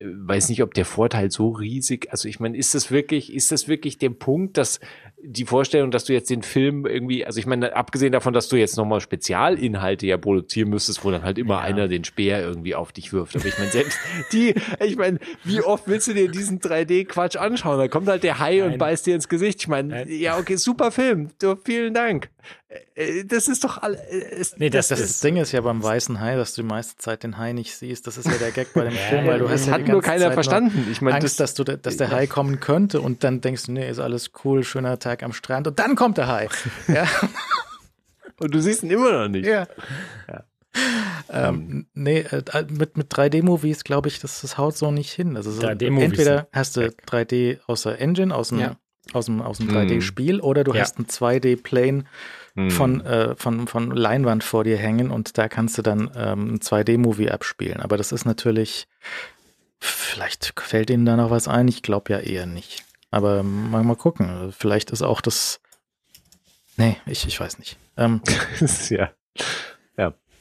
weiß nicht, ob der Vorteil so riesig, also ich meine, ist das wirklich, ist das wirklich der Punkt, dass die Vorstellung, dass du jetzt den Film irgendwie, also ich meine, abgesehen davon, dass du jetzt nochmal Spezialinhalte ja produzieren müsstest, wo dann halt immer Ja. einer den Speer irgendwie auf dich wirft. Aber ich meine, selbst die, ich meine, wie oft willst du dir diesen 3D-Quatsch anschauen? Da kommt halt der Hai und Nein. beißt dir ins Gesicht. Ich meine, Nein. ja, okay, super Film. Du, vielen Dank. Äh, Das ist doch all, äh, Nee, das, Das, ist das Ding ist ja beim weißen Hai, dass du die meiste Zeit den Hai nicht siehst. Das ist ja der Gag bei dem *laughs* Film, weil du das hast ja hat die nur ganze keiner Zeit verstanden. Ich meine, Angst, das, dass, du, dass der Hai kommen könnte und dann denkst du, nee, ist alles cool, schöner Tag am Strand und dann kommt der Hai. *laughs* Ja, und du siehst ihn immer noch nicht. ja. Ähm, nee, äh, mit, mit 3D-Movies glaube ich, das, das haut so nicht hin. Also so, 3D-Movies entweder hast du 3D aus der Engine, aus dem, Ja. aus dem, aus dem Mhm. 3D-Spiel, oder du Ja. hast ein 2D-Plane Hm. von, äh, von, von Leinwand vor dir hängen und da kannst du dann ähm, ein 2D-Movie abspielen. Aber das ist natürlich, vielleicht fällt ihnen da noch was ein. Ich glaube ja eher nicht. Aber mal, mal gucken. Vielleicht ist auch das. Nee, ich, ich weiß nicht. Ähm, *laughs* ja.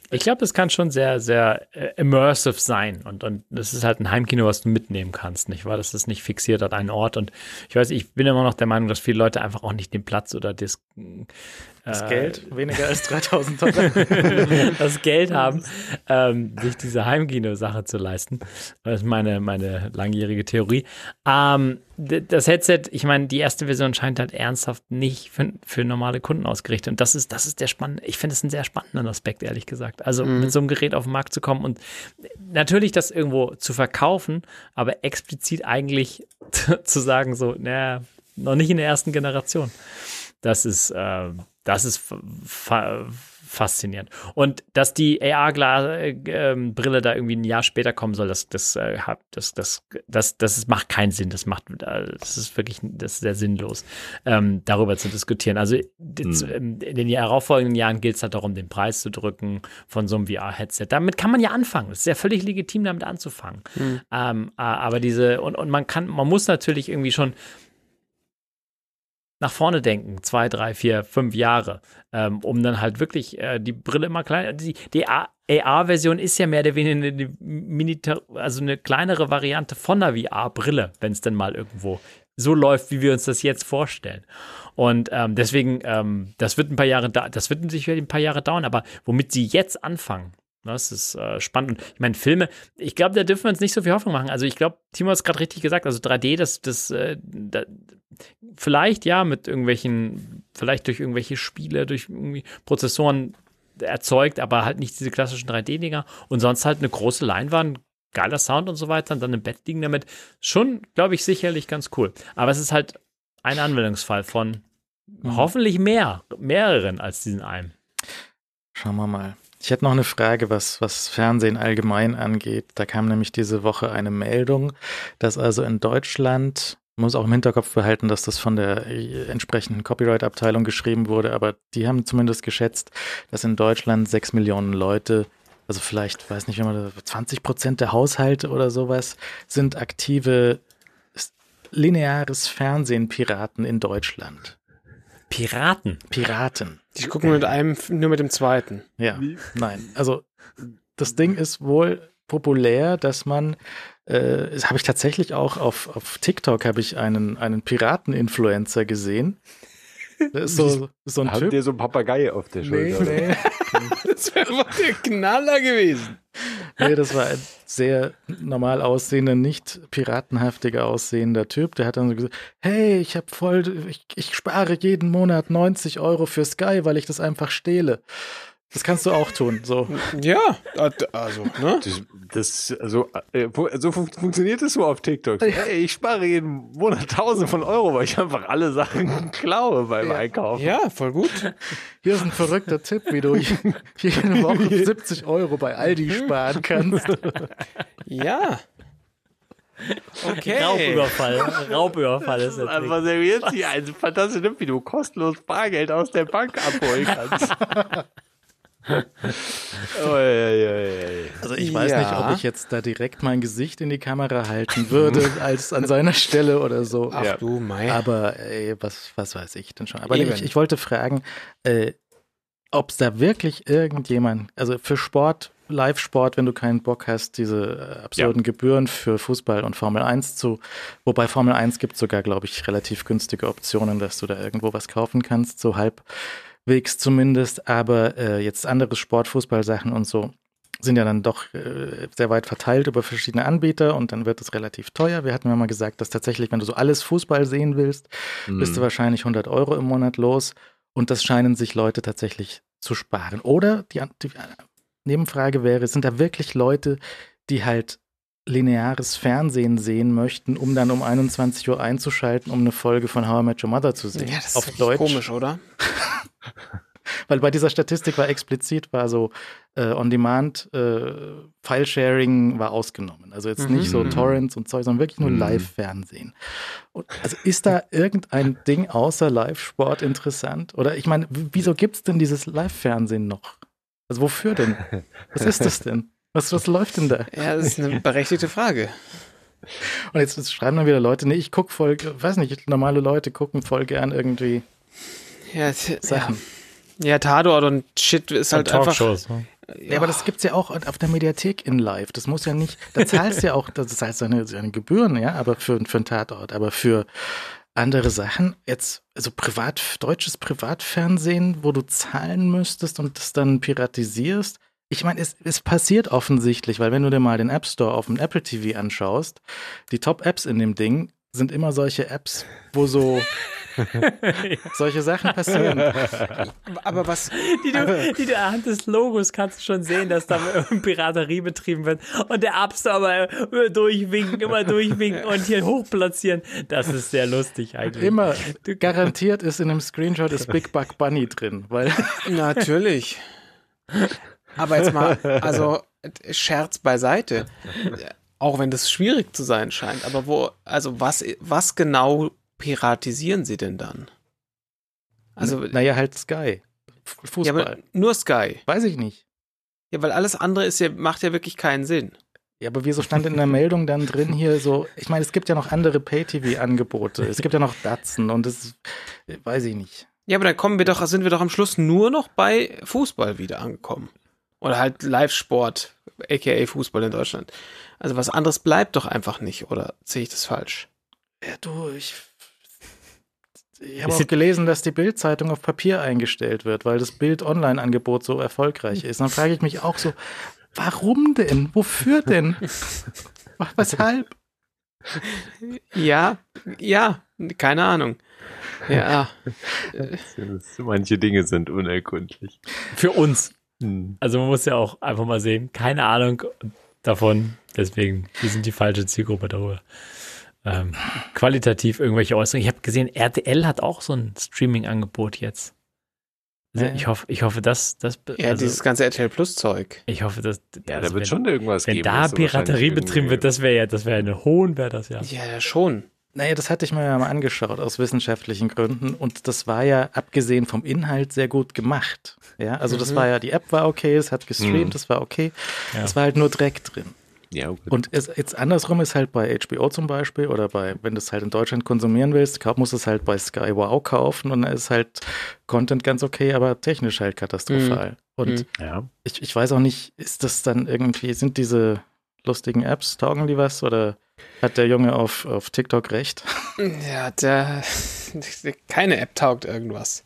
Ich glaube, das kann schon sehr, sehr äh, immersive sein. Und, und das ist halt ein Heimkino, was du mitnehmen kannst, nicht wahr? Das ist nicht fixiert an einen Ort. Und ich weiß, ich bin immer noch der Meinung, dass viele Leute einfach auch nicht den Platz oder das, das äh, Geld weniger als 3000 Dollar. *laughs* das Geld haben, ähm, sich diese Heimkino-Sache zu leisten. Das ist meine, meine langjährige Theorie. Ähm, das Headset, ich meine, die erste Version scheint halt ernsthaft nicht für, für normale Kunden ausgerichtet. Und das ist, das ist der spannende, ich finde es einen sehr spannenden Aspekt, ehrlich gesagt. Also mit so einem Gerät auf den Markt zu kommen und natürlich das irgendwo zu verkaufen, aber explizit eigentlich *laughs* zu sagen, so, naja, noch nicht in der ersten Generation. Das ist, äh, das ist fa fa faszinierend. Und dass die AR-Brille da irgendwie ein Jahr später kommen soll, das, das, äh, das, das, das, das macht keinen Sinn. Das macht, äh, das ist wirklich, das ist sehr sinnlos, ähm, darüber zu diskutieren. Also jetzt, ähm, in den darauffolgenden Jahren gilt es halt darum, den Preis zu drücken von so einem VR-Headset. Damit kann man ja anfangen. Es ist ja völlig legitim, damit anzufangen. Ähm, äh, aber diese, und, und man kann, man muss natürlich irgendwie schon nach vorne denken, zwei, drei, vier, fünf Jahre, ähm, um dann halt wirklich äh, die Brille immer kleiner. Die, die AR-Version ist ja mehr oder weniger eine, Minita- also eine kleinere Variante von einer VR-Brille, wenn es denn mal irgendwo so läuft, wie wir uns das jetzt vorstellen. Und ähm, deswegen, ähm, das wird ein paar Jahre, da das wird sicher ein paar Jahre dauern, aber womit sie jetzt anfangen, das ist äh, spannend. Und ich meine, Filme, ich glaube, da dürfen wir uns nicht so viel Hoffnung machen. Also ich glaube, Timo hat es gerade richtig gesagt, also 3D, das, das, äh, da, vielleicht ja mit irgendwelchen, vielleicht durch irgendwelche Spiele, durch irgendwie Prozessoren erzeugt, aber halt nicht diese klassischen 3D-Dinger. Und sonst halt eine große Leinwand, geiler Sound und so weiter, und dann im Bett liegen damit. Schon, glaube ich, sicherlich ganz cool. Aber es ist halt ein Anwendungsfall von hoffentlich mehr, mehreren als diesen einen. Schauen wir mal. Ich hätte noch eine Frage, was, was Fernsehen allgemein angeht. Da kam nämlich diese Woche eine Meldung, dass also in Deutschland, man muss auch im Hinterkopf behalten, dass das von der äh, entsprechenden Copyright-Abteilung geschrieben wurde, aber die haben zumindest geschätzt, dass in Deutschland sechs Millionen Leute, also vielleicht, weiß nicht, wenn man 20 Prozent der Haushalte oder sowas, sind aktive lineares Fernsehen-Piraten in Deutschland. Piraten. Piraten. Ich gucke mit einem, nur mit dem zweiten. Ja, nein. Also das Ding ist wohl populär, dass man, äh, habe ich tatsächlich auch auf, auf TikTok habe ich einen, einen Piraten-Influencer gesehen. Das ist so, so ein Habt Typ. ihr so einen Papagei auf der Nee, Schulter? nee, *laughs* Das wäre wohl der Knaller gewesen. nee, das war ein sehr normal aussehender, nicht piratenhaftiger aussehender Typ. Der hat dann so gesagt, hey, ich habe voll, ich, ich spare jeden Monat 90 Euro für Sky, weil ich das einfach stehle. Das kannst du auch tun. So. Ja, also, ne? Das, das, also, äh, so fun funktioniert es so auf TikTok. Hey, ich spare jeden Monat Tausende von Euro, weil ich einfach alle Sachen *laughs* klaue beim Einkaufen. Ja, voll gut. Hier ist ein verrückter Tipp, wie du *laughs* jede Woche *laughs* 70 Euro bei Aldi sparen kannst. Ja. Okay. Raubüberfall. Raubüberfall ist jetzt Aber serviert sie Tipp, wie du kostenlos Bargeld aus der Bank abholen kannst. Also ich weiß Ja. nicht, ob ich jetzt da direkt mein Gesicht in die Kamera halten würde, *laughs* als an seiner Stelle oder so. Ach Ja. du Mei. Aber ey, was, was weiß ich denn schon. Aber ich, ich wollte fragen, äh, ob es da wirklich irgendjemand, also für Sport, Live-Sport, wenn du keinen Bock hast, diese äh, absurden Gebühren für Fußball und Formel 1 zu, wobei Formel 1 gibt sogar, glaube ich, relativ günstige Optionen, dass du da irgendwo was kaufen kannst, so halbwegs zumindest, aber äh, jetzt andere Sport, Fußballsachen und so sind ja dann doch äh, sehr weit verteilt über verschiedene Anbieter und dann wird es relativ teuer. Wir hatten ja mal gesagt, dass tatsächlich, wenn du so alles Fußball sehen willst, bist du wahrscheinlich 100 Euro im Monat los und das scheinen sich Leute tatsächlich zu sparen. Oder die, die Nebenfrage wäre, sind da wirklich Leute, die halt lineares Fernsehen sehen möchten, um dann um 21 Uhr einzuschalten, um eine Folge von How I Met Your Mother zu sehen? Ja, das ist Auf wirklich Deutsch. komisch, oder? *laughs* Weil bei dieser Statistik war explizit, war so äh, On-Demand äh, File-Sharing war ausgenommen. Also jetzt nicht so Mhm. Torrents und Zeug, sondern wirklich nur Mhm. Live-Fernsehen. Also ist da irgendein Ding außer Live-Sport interessant? Oder ich meine, wieso gibt es denn dieses Live-Fernsehen noch? Also wofür denn? Was ist das *laughs* denn? Was, was läuft denn da? Ja, das ist eine berechtigte Frage. Und jetzt, jetzt schreiben dann wieder Leute, nee, ich gucke voll, weiß nicht, normale Leute gucken voll gern irgendwie Ja, Sachen. ja. ja Tatort und Shit ist halt einfach. Talkshows. ne? Ja, aber das gibt's ja auch auf der Mediathek in Live. Das muss ja nicht, da zahlst du ja auch, das heißt seine, seine Gebühren, ja, aber für, für einen Tatort, aber für andere Sachen, jetzt, also privat, deutsches Privatfernsehen, wo du zahlen müsstest und das dann piratisierst. Ich meine, es, es passiert offensichtlich, weil wenn du dir mal den App Store auf dem Apple TV anschaust, die Top-Apps in dem Ding sind immer solche Apps, wo so *laughs* solche Sachen passieren. Aber was, Die du, die du anhand des Logos kannst du schon sehen, dass da *laughs* Piraterie betrieben wird. Und der App Store aber immer durchwinken, immer durchwinken und hier hochplatzieren. Das ist sehr lustig eigentlich. Immer garantiert ist in dem Screenshot das Big Bug Bunny drin, weil Natürlich. Aber jetzt mal, also Scherz beiseite. Auch wenn das schwierig zu sein scheint. Aber wo, also was, was genau piratisieren sie denn dann? Also, naja, halt Sky. Ja, Fußball. aber nur Sky. Weiß ich nicht. Ja, weil alles andere ist ja, macht ja wirklich keinen Sinn. Ja, aber wieso stand in der Meldung dann drin hier so, ich meine, es gibt ja noch andere Pay-TV-Angebote. Es gibt ja noch Datsen und das weiß ich nicht. Ja, aber dann kommen wir doch, sind wir doch am Schluss nur noch bei Fußball wieder angekommen. Oder halt Live-Sport, aka Fußball in Deutschland. Also was anderes bleibt doch einfach nicht, oder sehe ich das falsch? Ja, du, ich. Ich habe auch es- gelesen, dass die Bild-Zeitung auf Papier eingestellt wird, weil das Bild-Online-Angebot so erfolgreich ist. Dann frage ich mich auch so, warum denn? Wofür denn? *laughs* Weshalb? Ja, ja, keine Ahnung. Ja, *laughs* Manche Dinge sind unergründlich. Für uns. Hm. Also man muss ja auch einfach mal sehen, keine Ahnung davon. Deswegen, wir sind die falsche Zielgruppe darüber. Ähm, qualitativ irgendwelche Äußerungen. Ich habe gesehen, RTL hat auch so ein Streaming-Angebot jetzt. Also Ja. ich hoffe, ich hoffe, dass das. ja also, dieses ganze RTL Plus Zeug. ich hoffe, dass. Ja, also da wird wenn, schon irgendwas Wenn geben. da ist wahrscheinlich Piraterie betrieben wird, das wäre ja, das wäre eine Hohn, wäre das ja. Ja, ja, schon. Naja, das hatte ich mir ja mal angeschaut aus wissenschaftlichen Gründen und das war ja abgesehen vom Inhalt sehr gut gemacht. Ja, also das Mhm. war ja, die App war okay, es hat gestreamt, Mhm. das war okay. Ja. Es war halt nur Dreck drin. Ja, gut. Und es, jetzt andersrum ist halt bei HBO zum Beispiel oder bei, wenn du es halt in Deutschland konsumieren willst, musst du es halt bei Sky Wow kaufen und dann ist halt Content ganz okay, aber technisch halt katastrophal. Und Mhm. ja. ich, ich weiß auch nicht, ist das dann irgendwie, sind diese lustigen Apps, taugen die was oder hat der Junge auf, auf TikTok recht? Ja, der, keine App taugt irgendwas.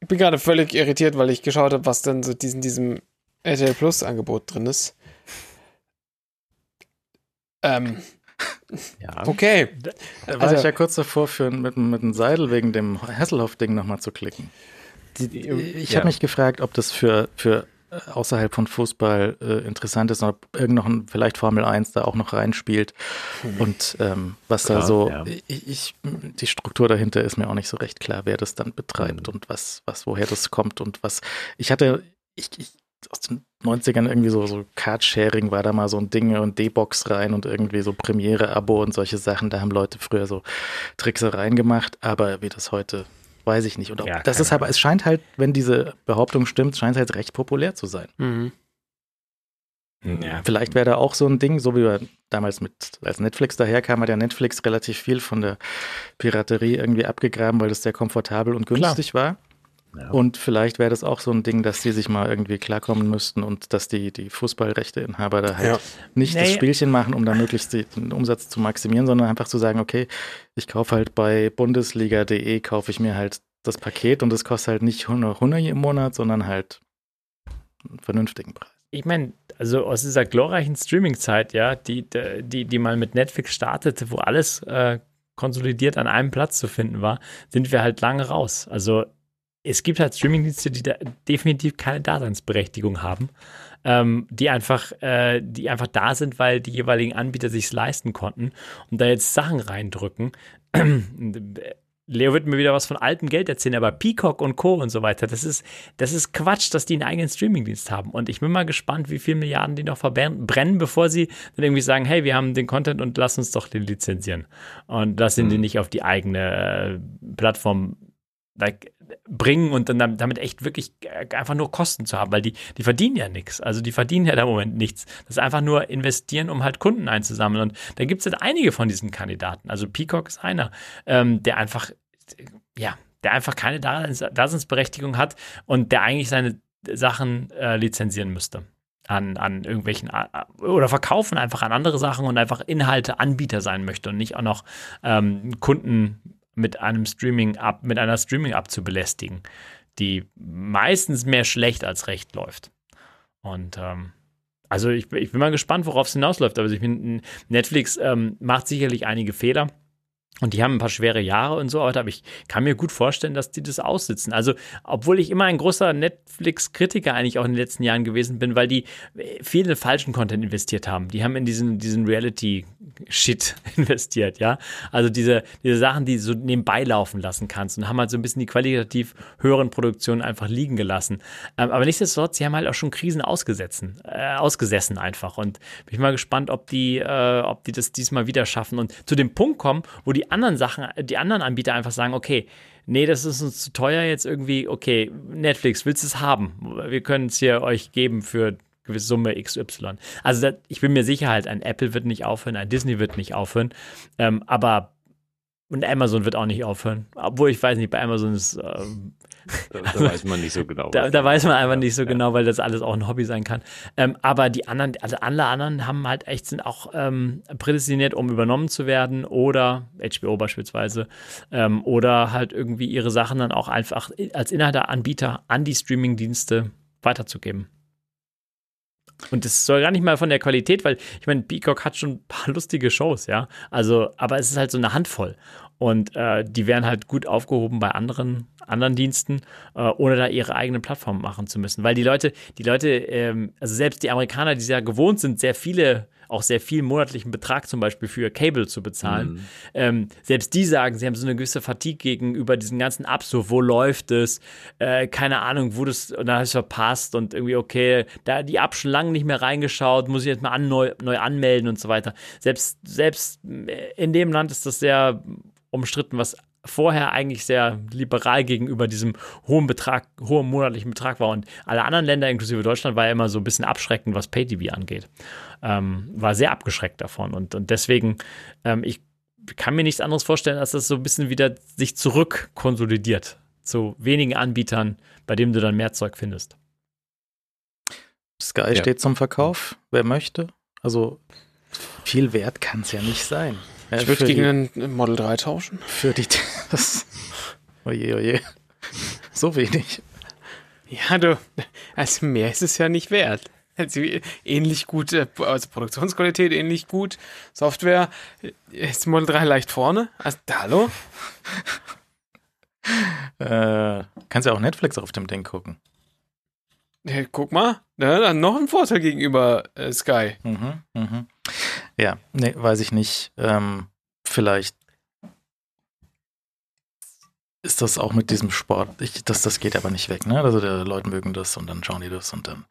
Ich bin gerade völlig irritiert, weil ich geschaut habe, was denn so in diesem RTL Plus Angebot drin ist. Ähm, ja. okay. Da war Also- ich ja kurz davor, für, mit, mit dem Seidel wegen dem Hasselhoff-Ding nochmal zu klicken. Die, ich Ja. habe mich gefragt, ob das für, für außerhalb von Fußball äh, interessant ist, ob irgend noch ein, vielleicht Formel 1 da auch noch reinspielt. Und ähm, was da Klar, so, ja. ich, ich, die Struktur dahinter ist mir auch nicht so recht klar, wer das dann betreibt Mhm. und was, was, woher das kommt und was. Ich hatte, ich, ich aus den 90ern irgendwie so, so Card-Sharing war da mal so ein Ding und D-Box rein und irgendwie so Premiere-Abo und solche Sachen. Da haben Leute früher so Tricksereien gemacht, aber wie das heute, weiß ich nicht. Und auch, Ja, das ist aber, es scheint halt, wenn diese Behauptung stimmt, scheint es halt recht populär zu sein. Mhm. Ja. Vielleicht wäre da auch so ein Ding, so wie wir damals mit, als Netflix daherkam, hat ja Netflix relativ viel von der Piraterie irgendwie abgegraben, weil das sehr komfortabel und günstig war. Ja. Und vielleicht wäre das auch so ein Ding, dass die sich mal irgendwie klarkommen müssten und dass die, die Fußballrechteinhaber da halt Ja. nicht das Nee. Spielchen machen, um da möglichst den Umsatz zu maximieren, sondern einfach zu sagen, okay, ich kaufe halt bei bundesliga.de, kaufe ich mir halt das Paket und das kostet halt nicht 100 100 im Monat, sondern halt einen vernünftigen Preis. Ich meine, also aus dieser glorreichen Streaming-Zeit, ja, die, die, die mal mit Netflix startete, wo alles äh, konsolidiert an einem Platz zu finden war, sind wir halt lange raus. Also es gibt halt Streamingdienste, die da definitiv keine Daseinsberechtigung haben, ähm, die einfach, äh, die einfach da sind, weil die jeweiligen Anbieter sich leisten konnten und da jetzt Sachen reindrücken. *clears throat* Leo wird mir wieder was von altem Geld erzählen, aber Peacock und Co. und so weiter, das ist, das ist Quatsch, dass die einen eigenen Streamingdienst haben. Und ich bin mal gespannt, wie viele Milliarden die noch verbrennen, bevor sie dann irgendwie sagen, hey, wir haben den Content und lass uns doch den lizenzieren. Und lassen mhm. die nicht auf die eigene äh, Plattform like, bringen und dann damit echt wirklich einfach nur Kosten zu haben, weil die, die verdienen ja nichts. Also die verdienen ja im Moment nichts. Das ist einfach nur investieren, um halt Kunden einzusammeln. Und da gibt es halt einige von diesen Kandidaten. Also Peacock ist einer, ähm, der einfach, ja, der einfach keine Daseinsberechtigung hat und der eigentlich seine Sachen äh, lizenzieren müsste an, an irgendwelchen oder verkaufen einfach an andere Sachen und einfach Inhalte Anbieter sein möchte und nicht auch noch ähm, Kunden mit einem Streaming ab, mit einer Streaming-App zu belästigen, die meistens mehr schlecht als recht läuft. Und ähm, also ich, ich, bin mal gespannt, worauf es hinausläuft. Aber ich bin, Netflix ähm, macht sicherlich einige Fehler. Und die haben ein paar schwere Jahre und so, aber ich kann mir gut vorstellen, dass die das aussitzen. Also, obwohl ich immer ein großer Netflix-Kritiker eigentlich auch in den letzten Jahren gewesen bin, weil die viele falschen Content investiert haben. Die haben in diesen, diesen Reality-Shit *laughs* investiert, ja. Also diese, diese Sachen, die du so nebenbei laufen lassen kannst und haben halt so ein bisschen die qualitativ höheren Produktionen einfach liegen gelassen. Ähm, aber nichtsdestotrotz, sie haben halt auch schon Krisen ausgesessen, äh, ausgesessen einfach. Und bin ich mal gespannt, ob die, äh, ob die das diesmal wieder schaffen und zu dem Punkt kommen, wo die die anderen Sachen, die anderen Anbieter einfach sagen, okay, nee, das ist uns zu teuer jetzt irgendwie, okay, Netflix, willst du es haben? Wir können es hier euch geben für gewisse Summe XY. Also das, ich bin mir sicher halt, ein Apple wird nicht aufhören, ein Disney wird nicht aufhören, ähm, aber und Amazon wird auch nicht aufhören. Obwohl ich weiß nicht, bei Amazon ist ähm, da, da, weiß man nicht so genau. Da, da weiß man einfach nicht so ja. genau, weil das alles auch ein Hobby sein kann. Ähm, aber die anderen, also alle anderen haben halt echt, sind auch ähm, prädestiniert, um übernommen zu werden oder HBO beispielsweise ähm, oder halt irgendwie ihre Sachen dann auch einfach als Inhalteanbieter an die Streamingdienste weiterzugeben. Und das soll gar nicht mal von der Qualität, weil ich meine, Peacock hat schon ein paar *laughs* lustige Shows, ja. Also, aber es ist halt so eine Handvoll. Und äh, die wären halt gut aufgehoben bei anderen, anderen Diensten, äh, ohne da ihre eigene Plattform machen zu müssen. Weil die Leute, die Leute, ähm, also selbst die Amerikaner, die ja gewohnt sind, sehr viele auch sehr viel monatlichen Betrag zum Beispiel für Cable zu bezahlen. Mhm. Ähm, selbst die sagen, sie haben so eine gewisse Fatigue gegenüber diesen ganzen so wo läuft es, äh, keine Ahnung, wo das, und dann hast du verpasst und irgendwie, okay, da die App schon lange nicht mehr reingeschaut, muss ich jetzt mal an, neu, neu anmelden und so weiter. Selbst, selbst in dem Land ist das sehr umstritten, was vorher eigentlich sehr liberal gegenüber diesem hohen Betrag, hohen monatlichen Betrag war. Und alle anderen Länder, inklusive Deutschland, war ja immer so ein bisschen abschreckend, was PayTV angeht. Ähm, war sehr abgeschreckt davon. Und, und deswegen, ähm, ich kann mir nichts anderes vorstellen, als dass das so ein bisschen wieder sich zurückkonsolidiert zu wenigen Anbietern, bei denen du dann mehr Zeug findest. Sky ja. steht zum Verkauf, wer möchte. Also viel wert kann es ja nicht sein. Ja, ich würde gegen einen Model 3 tauschen. Für die. Das, *laughs* oje, oje. So wenig. Ja, du. Also mehr ist es ja nicht wert. Also ähnlich gut, also Produktionsqualität ähnlich gut, Software ist Model 3 leicht vorne. Also, hallo? äh, kannst ja auch Netflix auf dem Ding gucken. Ja, guck mal, ja, dann noch ein Vorteil gegenüber äh, Sky. Mhm, mhm. Ja, nee, weiß ich nicht. Ähm, vielleicht ist das auch mit diesem Sport. Ich, das, das geht aber nicht weg, ne? Also die Leute mögen das und dann schauen die das und dann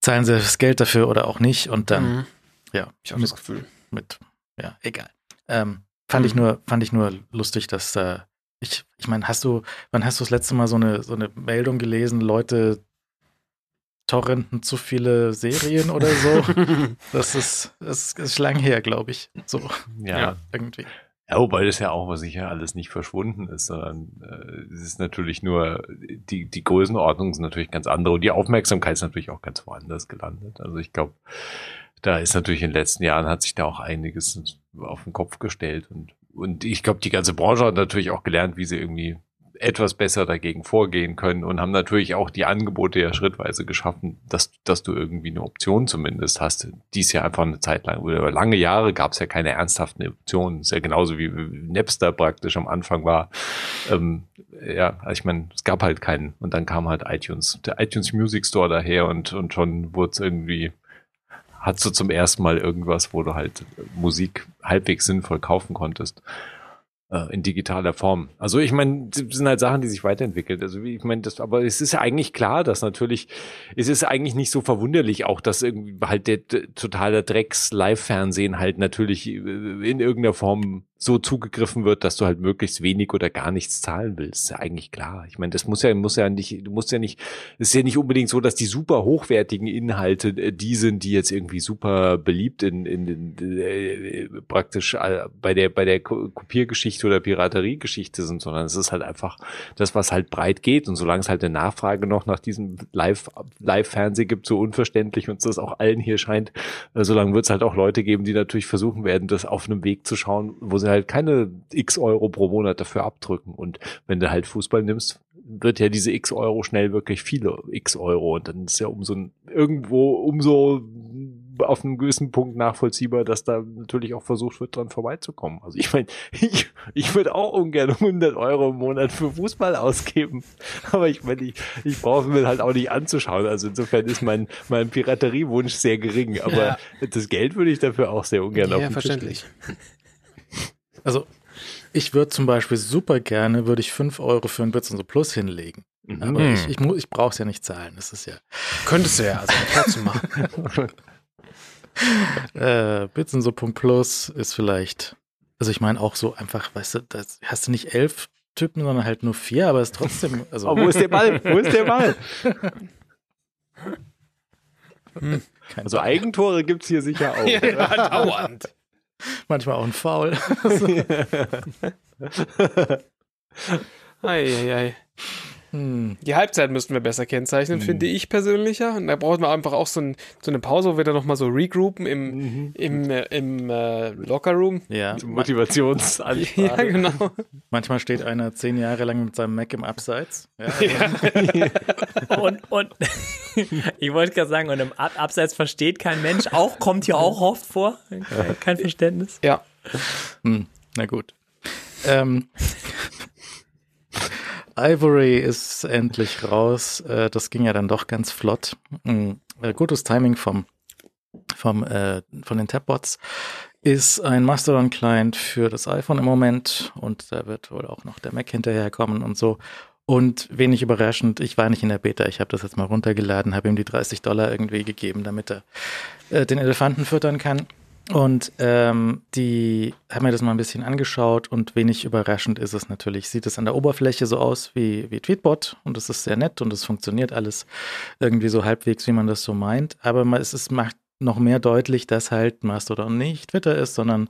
zahlen sie das Geld dafür oder auch nicht und dann, mhm. ja. Ich habe das Gefühl. Mit, ja, egal. Ähm, fand mhm. ich nur, fand ich nur lustig, dass äh, ich, ich meine, hast du, wann hast du das letzte Mal so eine, so eine Meldung gelesen, Leute torrenten zu viele Serien oder so. *laughs* das ist, das ist lang her, glaube ich. So, ja. ja, irgendwie. Ja, wobei das ja auch was sicher alles nicht verschwunden ist, sondern äh, es ist natürlich nur, die, die Größenordnung sind natürlich ganz andere und die Aufmerksamkeit ist natürlich auch ganz woanders gelandet. Also ich glaube, da ist natürlich in den letzten Jahren hat sich da auch einiges auf den Kopf gestellt und, und ich glaube, die ganze Branche hat natürlich auch gelernt, wie sie irgendwie etwas besser dagegen vorgehen können und haben natürlich auch die Angebote ja schrittweise geschaffen, dass, dass du irgendwie eine Option zumindest hast. Dies ja einfach eine Zeit lang oder lange Jahre gab es ja keine ernsthaften Optionen. ist ja genauso wie Napster praktisch am Anfang war. Ähm, ja, also ich meine, es gab halt keinen. Und dann kam halt iTunes, der iTunes Music Store daher und, und schon wurde es irgendwie hat so zum ersten Mal irgendwas, wo du halt Musik halbwegs sinnvoll kaufen konntest. Äh, in digitaler Form. Also ich meine, sind halt Sachen, die sich weiterentwickeln. Also ich meine, das, aber es ist ja eigentlich klar, dass natürlich, es ist eigentlich nicht so verwunderlich auch, dass irgendwie halt der, der totale Drecks-Live-Fernsehen halt natürlich äh, in irgendeiner Form so zugegriffen wird, dass du halt möglichst wenig oder gar nichts zahlen willst. Ist ja eigentlich klar. Ich meine, das muss ja, muss ja nicht, du musst ja nicht, es ist ja nicht unbedingt so, dass die super hochwertigen Inhalte äh, die sind, die jetzt irgendwie super beliebt in, in, in äh, praktisch äh, bei der, bei der Kopiergeschichte oder Pirateriegeschichte sind, sondern es ist halt einfach das, was halt breit geht. Und solange es halt eine Nachfrage noch nach diesem Live, Live-Fernsehen gibt, so unverständlich uns das auch allen hier scheint, äh, solange wird es halt auch Leute geben, die natürlich versuchen werden, das auf einem Weg zu schauen, wo sie halt keine x Euro pro Monat dafür abdrücken. Und wenn du halt Fußball nimmst, wird ja diese x Euro schnell wirklich viele x Euro. Und dann ist ja umso irgendwo umso auf einem gewissen Punkt nachvollziehbar, dass da natürlich auch versucht wird, dran vorbeizukommen. Also ich meine, *laughs* ich, ich würde auch ungern 100 Euro im Monat für Fußball ausgeben. Aber ich meine, ich, ich brauche mir halt auch nicht anzuschauen. Also insofern ist mein, mein Pirateriewunsch sehr gering. Aber ja. das Geld würde ich dafür auch sehr ungern ja, auf den verständlich. Also ich würde zum Beispiel super gerne, würde ich 5 Euro für ein Bits und so Plus hinlegen. Mhm. Aber ich, ich, ich brauche es ja nicht zahlen. Das ist ja. *laughs* Könntest du ja, also trotzdem machen. *laughs* äh, Bits und so Plus ist vielleicht, also ich meine auch so einfach, weißt du, das hast du nicht elf Typen, sondern halt nur vier, aber es ist trotzdem. Also oh, wo ist der Ball? Wo ist der Ball? *laughs* hm. Also Eigentore gibt es hier sicher auch. ja, dauernd. *laughs* Manchmal auch ein Foul. Eieiei. *laughs* *laughs* ei, ei. Hm. Die Halbzeit müssten wir besser kennzeichnen, hm. finde ich persönlicher. Und da brauchen wir einfach auch so, ein, so eine Pause, wo wir dann nochmal so regroupen im, mhm. im, äh, im äh, Lockerroom. Ja. Motivationsansprache. *laughs* ja, genau. Manchmal steht einer zehn Jahre lang mit seinem Mac im Abseits. Ja. ja. *laughs* und, und *laughs* ich wollte gerade sagen, und im Ab Abseits versteht kein Mensch, auch kommt hier auch oft vor. Kein Verständnis. Ja. Hm. Na gut. Ähm, Ivory ist endlich raus. Äh, das ging ja dann doch ganz flott. Äh, gutes Timing vom, vom, äh, von den Tabbots. Ist ein Mastodon-Client für das iPhone im Moment und da wird wohl auch noch der Mac hinterherkommen und so. Und wenig überraschend, ich war nicht in der Beta, ich habe das jetzt mal runtergeladen, habe ihm die 30 Dollar irgendwie gegeben, damit er äh, den Elefanten füttern kann. Und ähm, die haben mir das mal ein bisschen angeschaut und wenig überraschend ist es natürlich. Sieht es an der Oberfläche so aus wie, wie Tweetbot und es ist sehr nett und es funktioniert alles irgendwie so halbwegs, wie man das so meint. Aber es ist, macht noch mehr deutlich, dass halt Mastodon nicht Twitter ist, sondern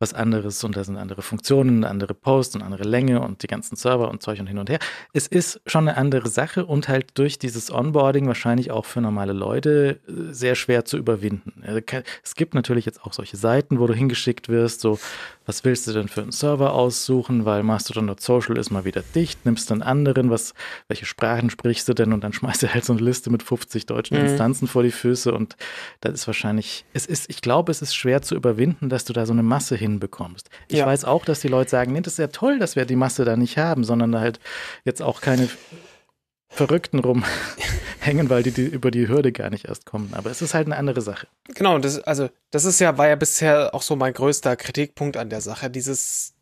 was anderes und da sind andere Funktionen, andere Posts und andere Länge und die ganzen Server und Zeug und hin und her. Es ist schon eine andere Sache und halt durch dieses Onboarding wahrscheinlich auch für normale Leute äh, sehr schwer zu überwinden. Also es gibt natürlich jetzt auch solche Seiten, wo du hingeschickt wirst, so was willst du denn für einen Server aussuchen, weil Mastodon.social ist mal wieder dicht, nimmst dann anderen, was, welche Sprachen sprichst du denn und dann *laughs* schmeißt du halt so eine Liste mit 50 deutschen mhm. Instanzen vor die Füße und das ist wahrscheinlich, es ist, ich glaube, es ist schwer zu überwinden, dass du da so eine Masse hinbekommst. Ich ja. weiß auch, dass die Leute sagen, nee, das ist ja toll, dass wir die Masse da nicht haben, sondern halt jetzt auch keine Verrückten rumhängen, *laughs* weil die, die, über die Hürde gar nicht erst kommen. Aber es ist halt eine andere Sache. Genau, das, also das ist ja, war ja bisher auch so mein größter Kritikpunkt an der Sache. Dieses,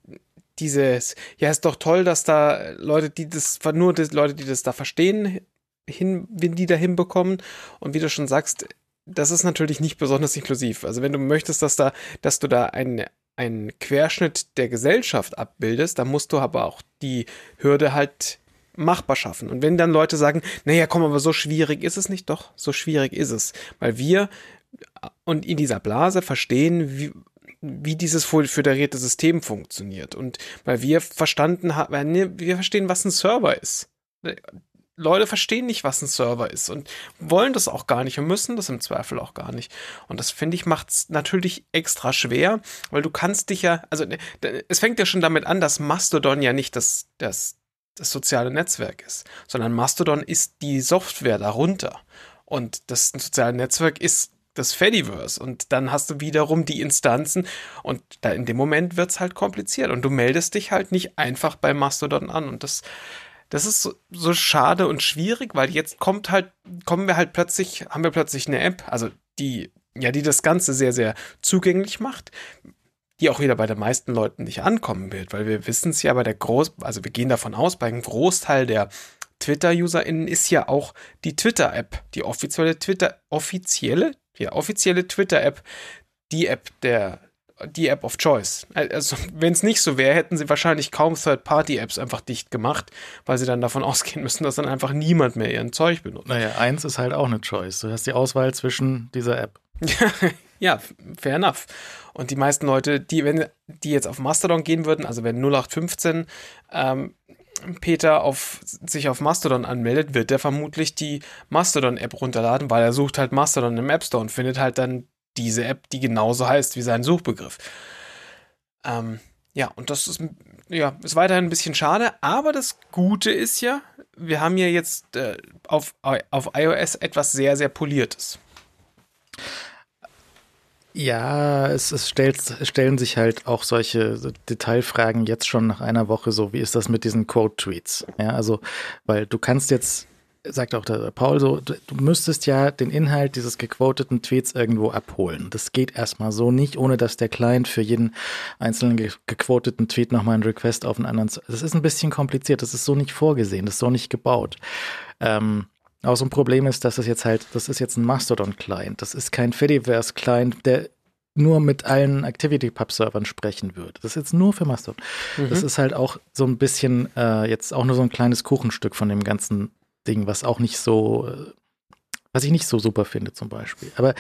dieses, ja, ist doch toll, dass da Leute, die das, nur die Leute, die das da verstehen, hin, wenn die da hinbekommen. Und wie du schon sagst, das ist natürlich nicht besonders inklusiv. Also wenn du möchtest, dass da, dass du da einen, einen Querschnitt der Gesellschaft abbildest, dann musst du aber auch die Hürde halt machbar schaffen. Und wenn dann Leute sagen, naja, komm, aber so schwierig ist es nicht, doch, so schwierig ist es. Weil wir und in dieser Blase verstehen, wie, wie dieses föderierte System funktioniert. Und weil wir verstanden haben, wir verstehen, was ein Server ist. Leute verstehen nicht, was ein Server ist und wollen das auch gar nicht und müssen das im Zweifel auch gar nicht. Und das finde ich macht es natürlich extra schwer, weil du kannst dich ja, also es fängt ja schon damit an, dass Mastodon ja nicht das, das, das soziale Netzwerk ist, sondern Mastodon ist die Software darunter. Und das soziale Netzwerk ist das Fediverse. Und dann hast du wiederum die Instanzen und da in dem Moment wird es halt kompliziert. Und du meldest dich halt nicht einfach bei Mastodon an. Und das, das ist so, so schade und schwierig, weil jetzt kommt halt, kommen wir halt plötzlich, haben wir plötzlich eine App, also die, ja, die das Ganze sehr, sehr zugänglich macht die auch wieder bei den meisten Leuten nicht ankommen wird, weil wir wissen es ja bei der Groß, also wir gehen davon aus, bei einem Großteil der Twitter-UserInnen ist ja auch die Twitter-App, die offizielle Twitter, offizielle, ja, offizielle Twitter-App, die App der, die App of Choice. Also, wenn es nicht so wäre, hätten sie wahrscheinlich kaum Third-Party-Apps einfach dicht gemacht, weil sie dann davon *laughs* ausgehen müssen, dass dann einfach niemand mehr ihren Zeug benutzt. Naja, eins ist halt auch eine Choice. Du hast die Auswahl zwischen dieser App. *laughs* ja, fair enough. Und die meisten Leute, die, wenn die jetzt auf Mastodon gehen würden, also wenn 0815 ähm, Peter auf, sich auf Mastodon anmeldet, wird er vermutlich die Mastodon-App runterladen, weil er sucht halt Mastodon im App Store und findet halt dann diese App, die genauso heißt wie sein Suchbegriff. Ähm, ja, und das ist, ja, ist weiterhin ein bisschen schade, aber das Gute ist ja, wir haben ja jetzt äh, auf, auf iOS etwas sehr, sehr Poliertes. Ja, es, es, stellt, stellen sich halt auch solche Detailfragen jetzt schon nach einer Woche so, wie ist das mit diesen Quote-Tweets? Ja, also, weil du kannst jetzt, sagt auch der Paul so, du, du müsstest ja den Inhalt dieses gequoteten Tweets irgendwo abholen. Das geht erstmal so nicht, ohne dass der Client für jeden einzelnen ge gequoteten Tweet nochmal einen Request auf einen anderen. Das ist ein bisschen kompliziert, das ist so nicht vorgesehen, das ist so nicht gebaut. Ähm, auch so ein Problem ist, dass es jetzt halt, das ist jetzt ein Mastodon-Client. Das ist kein Fediverse-Client, der nur mit allen ActivityPub-Servern sprechen würde. Das ist jetzt nur für Mastodon. Mhm. Das ist halt auch so ein bisschen, äh, jetzt auch nur so ein kleines Kuchenstück von dem ganzen Ding, was auch nicht so, äh, was ich nicht so super finde zum Beispiel. Aber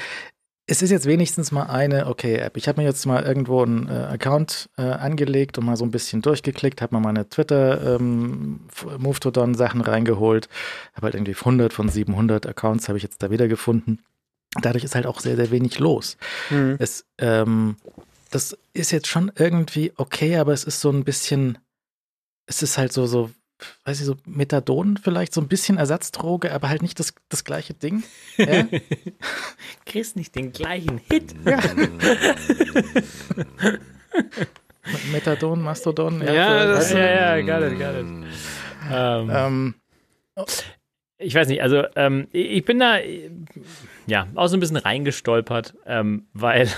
es ist jetzt wenigstens mal eine okay-App. Ich habe mir jetzt mal irgendwo einen äh, Account äh, angelegt und mal so ein bisschen durchgeklickt, habe mal meine Twitter ähm, Move-to-Don Sachen reingeholt, habe halt irgendwie 100 von 700 Accounts habe ich jetzt da wieder gefunden. Dadurch ist halt auch sehr, sehr wenig los. Mhm. Es, ähm, das ist jetzt schon irgendwie okay, aber es ist so ein bisschen, es ist halt so, so weiß ich so, Methadon vielleicht, so ein bisschen Ersatzdroge, aber halt nicht das, das gleiche Ding. Ja? *laughs* Kriegst nicht den gleichen Hit. Ja. *laughs* Methadon, Mastodon. Ja, ja, das, ja, ja, got it, got it. Ähm, ähm, oh. Ich weiß nicht, also ähm, ich bin da ja auch so ein bisschen reingestolpert, ähm, weil,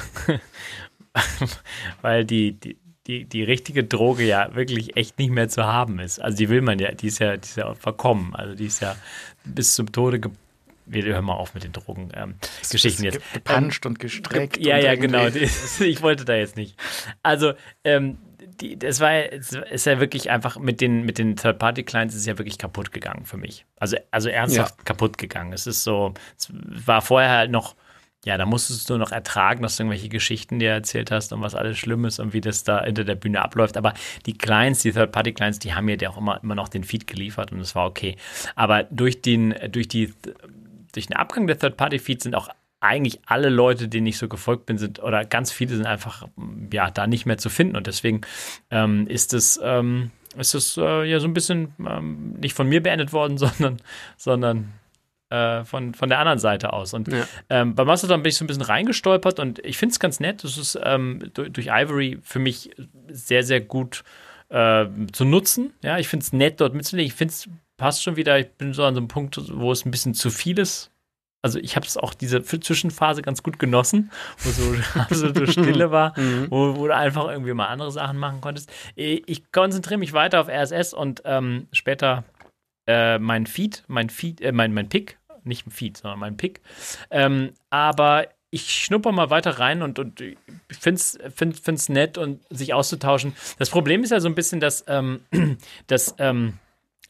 *laughs* weil die, die, die, die richtige Droge ja wirklich echt nicht mehr zu haben ist. Also die will man ja, die ist ja, die ist ja verkommen. Also die ist ja bis zum Tode ge wir hören mal auf mit den Drogengeschichten ähm, jetzt. Gepanscht ähm, und gestreckt. Ja, ja, genau. *laughs* ich wollte da jetzt nicht. Also, ähm, die, das war ist ja wirklich einfach mit den, mit den Third-Party-Clients ist ja wirklich kaputt gegangen für mich. Also, also ernsthaft ja. kaputt gegangen. Es ist so, es war vorher halt noch ja, da musstest du noch ertragen, dass du irgendwelche Geschichten dir erzählt hast und was alles schlimm ist und wie das da hinter der Bühne abläuft. Aber die Clients, die Third-Party-Clients, die haben mir ja auch immer, immer noch den Feed geliefert und es war okay. Aber durch den, durch die, durch den Abgang der Third-Party-Feeds sind auch eigentlich alle Leute, denen ich so gefolgt bin, sind, oder ganz viele sind einfach, ja, da nicht mehr zu finden. Und deswegen ähm, ist es, ähm, ist es äh, ja so ein bisschen ähm, nicht von mir beendet worden, *laughs* sondern, sondern äh, von, von der anderen Seite aus. Und ja. ähm, bei Mastodon bin ich so ein bisschen reingestolpert und ich finde es ganz nett. Das ist ähm, durch, durch, Ivory für mich sehr, sehr gut äh, zu nutzen. Ja, ich finde es nett, dort mitzulegen. Ich finde es passt schon wieder. Ich bin so an so einem Punkt, wo es ein bisschen zu viel ist. Also ich habe es auch diese Zwischenphase ganz gut genossen, wo so *laughs* absolute Stille war, mhm. wo, wo, du einfach irgendwie mal andere Sachen machen konntest. Ich konzentriere mich weiter auf RSS und ähm, später äh, mein Feed, mein Feed, äh, mein, mein Pick nicht ein Feed, sondern mein Pick. Ähm, aber ich schnupper mal weiter rein und, und finde es find, find's nett und sich auszutauschen. Das Problem ist ja so ein bisschen, dass, ähm, *clears throat* dass ähm,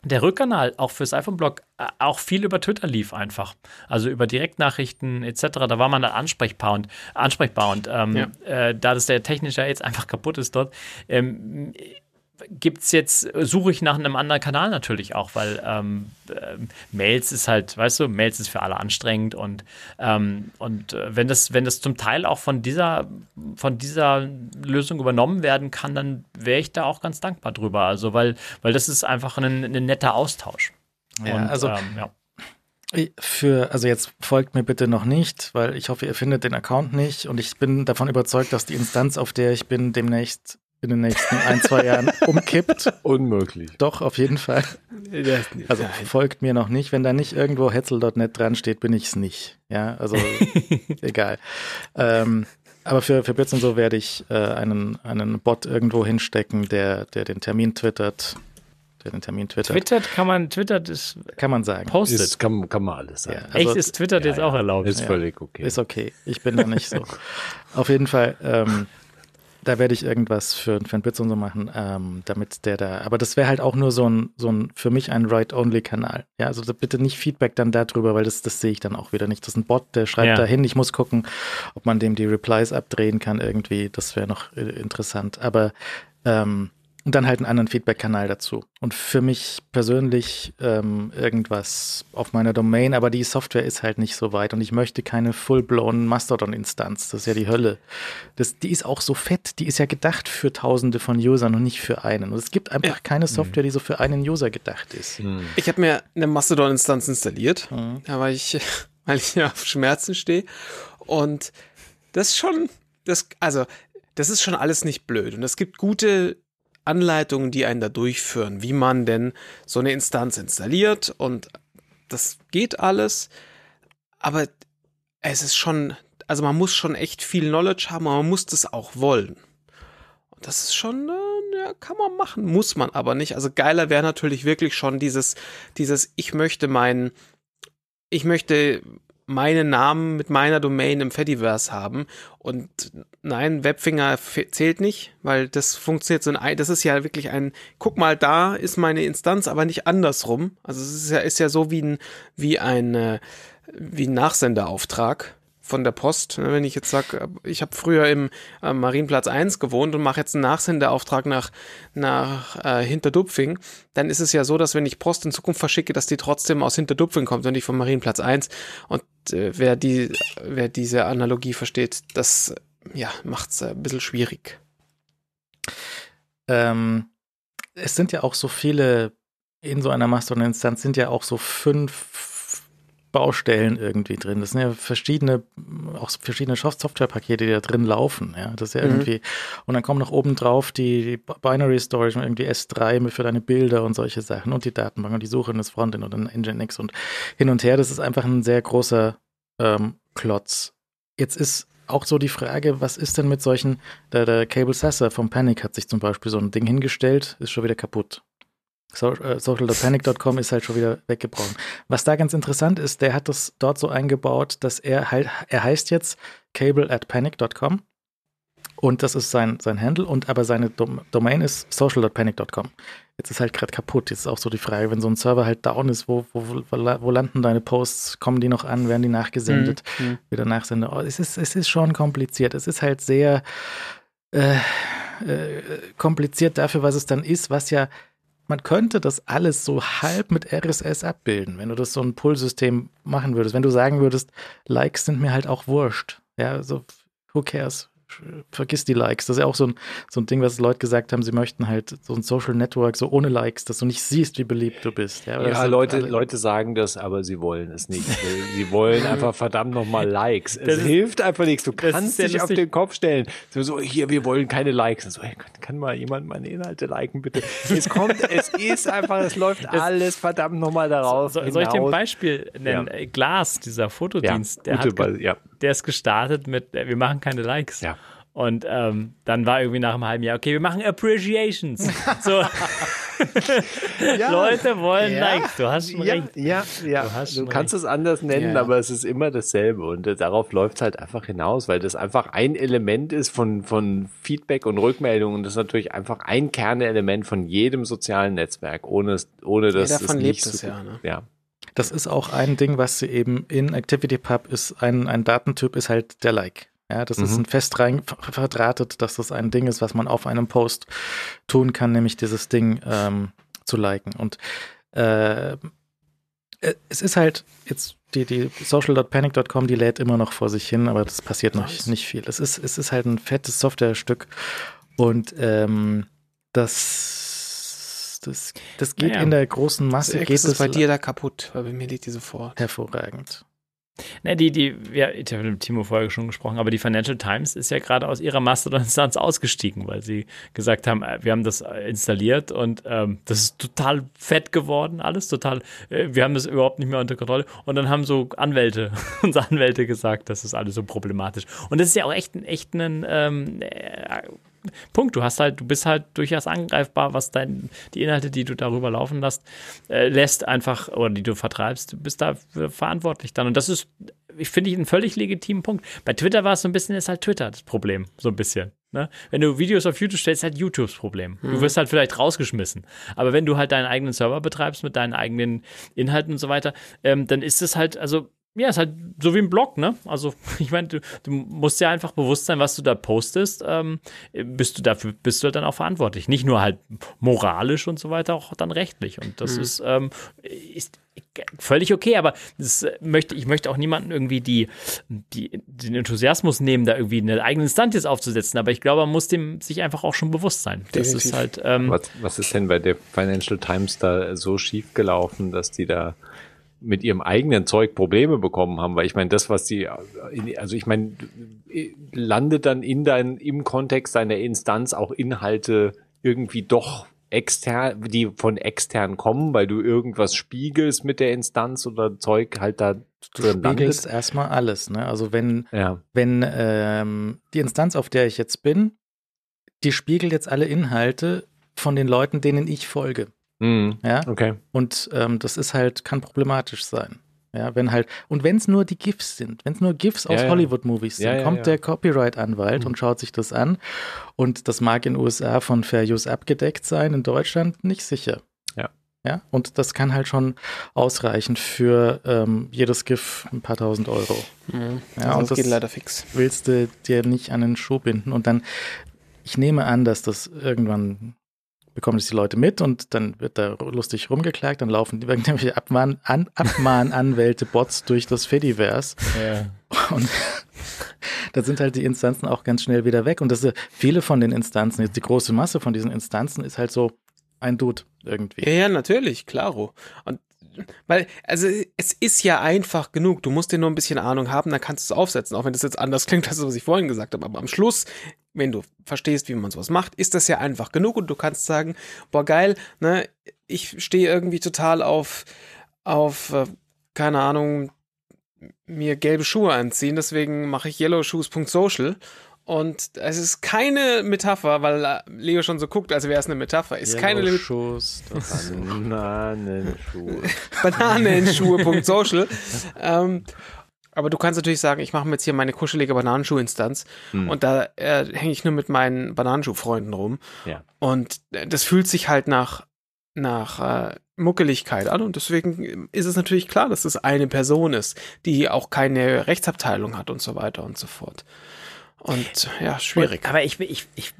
der Rückkanal auch fürs iPhone-Blog äh, auch viel über Twitter lief einfach. Also über Direktnachrichten etc. Da war man dann ansprechbar und, ansprechbar und ähm, ja. äh, da das der technische jetzt einfach kaputt ist dort, gibt es jetzt, suche ich nach einem anderen Kanal natürlich auch, weil ähm, äh, Mails ist halt, weißt du, Mails ist für alle anstrengend und, ähm, und äh, wenn das, wenn das zum Teil auch von dieser, von dieser Lösung übernommen werden kann, dann wäre ich da auch ganz dankbar drüber. Also, weil, weil das ist einfach ein, ein netter Austausch. Ja, und, also ähm, ja. Für, also jetzt folgt mir bitte noch nicht, weil ich hoffe, ihr findet den Account nicht und ich bin davon überzeugt, dass die Instanz, auf der ich bin, demnächst in den nächsten ein, zwei Jahren *laughs* umkippt. Unmöglich. Doch, auf jeden Fall. Also folgt mir noch nicht. Wenn da nicht irgendwo hetzel.net dran steht, bin ich es nicht. Ja, also *laughs* egal. Ähm, aber für, für Bits und so werde ich äh, einen, einen Bot irgendwo hinstecken, der, der den Termin twittert. Der den Termin twittert. Twittert kann man, twittert ist Kann man sagen. postet. Ist, kann, kann man alles sagen. Ja, also Echt ist Twittert Ja, jetzt ja. auch erlaubt. Ist Ja. völlig okay. Ist okay. Ich bin da nicht so. *laughs* Auf jeden Fall, ähm, da werde ich irgendwas für, für einen Bits und so machen, ähm, damit der da. Aber das wäre halt auch nur so ein, so ein für mich ein Write-Only-Kanal. Ja, also bitte nicht Feedback dann darüber, weil das, das sehe ich dann auch wieder nicht. Das ist ein Bot, der schreibt Ja. da hin. Ich muss gucken, ob man dem die Replies abdrehen kann irgendwie. Das wäre noch äh, interessant. Aber ähm, und dann halt einen anderen Feedback-Kanal dazu. Und für mich persönlich ähm, irgendwas auf meiner Domain, aber die Software ist halt nicht so weit und ich möchte keine full-blown Mastodon-Instanz. Das ist ja die Hölle. Das, die ist auch so fett, die ist ja gedacht für tausende von Usern und nicht für einen. Und es gibt einfach keine Software, die so für einen User gedacht ist. Hm. Ich habe mir eine Mastodon-Instanz installiert, Mhm. ja, weil ich, *laughs* weil ich ja auf Schmerzen stehe. Und das ist schon, das, also, das ist schon alles nicht blöd. Und es gibt gute Anleitungen, die einen da durchführen, wie man denn so eine Instanz installiert. Und das geht alles. Aber es ist schon, also man muss schon echt viel Knowledge haben, aber man muss das auch wollen. Und das ist schon, äh, ja, kann man machen, muss man aber nicht. Also geiler wäre natürlich wirklich schon dieses, dieses, ich möchte meinen, ich möchte meinen Namen mit meiner Domain im Fediverse haben. Und nein, Webfinger zählt nicht, weil das funktioniert so ein, das ist ja wirklich ein, guck mal, da ist meine Instanz, aber nicht andersrum. Also es ist ja, ist ja so wie ein, wie ein, äh, wie ein Nachsenderauftrag von der Post. Ne, Wenn ich jetzt sage, ich habe früher im äh, Marienplatz 1 gewohnt und mache jetzt einen Nachsenderauftrag nach, nach äh, Hinterdupfing, dann ist es ja so, dass wenn ich Post in Zukunft verschicke, dass die trotzdem aus Hinterdupfing kommt und nicht vom Marienplatz 1. Und äh, wer, die, wer diese Analogie versteht, das ja, macht es ein bisschen schwierig. Ähm, es sind ja auch so viele, in so einer Mastodon-Instanz sind ja auch so fünf Baustellen irgendwie drin. Das sind ja verschiedene, auch verschiedene Soft- Softwarepakete, die da drin laufen. Ja, das ist ja Mhm. irgendwie. Und dann kommen noch oben drauf die, die Binary Storage und irgendwie S3 für deine Bilder und solche Sachen und die Datenbank und die Suche in das Frontend und dann Nginx und hin und her. Das ist einfach ein sehr großer ähm, Klotz. Jetzt ist auch so die Frage, was ist denn mit solchen, der, der Cable Sasser vom Panic hat sich zum Beispiel so ein Ding hingestellt, ist schon wieder kaputt. So, äh, Social.panic.com ist halt schon wieder weggebrochen. Was da ganz interessant ist, der hat das dort so eingebaut, dass er halt, er heißt jetzt cable at panic.com und das ist sein, sein Handle und aber seine Dom Domain ist social.panic.com. Jetzt ist halt gerade kaputt. Jetzt ist auch so die Frage, wenn so ein Server halt down ist, wo, wo, wo, wo landen deine Posts? Kommen die noch an? Werden die nachgesendet? Mhm. wieder nachsende. Oh, es, ist, es ist schon kompliziert. Es ist halt sehr äh, äh, kompliziert dafür, was es dann ist, was ja, man könnte das alles so halb mit RSS abbilden, wenn du das so ein Pull-System machen würdest. Wenn du sagen würdest, Likes sind mir halt auch wurscht. Ja, so, who cares? Vergiss die Likes. Das ist ja auch so ein, so ein Ding, was Leute gesagt haben, sie möchten halt so ein Social Network so ohne Likes, dass du nicht siehst, wie beliebt du bist. Ja, Ja, Leute, alle- Leute sagen das, aber sie wollen es nicht. Sie *laughs* wollen einfach verdammt nochmal Likes. Es Das ist- hilft einfach nichts. Du kannst dich auf den Kopf stellen. So, so, hier, wir wollen keine Likes. So, hey, kann, kann mal jemand meine Inhalte liken, bitte? Es kommt, es ist einfach, es läuft alles verdammt nochmal darauf. So, soll ich dir ein. Beispiel nennen? Ja. Glas, dieser Ja, Fotodienst, der, gute hat Be- ja. Der ist gestartet mit, äh, wir machen keine Likes. Ja. Und ähm, dann war irgendwie nach einem halben Jahr, okay, wir machen Appreciations. So, *laughs* Leute wollen Ja. Likes. Du hast schon ja, recht. Ja, ja. Du Du, kannst es anders nennen, Ja. aber es ist immer dasselbe. Und äh, darauf läuft es halt einfach hinaus, weil das einfach ein Element ist von, von Feedback und Rückmeldungen. Und das ist natürlich einfach ein Kernelement von jedem sozialen Netzwerk, ohne, es- ohne dass davon es lebt nicht es so ja, ne? Ja, Das ist auch ein Ding, was sie eben in ActivityPub ist, ein, ein Datentyp ist halt der Like. Ja, das ist Mhm. ein fest rein ver- verdrahtet, dass das ein Ding ist, was man auf einem Post tun kann, nämlich dieses Ding ähm, zu liken. Und äh, äh, es ist halt jetzt die, die social.panic.com, die lädt immer noch vor sich hin, aber das passiert noch Nice. nicht viel. Es ist, es ist halt ein fettes Softwarestück und ähm, das, das, das geht Naja. in der großen Masse, Also, geht es bei dir da kaputt, weil bei mir liegt die so vor. hervorragend. Ne, die, die, ja, ich habe mit Timo vorher schon gesprochen, aber die Financial Times ist ja gerade aus ihrer Mastodon-Instanz ausgestiegen, weil sie gesagt haben, äh, wir haben das äh, installiert und ähm, das ist total fett geworden, alles total, äh, wir haben das überhaupt nicht mehr unter Kontrolle. Und dann haben so Anwälte, *laughs* unsere Anwälte gesagt, das ist alles so problematisch. Und das ist ja auch echt, echt ein ähm, äh, Punkt. Du hast halt, du bist halt durchaus angreifbar, was dein, die Inhalte, die du darüber laufen lässt, äh, lässt einfach oder die du vertreibst, du bist da verantwortlich dann. Und das ist, ich finde ich, einen völlig legitimen Punkt. Bei Twitter war es so ein bisschen, ist halt Twitter das Problem, so ein bisschen. Ne? Wenn du Videos auf YouTube stellst, ist halt YouTubes Problem. Mhm. Du wirst halt vielleicht rausgeschmissen. Aber wenn du halt deinen eigenen Server betreibst mit deinen eigenen Inhalten und so weiter, ähm, dann ist es halt, also ja, ist halt so wie ein Blog, ne? Also, *laughs* ich meine, du, du, musst ja einfach bewusst sein, was du da postest. Ähm, bist du dafür, bist du halt dann auch verantwortlich. Nicht nur halt moralisch und so weiter, auch dann rechtlich. Und das mhm. ist, ähm, ist völlig okay, aber das möchte, ich möchte auch niemanden irgendwie die, die, den Enthusiasmus nehmen, da irgendwie eine eigene Instanz jetzt aufzusetzen. Aber ich glaube, man muss dem sich einfach auch schon bewusst sein. Das Definitiv. ist halt. Ähm, was, was ist denn bei der Financial Times da so schief gelaufen, dass die da mit ihrem eigenen Zeug Probleme bekommen haben, weil ich meine, das, was die, also ich meine, landet dann in dein, im Kontext deiner Instanz auch Inhalte irgendwie doch extern, die von extern kommen, weil du irgendwas spiegelst mit der Instanz oder Zeug halt da du drin spiegelst erstmal alles, ne? Also wenn, ja. wenn ähm, die Instanz, auf der ich jetzt bin, die spiegelt jetzt alle Inhalte von den Leuten, denen ich folge. Mhm. Ja, okay. Und ähm, das ist halt, kann problematisch sein. Ja, wenn halt, und wenn es nur die GIFs sind, wenn es nur GIFs aus ja, Hollywood-Movies sind, ja, ja, kommt der Copyright-Anwalt mhm. und schaut sich das an. Und das mag in den USA von Fair Use abgedeckt sein, in Deutschland nicht sicher. Ja. Ja, und das kann halt schon ausreichen für ähm, jedes GIF ein paar tausend Euro. Mhm. Ja, und das geht leider fix. Willst du dir nicht an den Schuh binden und dann, ich nehme an, dass das irgendwann bekommen das die Leute mit und dann wird da lustig rumgeklagt, dann laufen die irgendwelche Abmahn, an, Abmahnanwälte, Bots durch das Fediverse. Ja. Und da sind halt die Instanzen auch ganz schnell wieder weg. Und das viele von den Instanzen, jetzt die große Masse von diesen Instanzen ist halt so ein Dude irgendwie. Ja, ja, natürlich, klaro. Und weil, also es ist ja einfach genug. Du musst dir nur ein bisschen Ahnung haben, dann kannst du es aufsetzen, auch wenn das jetzt anders *laughs* klingt, als was ich vorhin gesagt habe. Aber am Schluss, wenn du verstehst, wie man sowas macht, ist das ja einfach genug und du kannst sagen, boah, geil, ne, ich stehe irgendwie total auf, auf, äh, keine Ahnung, mir gelbe Schuhe anziehen, deswegen mache ich yellowshoes.social und es ist keine Metapher, weil Leo schon so guckt, als wäre es eine Metapher. Ist keine Metapher. Bananenschuhe. *laughs* Bananenschuhe.social. ähm, aber du kannst natürlich sagen, ich mache mir jetzt hier meine kuschelige Bananenschuh-Instanz hm. und da äh, hänge ich nur mit meinen Bananenschuh-Freunden rum. Ja. Und das fühlt sich halt nach, nach äh, Muckeligkeit an und deswegen ist es natürlich klar, dass es eine Person ist, die auch keine Rechtsabteilung hat und so weiter und so fort. Und ja, schwierig. Aber ich, ich, ich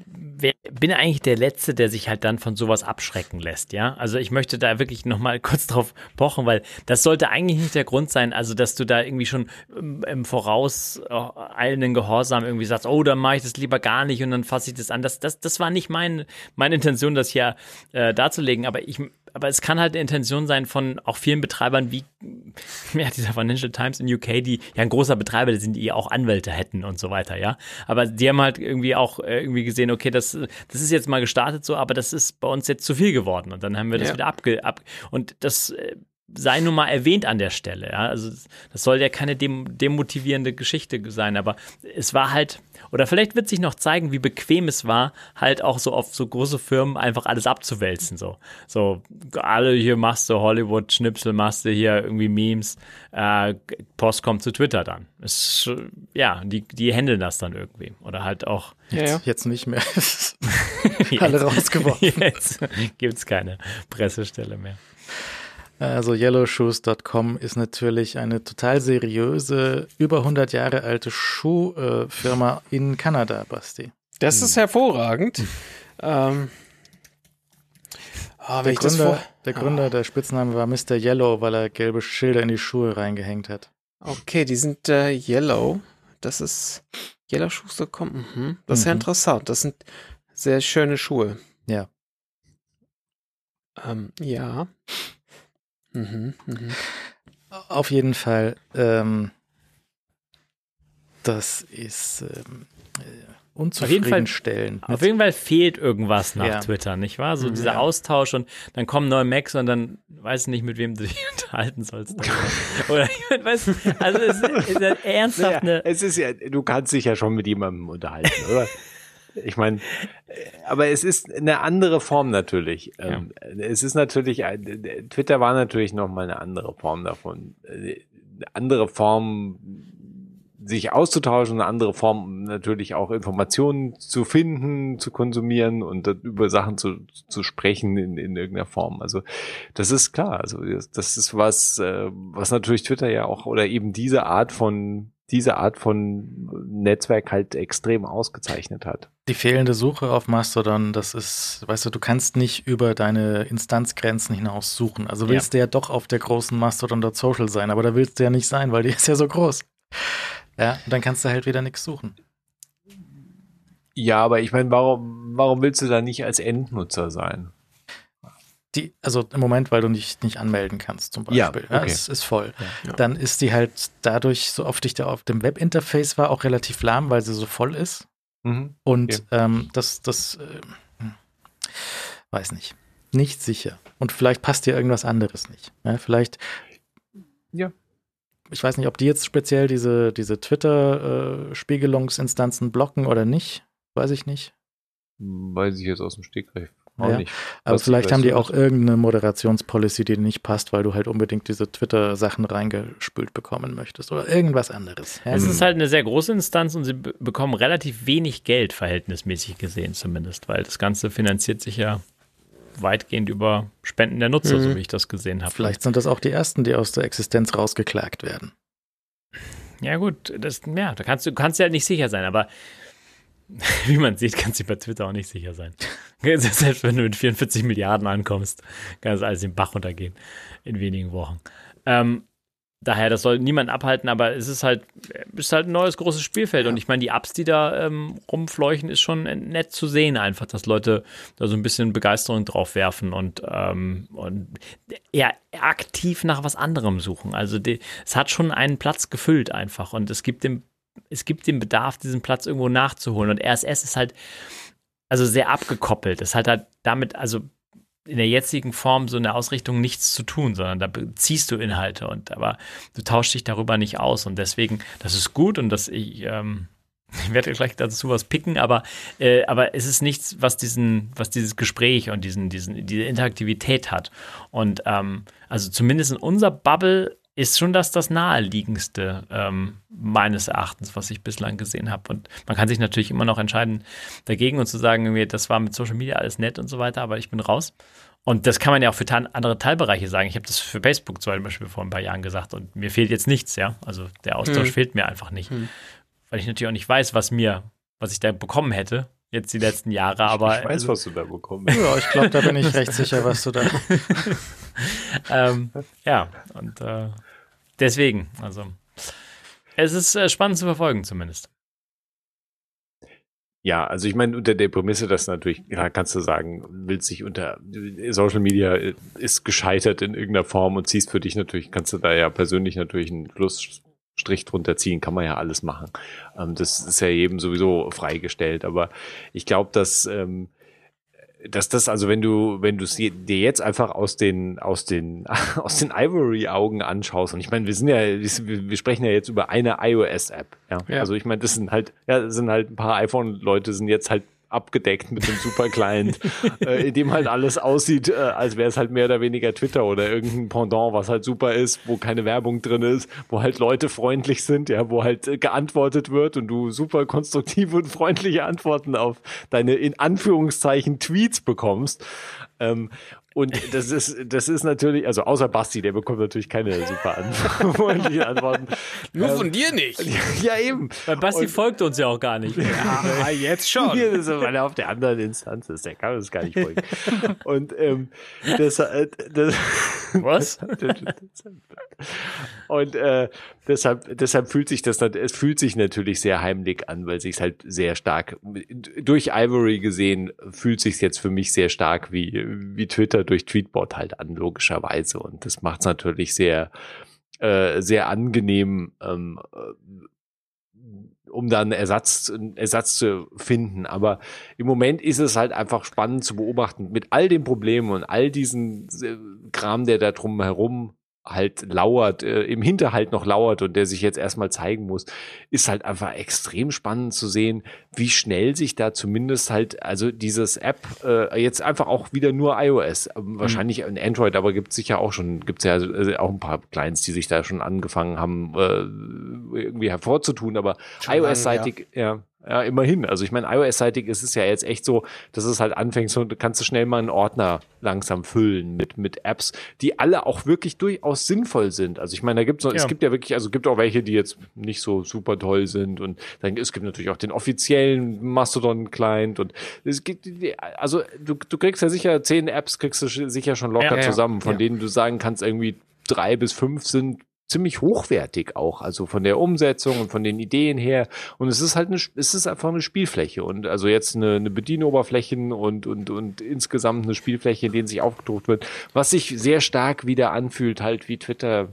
bin eigentlich der Letzte, der sich halt dann von sowas abschrecken lässt, ja. Also ich möchte da wirklich nochmal *laughs* kurz drauf pochen, weil das sollte eigentlich nicht der Grund sein, also dass du da irgendwie schon im Voraus äh, eilenden Gehorsam irgendwie sagst, oh, dann mache ich das lieber gar nicht und dann fasse ich das an. Das, das, das war nicht mein, meine Intention, das hier äh, darzulegen, aber ich aber es kann halt eine Intention sein von auch vielen Betreibern wie *laughs* ja, dieser Financial Times in UK, die ja ein großer Betreiber sind, die auch Anwälte hätten und so weiter, ja. Aber die haben halt irgendwie auch äh, irgendwie gesehen, okay, das, das ist jetzt mal gestartet so, aber das ist bei uns jetzt zu viel geworden. Und dann haben wir das ja. wieder abge, ab, und das äh, sei nun mal erwähnt an der Stelle. Ja? Also das soll ja keine dem, demotivierende Geschichte sein, aber es war halt, oder vielleicht wird sich noch zeigen, wie bequem es war, halt auch so auf so große Firmen einfach alles abzuwälzen. So, so alle hier machst du Hollywood-Schnipsel, machst du hier irgendwie Memes, äh, Post kommt zu Twitter dann. Ist, ja, die, die handeln das dann irgendwie. Oder halt auch. Jetzt, ja, ja. jetzt nicht mehr. *laughs* *laughs* alle rausgeworfen. Jetzt gibt es keine Pressestelle mehr. Also yellowshoes.com ist natürlich eine total seriöse, über 100 Jahre alte Schuhfirma in Kanada, Basti. Das ist hervorragend. *laughs* ähm, oh, der, Gründer, der Gründer, oh. der Spitzname war Mr. Yellow, weil er gelbe Schilder in die Schuhe reingehängt hat. Okay, die sind äh, yellow. Das ist yellowshoes.com. Mhm. Das ist mhm. ja interessant. Das sind sehr schöne Schuhe. Ja. Ähm, ja. Mhm, mh. Auf jeden Fall, ähm, das ist ähm, äh, Auf jeden Fall- unzufriedenstellend. Auf jeden Fall fehlt irgendwas nach Ja. Twitter, nicht wahr? So Mhm, dieser ja. Austausch und dann kommen neue Macs und dann weißt du nicht, mit wem du dich *laughs* unterhalten sollst. *laughs* Oder ich weiß, also es ist, ist ja ernsthaft Naja, eine. es ist ja, du kannst dich ja schon mit jemandem unterhalten, oder? *laughs* Ich meine, aber es ist eine andere Form natürlich. Ähm, Es ist natürlich, Twitter war natürlich nochmal eine andere Form davon. Äh, Eine andere Form, sich auszutauschen, eine andere Form natürlich auch Informationen zu finden, zu konsumieren und über Sachen zu, zu sprechen in, in irgendeiner Form. Also das ist klar. Also das, das ist was, äh, was natürlich Twitter ja auch oder eben diese Art von diese Art von Netzwerk halt extrem ausgezeichnet hat. Die fehlende Suche auf Mastodon, das ist, weißt du, du kannst nicht über deine Instanzgrenzen hinaus suchen. Also willst du ja doch auf der großen Mastodon.social sein, aber da willst du ja nicht sein, weil die *laughs* ist ja so groß. Ja, und dann kannst du halt wieder nichts suchen. Ja, aber ich meine, warum, warum willst du da nicht als Endnutzer sein? Die, also im Moment, weil du nicht, nicht anmelden kannst, zum Ja, Beispiel. Ja, okay. es ist voll. Ja. Dann ist die halt dadurch, so oft ich da auf dem Webinterface war, auch relativ lahm, weil sie so voll ist. Mhm. Und ähm, das, das, äh, weiß nicht. Nicht sicher. Und vielleicht passt dir irgendwas anderes nicht. Ja, vielleicht. Ja. Ich weiß nicht, ob die jetzt speziell diese, diese Twitter-Spiegelungsinstanzen blocken oder nicht. Weiß ich nicht. Weiß ich jetzt aus dem Stegreif Ja. nicht. Aber vielleicht haben die auch irgendeine Moderationspolicy, die nicht passt, weil du halt unbedingt diese Twitter-Sachen reingespült bekommen möchtest oder irgendwas anderes. Ja? Es ist halt eine sehr große Instanz und sie be bekommen relativ wenig Geld, verhältnismäßig gesehen zumindest, weil das Ganze finanziert sich ja weitgehend über Spenden der Nutzer, Mhm. so wie ich das gesehen habe. Vielleicht sind das auch die ersten, die aus der Existenz rausgeklagt werden. Ja, gut, das, ja, da kannst du kannst dir halt nicht sicher sein, aber *laughs* wie man sieht, kannst du bei Twitter auch nicht sicher sein. Selbst wenn du mit 44 Milliarden ankommst, kann das alles den Bach runtergehen in wenigen Wochen. Ähm, daher, das soll niemand abhalten, aber es ist halt, ist halt ein neues großes Spielfeld. Und ich meine, die Apps, die da ähm, rumfleuchen, ist schon nett zu sehen, einfach, dass Leute da so ein bisschen Begeisterung drauf werfen und, ähm, und eher aktiv nach was anderem suchen. Also die, es hat schon einen Platz gefüllt einfach und es gibt dem, es gibt den Bedarf, diesen Platz irgendwo nachzuholen. Und RSS ist halt also sehr abgekoppelt. Es hat halt damit, also in der jetzigen Form so eine Ausrichtung nichts zu tun, sondern da beziehst du Inhalte und aber du tauschst dich darüber nicht aus und deswegen, das ist gut und das ich, ähm, *laughs* ich werde gleich dazu was picken, aber, äh, aber es ist nichts, was diesen, was dieses Gespräch und diesen, diesen, diese Interaktivität hat. Und ähm, also zumindest in unserer Bubble ist schon das das naheliegendste ähm, meines Erachtens, was ich bislang gesehen habe. Und man kann sich natürlich immer noch entscheiden dagegen und zu sagen, das war mit Social Media alles nett und so weiter, aber ich bin raus. Und das kann man ja auch für andere Teilbereiche sagen. Ich habe das für Facebook zum Beispiel vor ein paar Jahren gesagt und mir fehlt jetzt nichts, ja. Also der Austausch Hm. fehlt mir einfach nicht. Hm. Weil ich natürlich auch nicht weiß, was mir, was ich da bekommen hätte, jetzt die letzten Jahre, aber ich weiß, also, was du da bekommst. Ja, ich glaube, da bin ich recht sicher, was du da. *laughs* ähm, ja, und äh, deswegen, also es ist äh, spannend zu verfolgen zumindest. Ja, also ich meine, unter der Prämisse, dass natürlich, ja, kannst du sagen, willst dich unter Social Media äh, ist gescheitert in irgendeiner Form und ziehst für dich natürlich, kannst du da ja persönlich natürlich einen Schlussstrich drunter ziehen, kann man ja alles machen. Ähm, das ist ja jedem sowieso freigestellt, aber ich glaube, dass ähm, dass das also wenn du wenn du es dir jetzt einfach aus den aus den *laughs* aus den Ivory Augen anschaust und ich meine wir sind ja wir, wir sprechen ja jetzt über eine iOS App ja, Ja. also ich meine das sind halt ja das sind halt ein paar iPhone Leute sind jetzt halt abgedeckt mit dem Super Client *laughs* äh, in dem halt alles aussieht äh, als wäre es halt mehr oder weniger Twitter oder irgendein Pendant was halt super ist wo keine Werbung drin ist wo halt Leute freundlich sind ja wo halt äh, geantwortet wird und du super konstruktive und freundliche Antworten auf deine in Anführungszeichen Tweets bekommst. Ähm, und das ist, das ist natürlich, also außer Basti, der bekommt natürlich keine super an *laughs* freundliche Antworten. Nur Ähm, von dir nicht. *laughs* Ja, eben. Weil Basti Und- folgt uns ja auch gar nicht. Ah, jetzt schon. *laughs* Hier ist er, weil er auf der anderen Instanz ist, der kann uns gar nicht folgen. Und ähm, das, äh, das, Was? Und äh, deshalb, deshalb fühlt sich das, es fühlt sich natürlich sehr heimlich an, weil sich halt sehr stark durch Ivory gesehen fühlt sich jetzt für mich sehr stark wie wie Twitter durch Tweetbot halt an logischerweise und das macht es natürlich sehr äh, sehr angenehm ähm, äh, um dann Ersatz, Ersatz zu finden. Aber im Moment ist es halt einfach spannend zu beobachten mit all den Problemen und all diesen äh, Kram, der da drum herum halt lauert, äh, im Hinterhalt noch lauert und der sich jetzt erstmal zeigen muss, ist halt einfach extrem spannend zu sehen, wie schnell sich da zumindest halt, also dieses App, äh, jetzt einfach auch wieder nur iOS, ähm, mhm. wahrscheinlich in Android, aber gibt es sicher auch schon, gibt es ja äh, auch ein paar Clients, die sich da schon angefangen haben, äh, irgendwie hervorzutun, aber iOS-seitig, ja. ja ja, immerhin. Also ich meine, iOS-seitig ist es ja jetzt echt so, dass es halt anfängt, so kannst du schnell mal einen Ordner langsam füllen mit, mit Apps, die alle auch wirklich durchaus sinnvoll sind. Also ich meine, da gibt's noch, ja. es gibt ja wirklich, also gibt auch welche, die jetzt nicht so super toll sind und dann es gibt natürlich auch den offiziellen Mastodon-Client und es gibt, also du, du kriegst ja sicher zehn Apps, kriegst du sicher schon locker ja, zusammen, von denen du sagen kannst, irgendwie drei bis fünf sind ziemlich hochwertig auch, also von der Umsetzung und von den Ideen her. Und es ist halt eine, es ist einfach eine Spielfläche und also jetzt eine, eine Bedienoberflächen und, und, und insgesamt eine Spielfläche, in denen sich aufgedruckt wird, was sich sehr stark wieder anfühlt, halt wie Twitter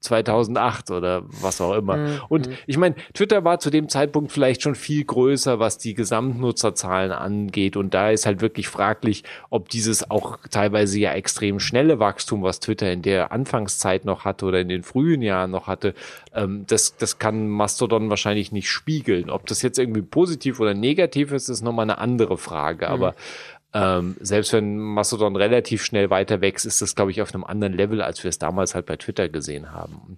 2008 oder was auch immer. Mhm. Und ich meine, Twitter war zu dem Zeitpunkt vielleicht schon viel größer, was die Gesamtnutzerzahlen angeht. Und da ist halt wirklich fraglich, ob dieses auch teilweise ja extrem schnelle Wachstum, was Twitter in der Anfangszeit noch hatte oder in den frühen Jahren noch hatte, ähm, das, das kann Mastodon wahrscheinlich nicht spiegeln. Ob das jetzt irgendwie positiv oder negativ ist, ist nochmal eine andere Frage. Mhm. Aber ähm, selbst wenn Mastodon relativ schnell weiter wächst, ist das, glaube ich, auf einem anderen Level, als wir es damals halt bei Twitter gesehen haben.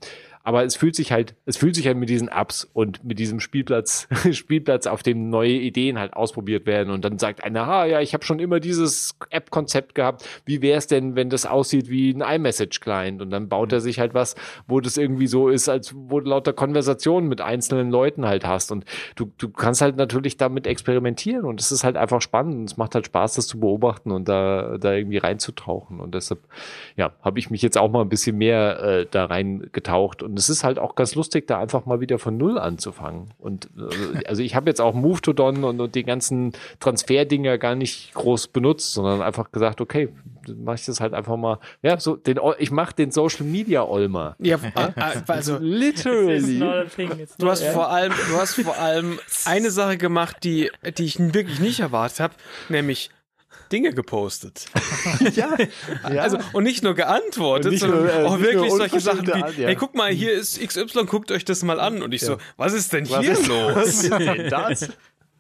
Aber es fühlt sich halt, es fühlt sich halt mit diesen Apps und mit diesem Spielplatz, *laughs* Spielplatz, auf dem neue Ideen halt ausprobiert werden. Und dann sagt einer, ah ja, ich habe schon immer dieses App-Konzept gehabt. Wie wäre es denn, wenn das aussieht wie ein iMessage-Client? Und dann baut er sich halt was, wo das irgendwie so ist, als wo du lauter Konversationen mit einzelnen Leuten halt hast. Und du, du kannst halt natürlich damit experimentieren. Und es ist halt einfach spannend. Es macht halt Spaß, das zu beobachten und da, da irgendwie reinzutauchen. Und deshalb, ja, habe ich mich jetzt auch mal ein bisschen mehr äh, da reingetaucht und es ist halt auch ganz lustig, da einfach mal wieder von Null anzufangen. Und äh, also ich habe jetzt auch Move to Don und, und die ganzen Transferdinger gar nicht groß benutzt, sondern einfach gesagt, okay, mache ich das halt einfach mal, ja, so den ich mache den Social Media Olmer. Ja, äh, *laughs* äh, also literally. Du hast vor allem, du hast vor allem eine Sache gemacht, die, die ich wirklich nicht erwartet habe, nämlich Dinge gepostet. *laughs* ja, *laughs* ja, Also, und nicht nur geantwortet, nicht sondern nur, äh, auch wirklich solche Sachen wie, an, ja. hey, guck mal, hier ist XY, guckt euch das mal an. Und ich ja. so, was ist denn was hier ist, los? *laughs* Was ist denn das?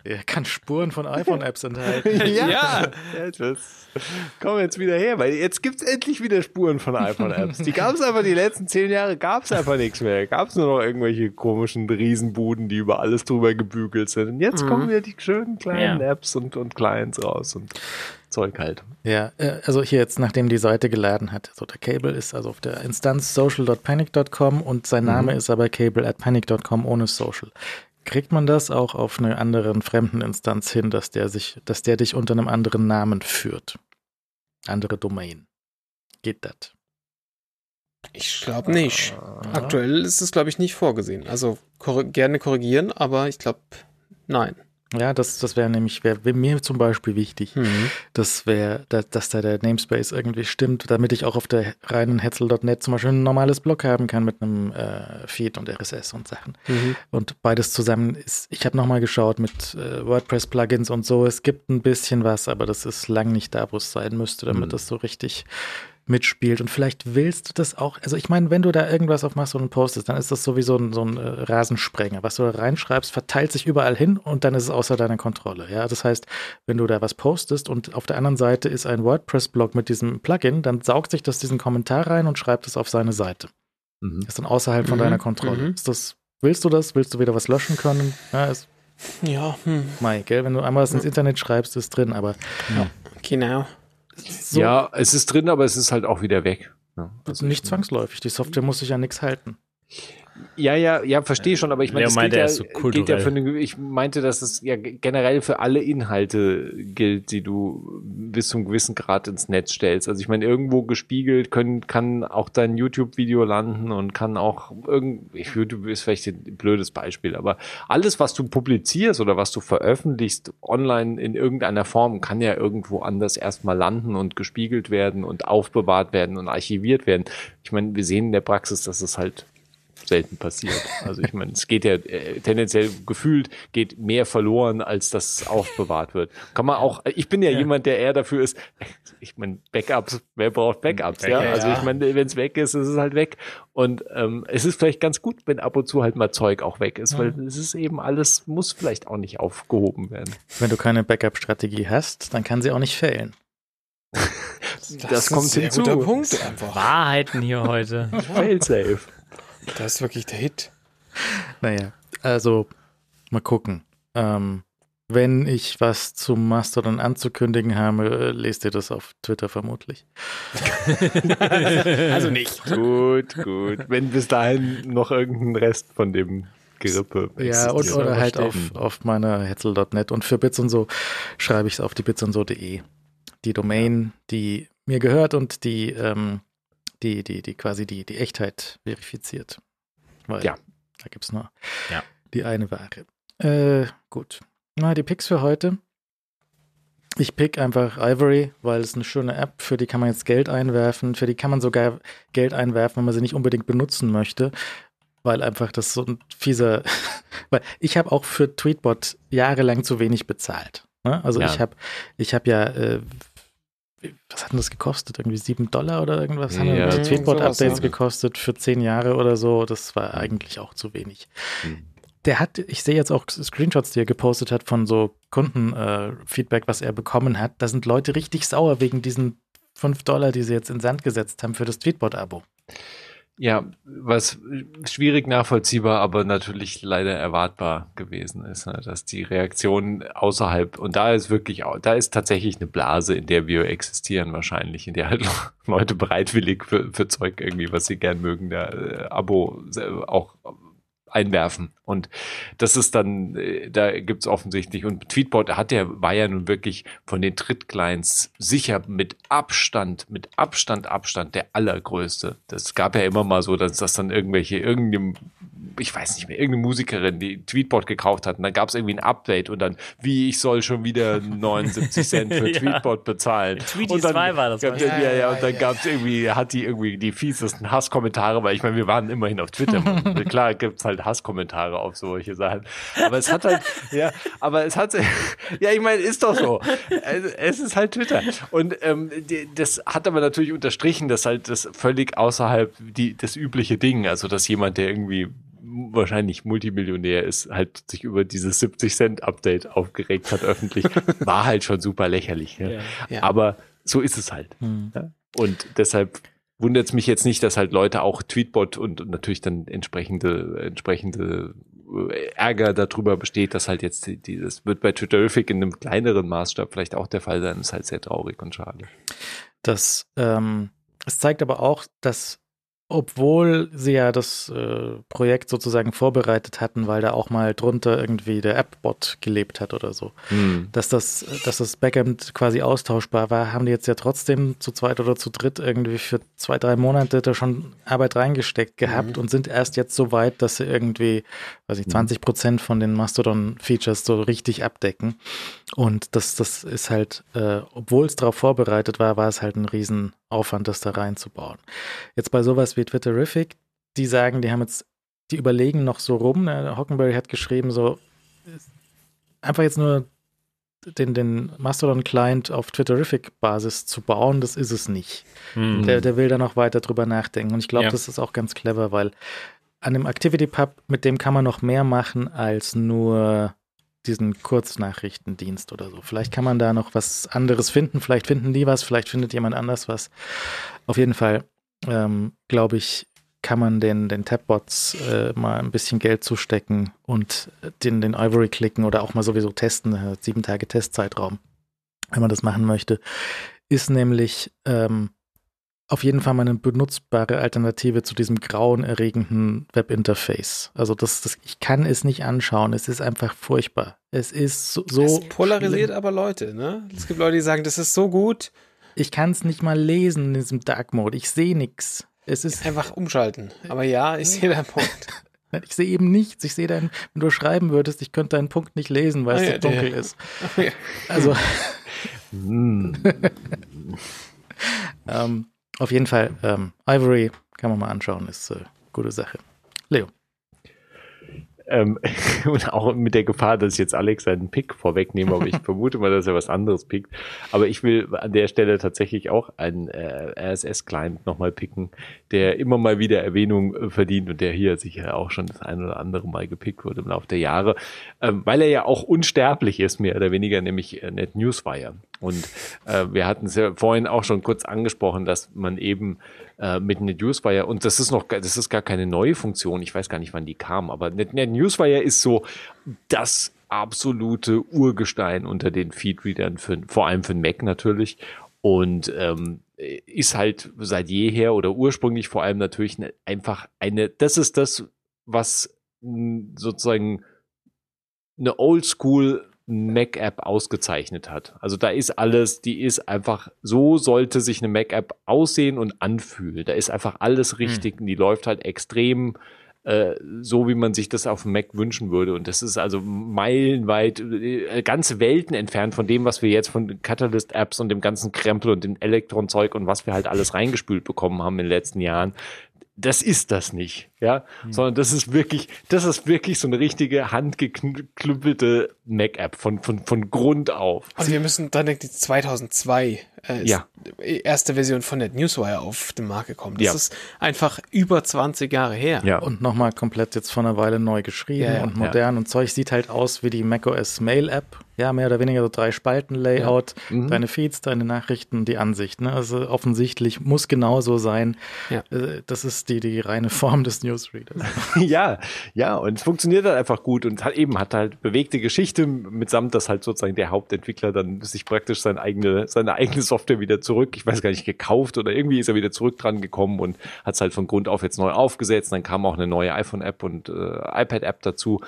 Er kann Spuren von iPhone-Apps enthalten. ja. ja. Komm jetzt wieder her, weil jetzt gibt's endlich wieder Spuren von iPhone-Apps. Die gab es einfach die letzten zehn Jahre, gab es einfach nichts mehr. Gab es nur noch irgendwelche komischen Riesenbuden, die über alles drüber gebügelt sind. Und jetzt mhm. kommen wieder die schönen kleinen ja. Apps und, und Clients raus und Zeug halt. Ja, äh, also hier jetzt, nachdem die Seite geladen hat, also der Cable ist also auf der Instanz social.panic.com und sein Name mhm. ist aber cable at panic.com ohne social. Kriegt man das auch auf einer anderen fremden Instanz hin, dass der sich, dass der dich unter einem anderen Namen führt? Andere Domain. Geht das? Ich glaube nicht. Ah. Aktuell ist es, glaube ich, nicht vorgesehen. Also korri gerne korrigieren, aber ich glaube, nein. Ja, das, das wäre nämlich, wäre wär mir zum Beispiel wichtig, mhm. das wäre, da, dass da der Namespace irgendwie stimmt, damit ich auch auf der reinen Hetzel.net zum Beispiel ein normales Blog haben kann mit einem äh, Feed und RSS und Sachen. Mhm. Und beides zusammen ist, ich habe nochmal geschaut mit äh, WordPress-Plugins und so, es gibt ein bisschen was, aber das ist lang nicht da, wo es sein müsste, damit mhm. das so richtig mitspielt. Und vielleicht willst du das auch, also ich meine, wenn du da irgendwas auf Mastodon postest, dann ist das sowieso ein, so ein äh, Rasensprenger. Was du da reinschreibst, verteilt sich überall hin und dann ist es außer deiner Kontrolle. Ja, das heißt, wenn du da was postest und auf der anderen Seite ist ein WordPress-Blog mit diesem Plugin, dann saugt sich das diesen Kommentar rein und schreibt es auf seine Seite. Mhm. Ist dann außerhalb von mhm. deiner Kontrolle. Mhm. Ist das, willst du das? Willst du wieder was löschen können? Ja, ist, ja. Hm. Mai, gell? Wenn du einmal was ins Internet schreibst, ist drin, aber. Ja. Genau. So. Ja, es ist drin, aber es ist halt auch wieder weg. Ja, also nicht zwangsläufig. Die Software muss sich ja nichts halten. Ja, ja, ja, verstehe schon, aber ich meine, meinte, ja, so geht ja für eine, ich meinte, dass es ja generell für alle Inhalte gilt, die du bis zum gewissen Grad ins Netz stellst. Also ich meine, irgendwo gespiegelt können, kann auch dein YouTube-Video landen und kann auch irgend, YouTube ist vielleicht ein blödes Beispiel, aber alles, was du publizierst oder was du veröffentlichst online in irgendeiner Form, kann ja irgendwo anders erstmal landen und gespiegelt werden und aufbewahrt werden und archiviert werden. Ich meine, wir sehen in der Praxis, dass es halt selten passiert. Also ich meine, es geht ja äh, tendenziell gefühlt geht mehr verloren, als das aufbewahrt wird. Kann man auch, ich bin ja, ja. jemand, der eher dafür ist, ich meine, Backups, wer braucht Backups? Ja, ja also ich meine, wenn es weg ist, ist es halt weg. Und ähm, es ist vielleicht ganz gut, wenn ab und zu halt mal Zeug auch weg ist, weil es ist eben alles, muss vielleicht auch nicht aufgehoben werden. Wenn du keine Backup-Strategie hast, dann kann sie auch nicht fehlen. Das, das kommt ein hinzu. guter Punkt einfach. Wahrheiten hier heute. Failsafe. Das ist wirklich der Hit. Naja, also mal gucken. Ähm, wenn ich was zum Mastodon anzukündigen habe, lest ihr das auf Twitter vermutlich. *laughs* also nicht. Gut, gut. Wenn bis dahin noch irgendein Rest von dem Gerippe. Ja, und, oder halt auf, auf meiner hetzel.net. Und für Bits und so schreibe ich es auf die bits und so.de. Die Domain, die mir gehört und die, ähm, die, die, die quasi die, die Echtheit verifiziert. Weil ja. da gibt es nur ja. die eine Ware. Äh, gut. Na, die Picks für heute. Ich pick einfach Ivory, weil es eine schöne App, für die kann man jetzt Geld einwerfen, für die kann man sogar Geld einwerfen, wenn man sie nicht unbedingt benutzen möchte, weil einfach das so ein fieser, *laughs* weil ich habe auch für Tweetbot jahrelang zu wenig bezahlt. Ne? Also ja. ich habe ich habe ja äh, was hat denn das gekostet? Irgendwie sieben Dollar oder irgendwas? Ja, haben die Tweetbot-Updates ja. gekostet für zehn Jahre oder so. Das war eigentlich auch zu wenig. Hm. Der hat, ich sehe jetzt auch Screenshots, die er gepostet hat von so Kundenfeedback, äh, was er bekommen hat. Da sind Leute richtig sauer wegen diesen fünf Dollar, die sie jetzt in Sand gesetzt haben für das Tweetbot-Abo. Ja, was schwierig nachvollziehbar, aber natürlich leider erwartbar gewesen ist, ne? dass die Reaktion außerhalb, und da ist wirklich, da ist tatsächlich eine Blase, in der wir existieren wahrscheinlich, in der halt *laughs* Leute bereitwillig für, für Zeug irgendwie, was sie gern mögen, der äh, Abo auch einwerfen. Und das ist dann, äh, da gibt's offensichtlich, und Tweetbot hat ja, war ja nun wirklich von den Trittclients sicher mit Abstand, mit Abstand, Abstand der allergrößte. Das gab ja immer mal so, dass das dann irgendwelche, irgendeinem ich weiß nicht mehr, irgendeine Musikerin, die Tweetbot gekauft hat und dann gab es irgendwie ein Update und dann, wie ich soll schon wieder 79 *laughs* Cent für ja. Tweetbot bezahlen. Tweety 2 war das. Ja, ja, ja, ja, und dann gab es irgendwie, hat die irgendwie die fiesesten Hasskommentare, weil ich meine, wir waren immerhin auf Twitter. *laughs* Klar gibt es halt Hasskommentare auf solche Sachen. Aber es hat halt, *laughs* ja, aber es hat, ja, ich meine, ist doch so. Es ist halt Twitter. Und ähm, das hat aber natürlich unterstrichen, dass halt das völlig außerhalb die, das übliche Ding, also dass jemand, der irgendwie wahrscheinlich Multimillionär ist, halt sich über dieses 70 Cent Update aufgeregt hat öffentlich, *laughs* war halt schon super lächerlich. Ja. Ja. Aber so ist es halt. Mhm. Ja? Und deshalb wundert es mich jetzt nicht, dass halt Leute auch Tweetbot und, und natürlich dann entsprechende, entsprechende äh, Ärger darüber besteht, dass halt jetzt dieses wird bei Twitterific in einem kleineren Maßstab vielleicht auch der Fall sein, ist halt sehr traurig und schade. Das, ähm, es zeigt aber auch, dass obwohl sie ja das äh, Projekt sozusagen vorbereitet hatten, weil da auch mal drunter irgendwie der App-Bot gelebt hat oder so. Hm. Dass das, dass das Backend quasi austauschbar war, haben die jetzt ja trotzdem zu zweit oder zu dritt irgendwie für zwei, drei Monate da schon Arbeit reingesteckt gehabt mhm. und sind erst jetzt so weit, dass sie irgendwie, weiß ich, 20 mhm. Prozent von den Mastodon-Features so richtig abdecken. Und das, das ist halt, äh, obwohl es darauf vorbereitet war, war es halt ein Riesenaufwand, das da reinzubauen. Jetzt bei sowas wie Twitterific, die sagen, die haben jetzt, die überlegen noch so rum. Ne? Hockenberry hat geschrieben, so einfach jetzt nur den, den Mastodon-Client auf Twitterific-Basis zu bauen, das ist es nicht. Mhm. Der, der will da noch weiter drüber nachdenken. Und ich glaube, ja. das ist auch ganz clever, weil an dem Activity-Pub, mit dem kann man noch mehr machen als nur diesen Kurznachrichtendienst oder so. Vielleicht kann man da noch was anderes finden, vielleicht finden die was, vielleicht findet jemand anders was. Auf jeden Fall, ähm, glaube ich, kann man den, den Tabbots äh, mal ein bisschen Geld zustecken und den, den Ivory klicken oder auch mal sowieso testen, äh, sieben Tage Testzeitraum, wenn man das machen möchte. Ist nämlich ähm, auf jeden Fall mal eine benutzbare Alternative zu diesem grauenerregenden Webinterface. Also das, das, ich kann es nicht anschauen. Es ist einfach furchtbar. Es ist so. so es polarisiert schlimm. aber Leute, ne? Es gibt Leute, die sagen, das ist so gut. Ich kann es nicht mal lesen in diesem Dark Mode. Ich sehe nichts. Es ist einfach umschalten. Aber ja, ich sehe deinen Punkt. *laughs* Ich sehe eben nichts. Ich sehe deinen, wenn du schreiben würdest, ich könnte deinen Punkt nicht lesen, weil oh, es ja, so dunkel ja. ist. Oh, *laughs* ja. Also. *laughs* Hm. Auf jeden Fall, ähm, Ivory kann man mal anschauen, ist äh, gute Sache. Leo. Ähm, *laughs* und auch mit der Gefahr, dass ich jetzt Alex seinen Pick vorwegnehme, aber ich *laughs* vermute mal, dass er was anderes pickt. Aber ich will an der Stelle tatsächlich auch einen äh, RSS-Client nochmal picken, der immer mal wieder Erwähnung äh, verdient und der hier sicher auch schon das ein oder andere Mal gepickt wurde im Laufe der Jahre, ähm, weil er ja auch unsterblich ist, mehr oder weniger, nämlich äh, Net Newswire. Und äh, wir hatten es ja vorhin auch schon kurz angesprochen, dass man eben äh, mit NetNewsWire, und das ist noch, das ist gar keine neue Funktion, ich weiß gar nicht, wann die kam, aber Net NetNewsWire ist so das absolute Urgestein unter den Feedreadern, für, vor allem für Mac natürlich. Und ähm, ist halt seit jeher oder ursprünglich vor allem natürlich ne, einfach eine, das ist das, was sozusagen eine Oldschool Mac-App ausgezeichnet hat. Also da ist alles, die ist einfach, so sollte sich eine Mac-App aussehen und anfühlen. Da ist einfach alles hm. richtig mhm. die läuft halt extrem äh, so, wie man sich das auf dem Mac wünschen würde. Und das ist also meilenweit, äh, ganze Welten entfernt von dem, was wir jetzt von Catalyst-Apps und dem ganzen Krempel und dem Elektron-Zeug und was wir halt alles reingespült bekommen haben in den letzten Jahren das ist das nicht, ja, mhm. sondern das ist wirklich, das ist wirklich so eine richtige handgeklüppelte Mac-App von, von, von Grund auf. Also wir müssen dann denken, 2002 äh, ja. erste Version von der Newswire auf den Markt gekommen. Das ja. ist einfach über 20 Jahre her. Ja. Und nochmal komplett jetzt vor einer Weile neu geschrieben ja, und modern und Zeug sieht halt aus wie die macOS Mail App. Ja, mehr oder weniger so drei Spalten Layout, mhm. deine Feeds, deine Nachrichten, die Ansicht. Ne? Also offensichtlich muss genauso sein. Ja. Äh, das ist die, die reine Form des Newsreaders. *laughs* ja, ja, und es funktioniert halt einfach gut und hat eben hat halt bewegte Geschichte mitsamt, dass halt sozusagen der Hauptentwickler dann sich praktisch sein eigene, seine eigene Software wieder zurück, ich weiß gar nicht, gekauft oder irgendwie ist er wieder zurück dran gekommen und hat es halt von Grund auf jetzt neu aufgesetzt. Dann kam auch eine neue iPhone-App und äh, iPad-App dazu.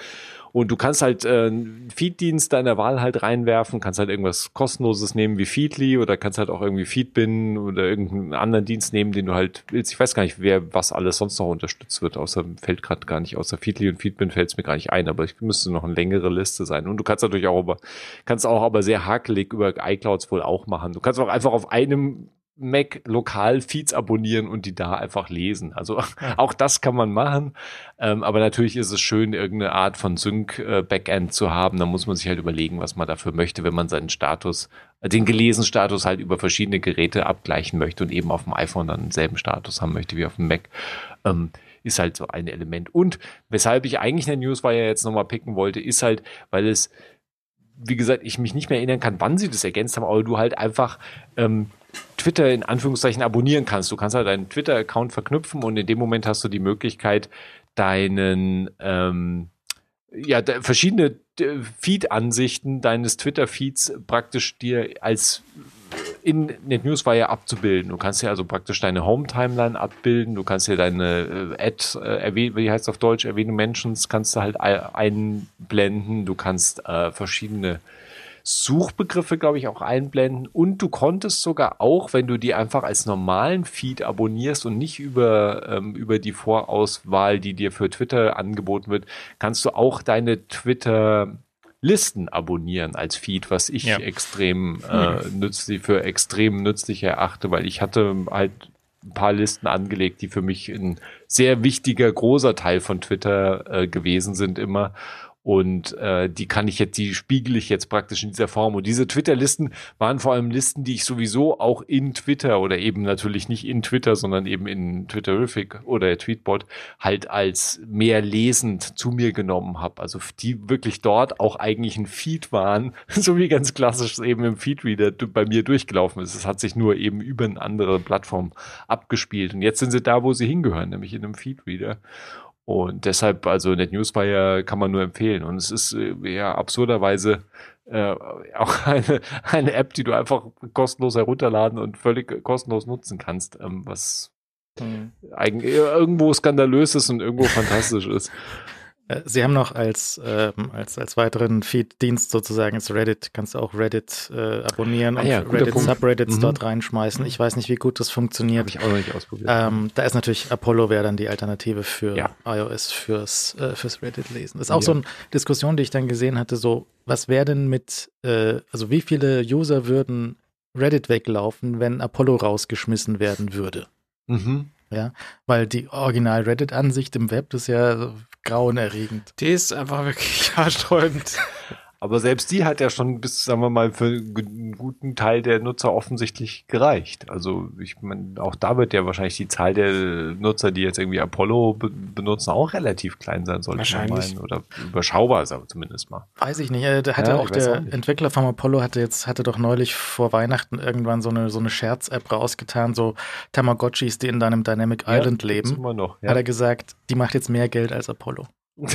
Und du kannst halt äh, Feed-Dienst deiner Wahl halt reinwerfen, kannst halt irgendwas kostenloses nehmen wie Feedly oder kannst halt auch irgendwie Feedbin oder irgendeinen anderen Dienst nehmen, den du halt willst. Ich weiß gar nicht, wer was alles sonst noch unterstützt wird, außer fällt gerade gar nicht, außer Feedly und Feedbin fällt es mir gar nicht ein, aber ich müsste noch eine längere Liste sein. Und du kannst natürlich auch aber, kannst auch aber sehr hakelig über iClouds wohl auch machen. Du kannst auch einfach auf einem Mac lokal Feeds abonnieren und die da einfach lesen. Also *laughs* ja. auch das kann man machen. Ähm, aber natürlich ist es schön, irgendeine Art von Sync-Backend äh, zu haben. Da muss man sich halt überlegen, was man dafür möchte, wenn man seinen Status, äh, den gelesenen Status halt über verschiedene Geräte abgleichen möchte und eben auf dem iPhone dann denselben Status haben möchte wie auf dem Mac. Ähm, ist halt so ein Element. Und weshalb ich eigentlich eine Newswire jetzt nochmal picken wollte, ist halt, weil es, wie gesagt, ich mich nicht mehr erinnern kann, wann sie das ergänzt haben, aber du halt einfach ähm, Twitter in Anführungszeichen abonnieren kannst. Du kannst halt deinen Twitter-Account verknüpfen und in dem Moment hast du die Möglichkeit, deinen ähm, ja, verschiedene äh, Feed-Ansichten deines Twitter-Feeds praktisch dir als in NetNewsWire abzubilden. Du kannst ja also praktisch deine Home-Timeline abbilden, du kannst ja deine äh, Ad, äh, wie heißt es auf Deutsch, erwähne Mentions, kannst du halt einblenden, du kannst äh, verschiedene Suchbegriffe, glaube ich, auch einblenden. Und du konntest sogar auch, wenn du die einfach als normalen Feed abonnierst und nicht über, ähm, über die Vorauswahl, die dir für Twitter angeboten wird, kannst du auch deine Twitter Listen abonnieren als Feed, was ich ja. extrem äh, nützlich für extrem nützlich erachte, weil ich hatte halt ein paar Listen angelegt, die für mich ein sehr wichtiger großer Teil von Twitter äh, gewesen sind immer und äh, die kann ich jetzt, die spiegel ich jetzt praktisch in dieser Form. Und diese Twitter-Listen waren vor allem Listen, die ich sowieso auch in Twitter oder eben natürlich nicht in Twitter, sondern eben in Twitterific oder Tweetbot halt als mehr lesend zu mir genommen habe. Also die wirklich dort auch eigentlich ein Feed waren, *laughs* so wie ganz klassisch eben im Feedreader bei mir durchgelaufen ist. Es hat sich nur eben über eine andere Plattform abgespielt. Und jetzt sind sie da, wo sie hingehören, nämlich in einem Feedreader. Und deshalb, also NetNewsWire kann man nur empfehlen. Und es ist äh, ja absurderweise äh, auch *laughs* eine, eine App, die du einfach kostenlos herunterladen und völlig kostenlos nutzen kannst, ähm, was mhm. eigentlich irgendwo skandalös ist und irgendwo fantastisch ist. *laughs* Äh, Sie haben noch als, ähm, als, als weiteren Feed-Dienst sozusagen ins Reddit, kannst du auch Reddit äh, abonnieren ah, ja, und Reddit-Subreddits mhm. dort reinschmeißen. Ich weiß nicht, wie gut das funktioniert. Habe ich auch noch nicht ausprobiert. Ähm, da ist natürlich Apollo wäre dann die Alternative für ja. iOS fürs, äh, fürs Reddit-Lesen. Das ist auch ja. so eine Diskussion, die ich dann gesehen hatte, so, was wäre denn mit, äh, also wie viele User würden Reddit weglaufen, wenn Apollo rausgeschmissen werden würde? Mhm. Ja, weil die original Reddit-Ansicht im Web ist ja grauenerregend. Die ist einfach wirklich *laughs* haarsträubend. Aber selbst die hat ja schon bis, sagen wir mal, für einen guten Teil der Nutzer offensichtlich gereicht. Also ich meine, auch da wird ja wahrscheinlich die Zahl der Nutzer, die jetzt irgendwie Apollo be benutzen, auch relativ klein sein sollte. Wahrscheinlich. Oder überschaubar sein zumindest mal. Weiß ich nicht. äh, Da hatte Ja, auch der auch. Entwickler vom Apollo hatte jetzt, hatte doch neulich vor Weihnachten irgendwann so eine, so eine Scherz-App rausgetan, so Tamagotchis, die in deinem Dynamic Island gibt's leben. Immer noch. Hat er gesagt, die macht jetzt mehr Geld als Apollo. *laughs*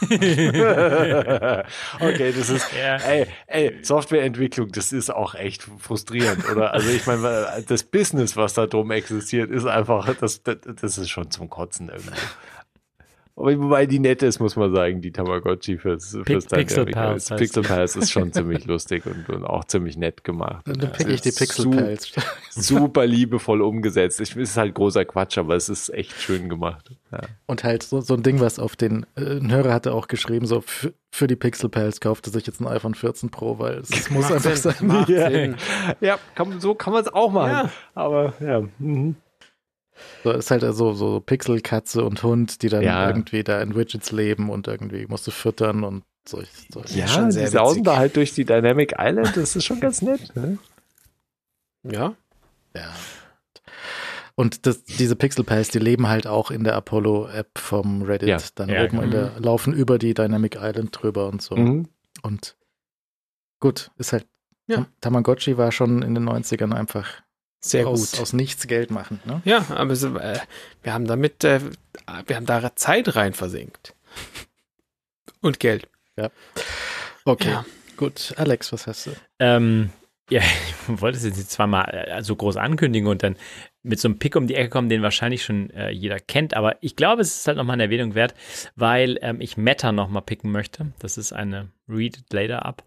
*laughs* okay, das ist, Ja. ey, ey, Softwareentwicklung, das ist auch echt frustrierend, oder? Also ich meine, das Business, was da drum existiert, ist einfach, das, das, das ist schon zum Kotzen irgendwie. Aber wobei die nette ist, muss man sagen, die Tamagotchi fürs, fürs Pixel Dynamic Pals ist. heißt Pixel. Pals ist schon *laughs* ziemlich lustig und, und auch ziemlich nett gemacht. Dann Ja, pick ich die Pixel Pals. Super liebevoll umgesetzt. Ich, es ist halt großer Quatsch, aber es ist echt schön gemacht. Ja. Und halt so, so ein Ding, was auf den, äh, Hörer hatte auch geschrieben, so für, die Pixel Pals kaufte sich jetzt ein iPhone 14 Pro, weil es, es muss einfach Sinn, sein. Ja. Ja, kann, so kann man es auch machen. Ja. Aber ja. Mhm. So, ist halt so, so Pixel-Katze und Hund, die dann Ja. irgendwie da in Widgets leben und irgendwie musst du füttern und solch, solch. Ja, schon die sehr sausen witzig. da halt durch die Dynamic Island, das ist schon ganz nett. Ne? Ja. Ja. Und das, diese Pixel Pals, die leben halt auch in der Apollo-App vom Reddit. Ja. Dann Ja, oben in der, laufen über die Dynamic Island drüber und so. Mhm. Und gut, ist halt, Ja. Tam Tamagotchi war schon in den 90ern einfach Sehr aus, gut. aus nichts Geld machen. Ne? Ja, aber so, äh, wir haben damit, äh, wir haben da Zeit rein versenkt. Und Geld. Okay, Ja. gut. Alex, was hast du? Ähm, ja, *laughs* ich wollte es jetzt nicht zweimal äh, so groß ankündigen und dann mit so einem Pick um die Ecke kommen, den wahrscheinlich schon äh, jeder kennt. Aber ich glaube, es ist halt nochmal eine Erwähnung wert, weil ähm, ich Meta nochmal picken möchte. Das ist eine Read It Later App.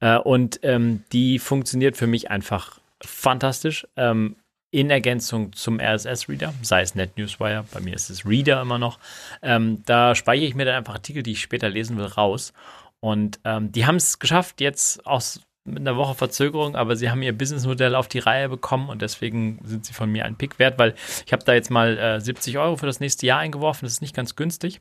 Äh, und ähm, die funktioniert für mich einfach fantastisch. Ähm, in Ergänzung zum RSS-Reader, sei es NetNewsWire, bei mir ist es Reader immer noch. Ähm, da speichere ich mir dann einfach Artikel, die ich später lesen will, raus. Und ähm, die haben es geschafft, jetzt aus mit einer Woche Verzögerung, aber sie haben ihr Businessmodell auf die Reihe bekommen und deswegen sind sie von mir ein Pick wert, weil ich habe da jetzt mal äh, 70 Euro für das nächste Jahr eingeworfen. Das ist nicht ganz günstig,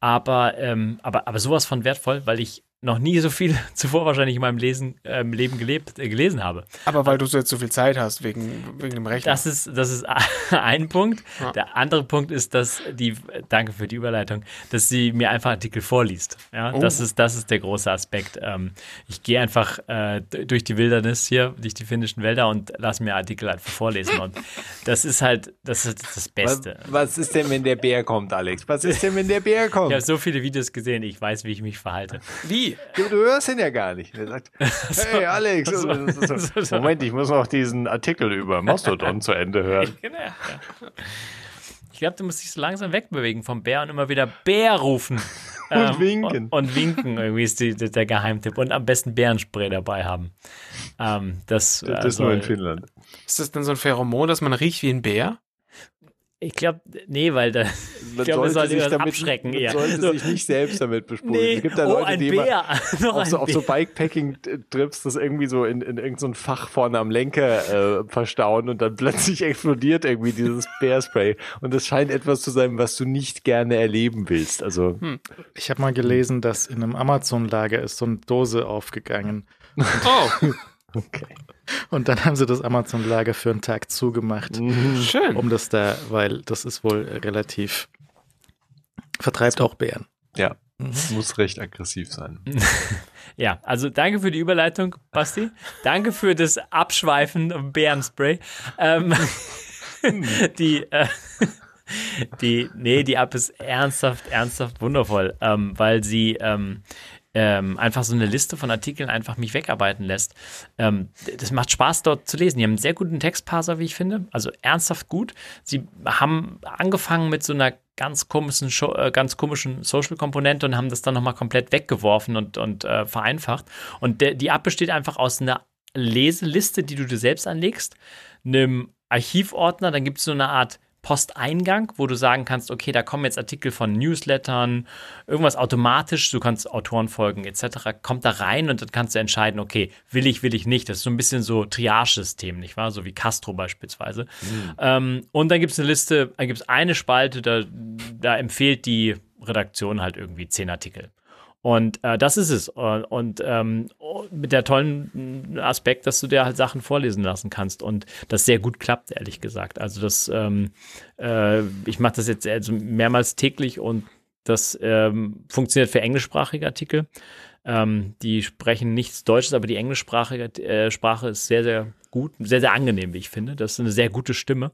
aber, ähm, aber, aber sowas von wertvoll, weil ich noch nie so viel *laughs* zuvor wahrscheinlich in meinem Lesen, ähm, Leben gelebt, äh, gelesen habe. Aber weil du so jetzt so viel Zeit hast, wegen, wegen dem Rechner. Das ist, das ist *laughs* ein Punkt. Ja. Der andere Punkt ist, dass die, danke für die Überleitung, dass sie mir einfach Artikel vorliest. Ja, Oh. das ist, das ist der große Aspekt. Ähm, ich gehe einfach äh, durch die Wildernis hier, durch die finnischen Wälder und lasse mir Artikel einfach vorlesen. Und *laughs* das ist halt, das ist das Was, Beste. was ist denn, wenn der Bär kommt, Alex? Was ist denn, wenn der Bär Ich habe kommt? so viele Videos gesehen, ich weiß, wie ich mich verhalte. Wie? *laughs* Du, du hörst ihn ja gar nicht. Er sagt, *laughs* hey Alex, *laughs* so. So. Moment, ich muss noch diesen Artikel über Mastodon zu Ende hören. Genau. Ich glaube, du musst dich so langsam wegbewegen vom Bär und immer wieder Bär rufen. Und winken. Und, und winken, irgendwie ist die, der Geheimtipp. Und am besten Bärenspray dabei haben. Ähm, das, Das ist nur in also, Finnland. Ist das dann so ein Pheromon, dass man riecht wie ein Bär? Ich glaube, nee, weil da, ich glaube, das sollte das abschrecken man eher. sollte So, sich nicht selbst damit besprühen. nee, es gibt da oh, Leute, die immer *laughs* auf so, auf so. Bikepacking-Trips das irgendwie so in, in irgendein so Fach vorne am Lenker äh, verstauen und dann *laughs* plötzlich explodiert irgendwie dieses Bärspray. Und das scheint etwas zu sein, was du nicht gerne erleben willst. Also, Ich habe mal gelesen, dass in einem Amazon-Lager ist so eine Dose aufgegangen. Oh, *laughs* okay. Und dann haben sie das Amazon-Lager für einen Tag zugemacht, schön. um das da, weil das ist wohl relativ, vertreibt auch Bären. Ja, muss recht aggressiv sein. *laughs* Ja, also danke für die Überleitung, Basti. danke für das Abschweifen im Bärenspray. Ähm, *laughs* die, äh, die, nee, die App ist ernsthaft, ernsthaft wundervoll, ähm, weil sie ähm, ähm, einfach so eine Liste von Artikeln einfach mich wegarbeiten lässt. Ähm, das macht Spaß, dort zu lesen. Die haben einen sehr guten Textparser, wie ich finde. Also ernsthaft gut. Sie haben angefangen mit so einer ganz komischen, äh, ganz komischen Social-Komponente und haben das dann nochmal komplett weggeworfen und, und äh, vereinfacht. Und der, die App besteht einfach aus einer Leseliste, die du dir selbst anlegst, einem Archivordner, dann gibt es so eine Art Posteingang, wo du sagen kannst, okay, da kommen jetzt Artikel von Newslettern, irgendwas automatisch, du kannst Autoren folgen etc., kommt da rein und dann kannst du entscheiden, okay, will ich, will ich nicht. Das ist so ein bisschen so Triage-System, nicht wahr? So wie Castro beispielsweise. Mhm. Ähm, und dann gibt es eine Liste, dann gibt es eine Spalte, da, da empfiehlt die Redaktion halt irgendwie zehn Artikel. Und äh, das ist es. Und ähm, mit der tollen Aspekt, dass du dir halt Sachen vorlesen lassen kannst und das sehr gut klappt, ehrlich gesagt. Also das, ähm, äh, ich mache das jetzt also mehrmals täglich und das ähm, funktioniert für englischsprachige Artikel. Ähm, die sprechen nichts Deutsches, aber die englischsprachige äh, Sprache ist sehr, sehr gut, sehr, sehr angenehm, wie ich finde. Das ist eine sehr gute Stimme.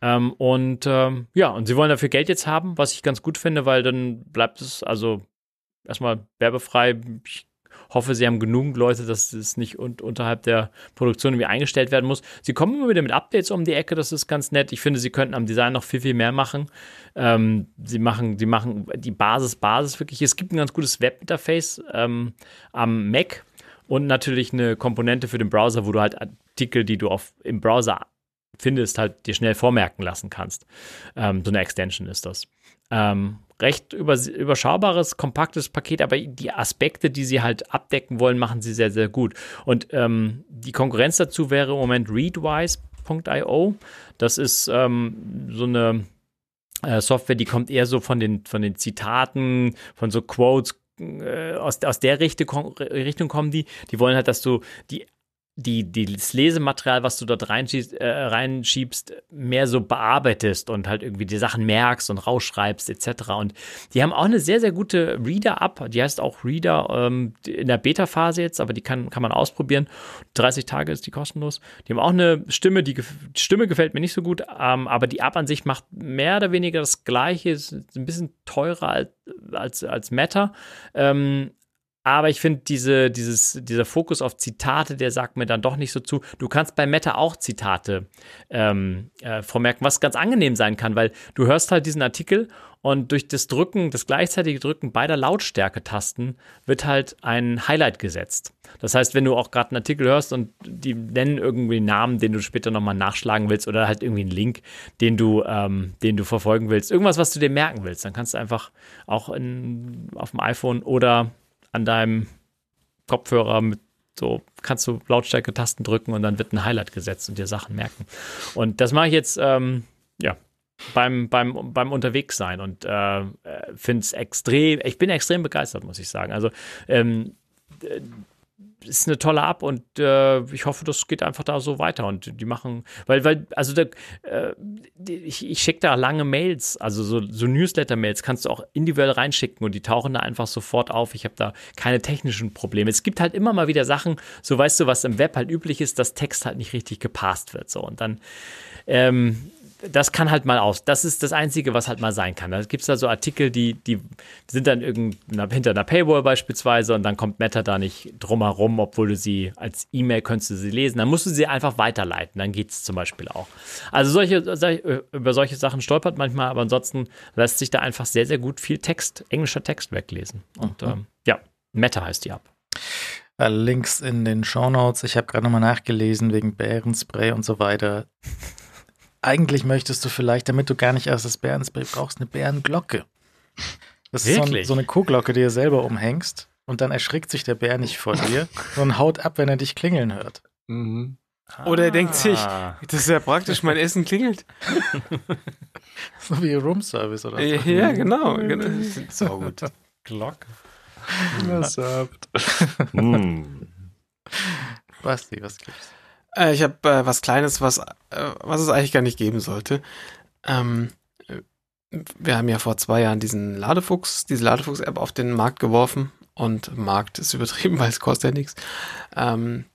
Ähm, und ähm, ja, und sie wollen dafür Geld jetzt haben, was ich ganz gut finde, weil dann bleibt es, also erstmal werbefrei. Ich hoffe, sie haben genug Leute, dass es nicht un unterhalb der Produktion irgendwie eingestellt werden muss. Sie kommen immer wieder mit Updates um die Ecke, das ist ganz nett. Ich finde, sie könnten am Design noch viel, viel mehr machen. Ähm, sie machen, sie machen die Basis, Basis wirklich. Es gibt ein ganz gutes Webinterface ähm, am Mac und natürlich eine Komponente für den Browser, wo du halt Artikel, die du auf, im Browser findest, halt dir schnell vormerken lassen kannst. Ähm, so eine Extension ist das. Ähm, recht überschaubares, kompaktes Paket, aber die Aspekte, die sie halt abdecken wollen, machen sie sehr, sehr gut. Und ähm, die Konkurrenz dazu wäre im Moment Readwise.io. Das ist ähm, so eine äh, Software, die kommt eher so von den, von den Zitaten, von so Quotes, äh, aus, aus der Richtung, Richtung kommen die. Die wollen halt, dass du die die, die, das Lesematerial, was du dort reinschiebst, äh, reinschiebst, mehr so bearbeitest und halt irgendwie die Sachen merkst und rausschreibst etc. Und die haben auch eine sehr, sehr gute Reader-App, die heißt auch Reader ähm, in der Beta-Phase jetzt, aber die kann, kann man ausprobieren. 30 Tage ist die kostenlos. Die haben auch eine Stimme, die, die Stimme gefällt mir nicht so gut, ähm, aber die App an sich macht mehr oder weniger das Gleiche, ist ein bisschen teurer als, als, als Meta. Ähm, aber ich finde, diese, dieses, dieser Fokus auf Zitate, der sagt mir dann doch nicht so zu. Du kannst bei Meta auch Zitate ähm, äh, vormerken, was ganz angenehm sein kann, weil du hörst halt diesen Artikel und durch das Drücken, das gleichzeitige Drücken beider Lautstärke-Tasten wird halt ein Highlight gesetzt. Das heißt, wenn du auch gerade einen Artikel hörst und die nennen irgendwie einen Namen, den du später nochmal nachschlagen willst oder halt irgendwie einen Link, den du, ähm, den du verfolgen willst, irgendwas, was du dir merken willst, dann kannst du einfach auch in, auf dem iPhone oder an deinem Kopfhörer mit so kannst du Lautstärke-Tasten drücken und dann wird ein Highlight gesetzt und dir Sachen merken. Und das mache ich jetzt, ähm, ja, beim, beim, beim Unterwegssein und äh, finde es extrem, ich bin extrem begeistert, muss ich sagen. Also ähm, ist eine tolle App und äh, ich hoffe, das geht einfach da so weiter und die machen, weil, weil, also da, äh, ich, ich schicke da lange Mails, also so, so Newsletter-Mails kannst du auch individuell reinschicken und die tauchen da einfach sofort auf. Ich habe da keine technischen Probleme. Es gibt halt immer mal wieder Sachen, so weißt du, was im Web halt üblich ist, dass Text halt nicht richtig gepasst wird. So und dann ähm, das kann halt mal aus. Das ist das Einzige, was halt mal sein kann. Da gibt es da so Artikel, die, die sind dann hinter einer Paywall beispielsweise und dann kommt Meta da nicht drumherum, obwohl du sie als E-Mail könntest du sie lesen. Dann musst du sie einfach weiterleiten. Dann geht es zum Beispiel auch. Also solche, über solche Sachen stolpert manchmal, aber ansonsten lässt sich da einfach sehr, sehr gut viel Text, englischer Text weglesen. Und mhm. ähm, ja, Meta heißt die App. Äh, Links in den Show Notes. Ich habe gerade nochmal nachgelesen wegen Bärenspray und so weiter eigentlich möchtest du vielleicht, damit du gar nicht erst das Bärenspray brauchst, eine Bärenglocke. Das ist so, ein, so, eine Kuhglocke, die du selber umhängst und dann erschrickt sich der Bär nicht vor dir, *laughs* sondern haut ab, wenn er dich klingeln hört. Mhm. Oder er denkt sich, ah. das ist ja praktisch, mein *laughs* Essen klingelt. *laughs* so wie Roomservice oder so. Ja, genau. genau. So gut. Glocke. Was habt. hm. Basti, was gibt's? Äh, ich habe äh, was Kleines, was, äh, was es eigentlich gar nicht geben sollte. Ähm, wir haben ja vor zwei Jahren diesen Ladefuchs, diese Ladefuchs-App auf den Markt geworfen und Markt ist *laughs* übertrieben, weil es kostet ja nichts. Ähm,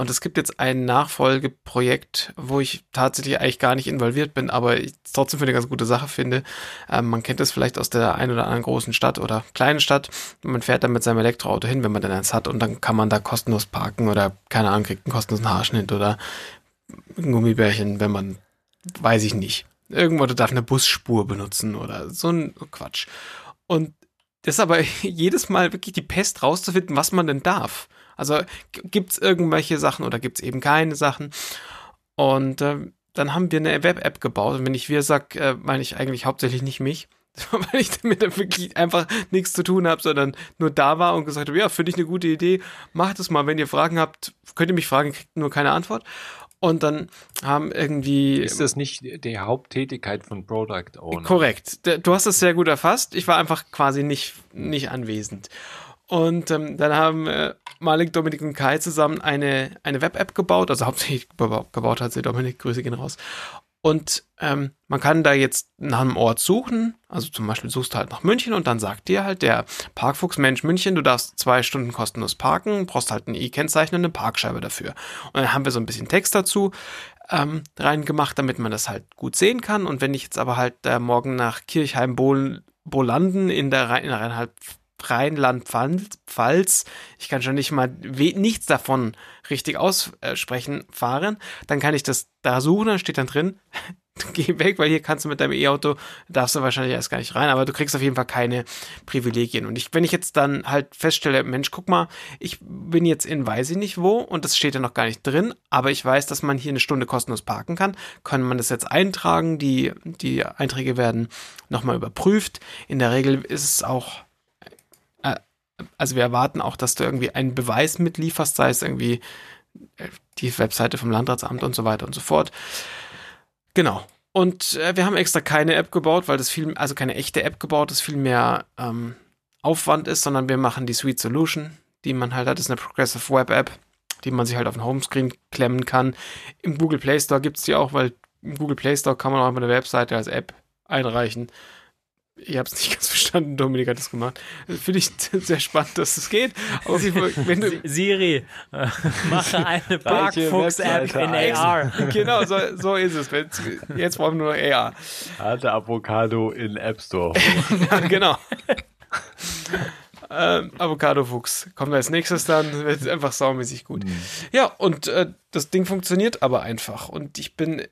und es gibt jetzt ein Nachfolgeprojekt, wo ich tatsächlich eigentlich gar nicht involviert bin, aber ich trotzdem für eine ganz gute Sache finde. Ähm, man kennt das vielleicht aus der einen oder anderen großen Stadt oder kleinen Stadt. Man fährt dann mit seinem Elektroauto hin, wenn man denn eins hat, und dann kann man da kostenlos parken oder keine Ahnung, kriegt einen kostenlosen Haarschnitt oder ein Gummibärchen, wenn man, weiß ich nicht, irgendwo darf eine Busspur benutzen oder so ein Quatsch. Und das ist aber *laughs* jedes Mal wirklich die Pest rauszufinden, was man denn darf. Also gibt es irgendwelche Sachen oder gibt es eben keine Sachen? Und äh, dann haben wir eine Web-App gebaut. Und wenn ich wir sag, äh, meine ich eigentlich hauptsächlich nicht mich, *laughs* weil ich damit wirklich einfach nichts zu tun habe, sondern nur da war und gesagt habe, ja, finde ich eine gute Idee, macht es mal. Wenn ihr Fragen habt, könnt ihr mich fragen, kriegt nur keine Antwort. Und dann haben irgendwie. Ist das nicht die Haupttätigkeit von Product Owner? Korrekt. Du hast es sehr gut erfasst. Ich war einfach quasi nicht, nicht anwesend. Und ähm, dann haben äh, Malik, Dominik und Kai zusammen eine, eine Web-App gebaut. Also hauptsächlich *laughs* gebaut hat sie Dominik. Grüße gehen raus. Und ähm, man kann da jetzt nach einem Ort suchen. Also zum Beispiel suchst du halt nach München und dann sagt dir halt der Parkfuchs, Mensch, München, du darfst zwei Stunden kostenlos parken, brauchst halt ein E-Kennzeichen und eine Parkscheibe dafür. Und dann haben wir so ein bisschen Text dazu ähm, reingemacht, damit man das halt gut sehen kann. Und wenn ich jetzt aber halt äh, morgen nach Kirchheim-Bolanden in der, Rhein in der Rheinland Rheinland-Pfalz, ich kann schon nicht mal nichts davon richtig aussprechen, fahren, dann kann ich das da suchen, dann steht dann drin, *laughs* geh weg, weil hier kannst du mit deinem E-Auto, darfst du wahrscheinlich erst gar nicht rein, aber du kriegst auf jeden Fall keine Privilegien. Und ich, wenn ich jetzt dann halt feststelle, Mensch, guck mal, ich bin jetzt in weiß ich nicht wo und das steht ja noch gar nicht drin, aber ich weiß, dass man hier eine Stunde kostenlos parken kann, kann man das jetzt eintragen, die, die Einträge werden nochmal überprüft. In der Regel ist es auch also wir erwarten auch, dass du irgendwie einen Beweis mitlieferst, sei es irgendwie äh, die Webseite vom Landratsamt und so weiter und so fort. Genau. Und äh, wir haben extra keine App gebaut, weil das viel, also keine echte App gebaut, das viel mehr ähm, Aufwand ist, sondern wir machen die Suite Solution, die man halt hat, das ist eine Progressive Web App, die man sich halt auf den Homescreen klemmen kann. Im Google Play Store gibt es die auch, weil im Google Play Store kann man auch einfach eine Webseite als App einreichen. Ich habe es nicht *laughs* ganz verstanden, Dominik hat das gemacht. Finde ich *laughs* sehr spannend, dass es geht. Jeden Fall, wenn du Siri, äh, mache *laughs* eine Parkfuchs-App in AR. Genau, so, so ist es. Jetzt brauchen wir nur AR. Hatte Avocado in App Store. ja, genau. ähm, Avocado-Fuchs kommt als nächstes dann, wird einfach saumäßig gut. Mhm. Ja, und äh, das Ding funktioniert aber einfach. Und ich bin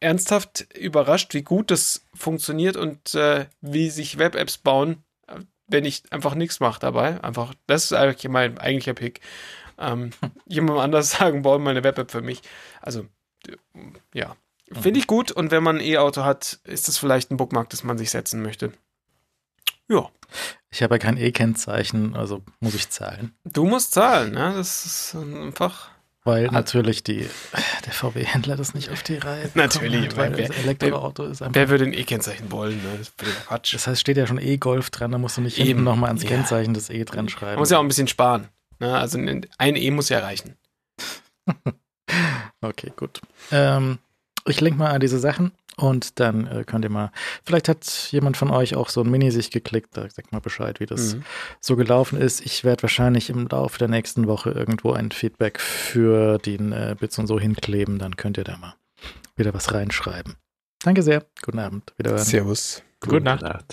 ernsthaft überrascht, wie gut das funktioniert und äh, wie sich Web-Apps bauen, wenn ich einfach nichts mache dabei. Einfach, das ist eigentlich mein eigentlicher Pick. Ähm, *laughs* jemand anders sagen, bauen mal eine Web-App für mich. Also, ja. Finde ich gut und wenn man ein E-Auto hat, ist das vielleicht ein Bookmark, das man sich setzen möchte. Ja. Ich habe ja kein E-Kennzeichen, also muss ich zahlen. Du musst zahlen, ne? Das ist einfach. Weil natürlich die, der VW-Händler das nicht auf die Reihe Natürlich, hat, weil wer, das Elektroauto ist einfach. Wer würde ein E-Kennzeichen wollen? Ne? Das ist Quatsch. Das heißt, steht ja schon E-Golf dran, da musst du nicht eben nochmal ans ja. Kennzeichen des E dran schreiben. Man muss ja auch ein bisschen sparen. Ne? Also ein E muss ja reichen. *laughs* okay, gut. Ähm, ich lenke mal an diese Sachen und dann äh, könnt ihr mal, vielleicht hat jemand von euch auch so ein Mini sich geklickt, da sagt mal Bescheid, wie das mhm. so gelaufen ist. Ich werde wahrscheinlich im Laufe der nächsten Woche irgendwo ein Feedback für den äh, Bits und so hinkleben, dann könnt ihr da mal wieder was reinschreiben. Danke sehr. Guten Abend. Wiederhören. Servus. Gute, Gute Nacht. Nacht.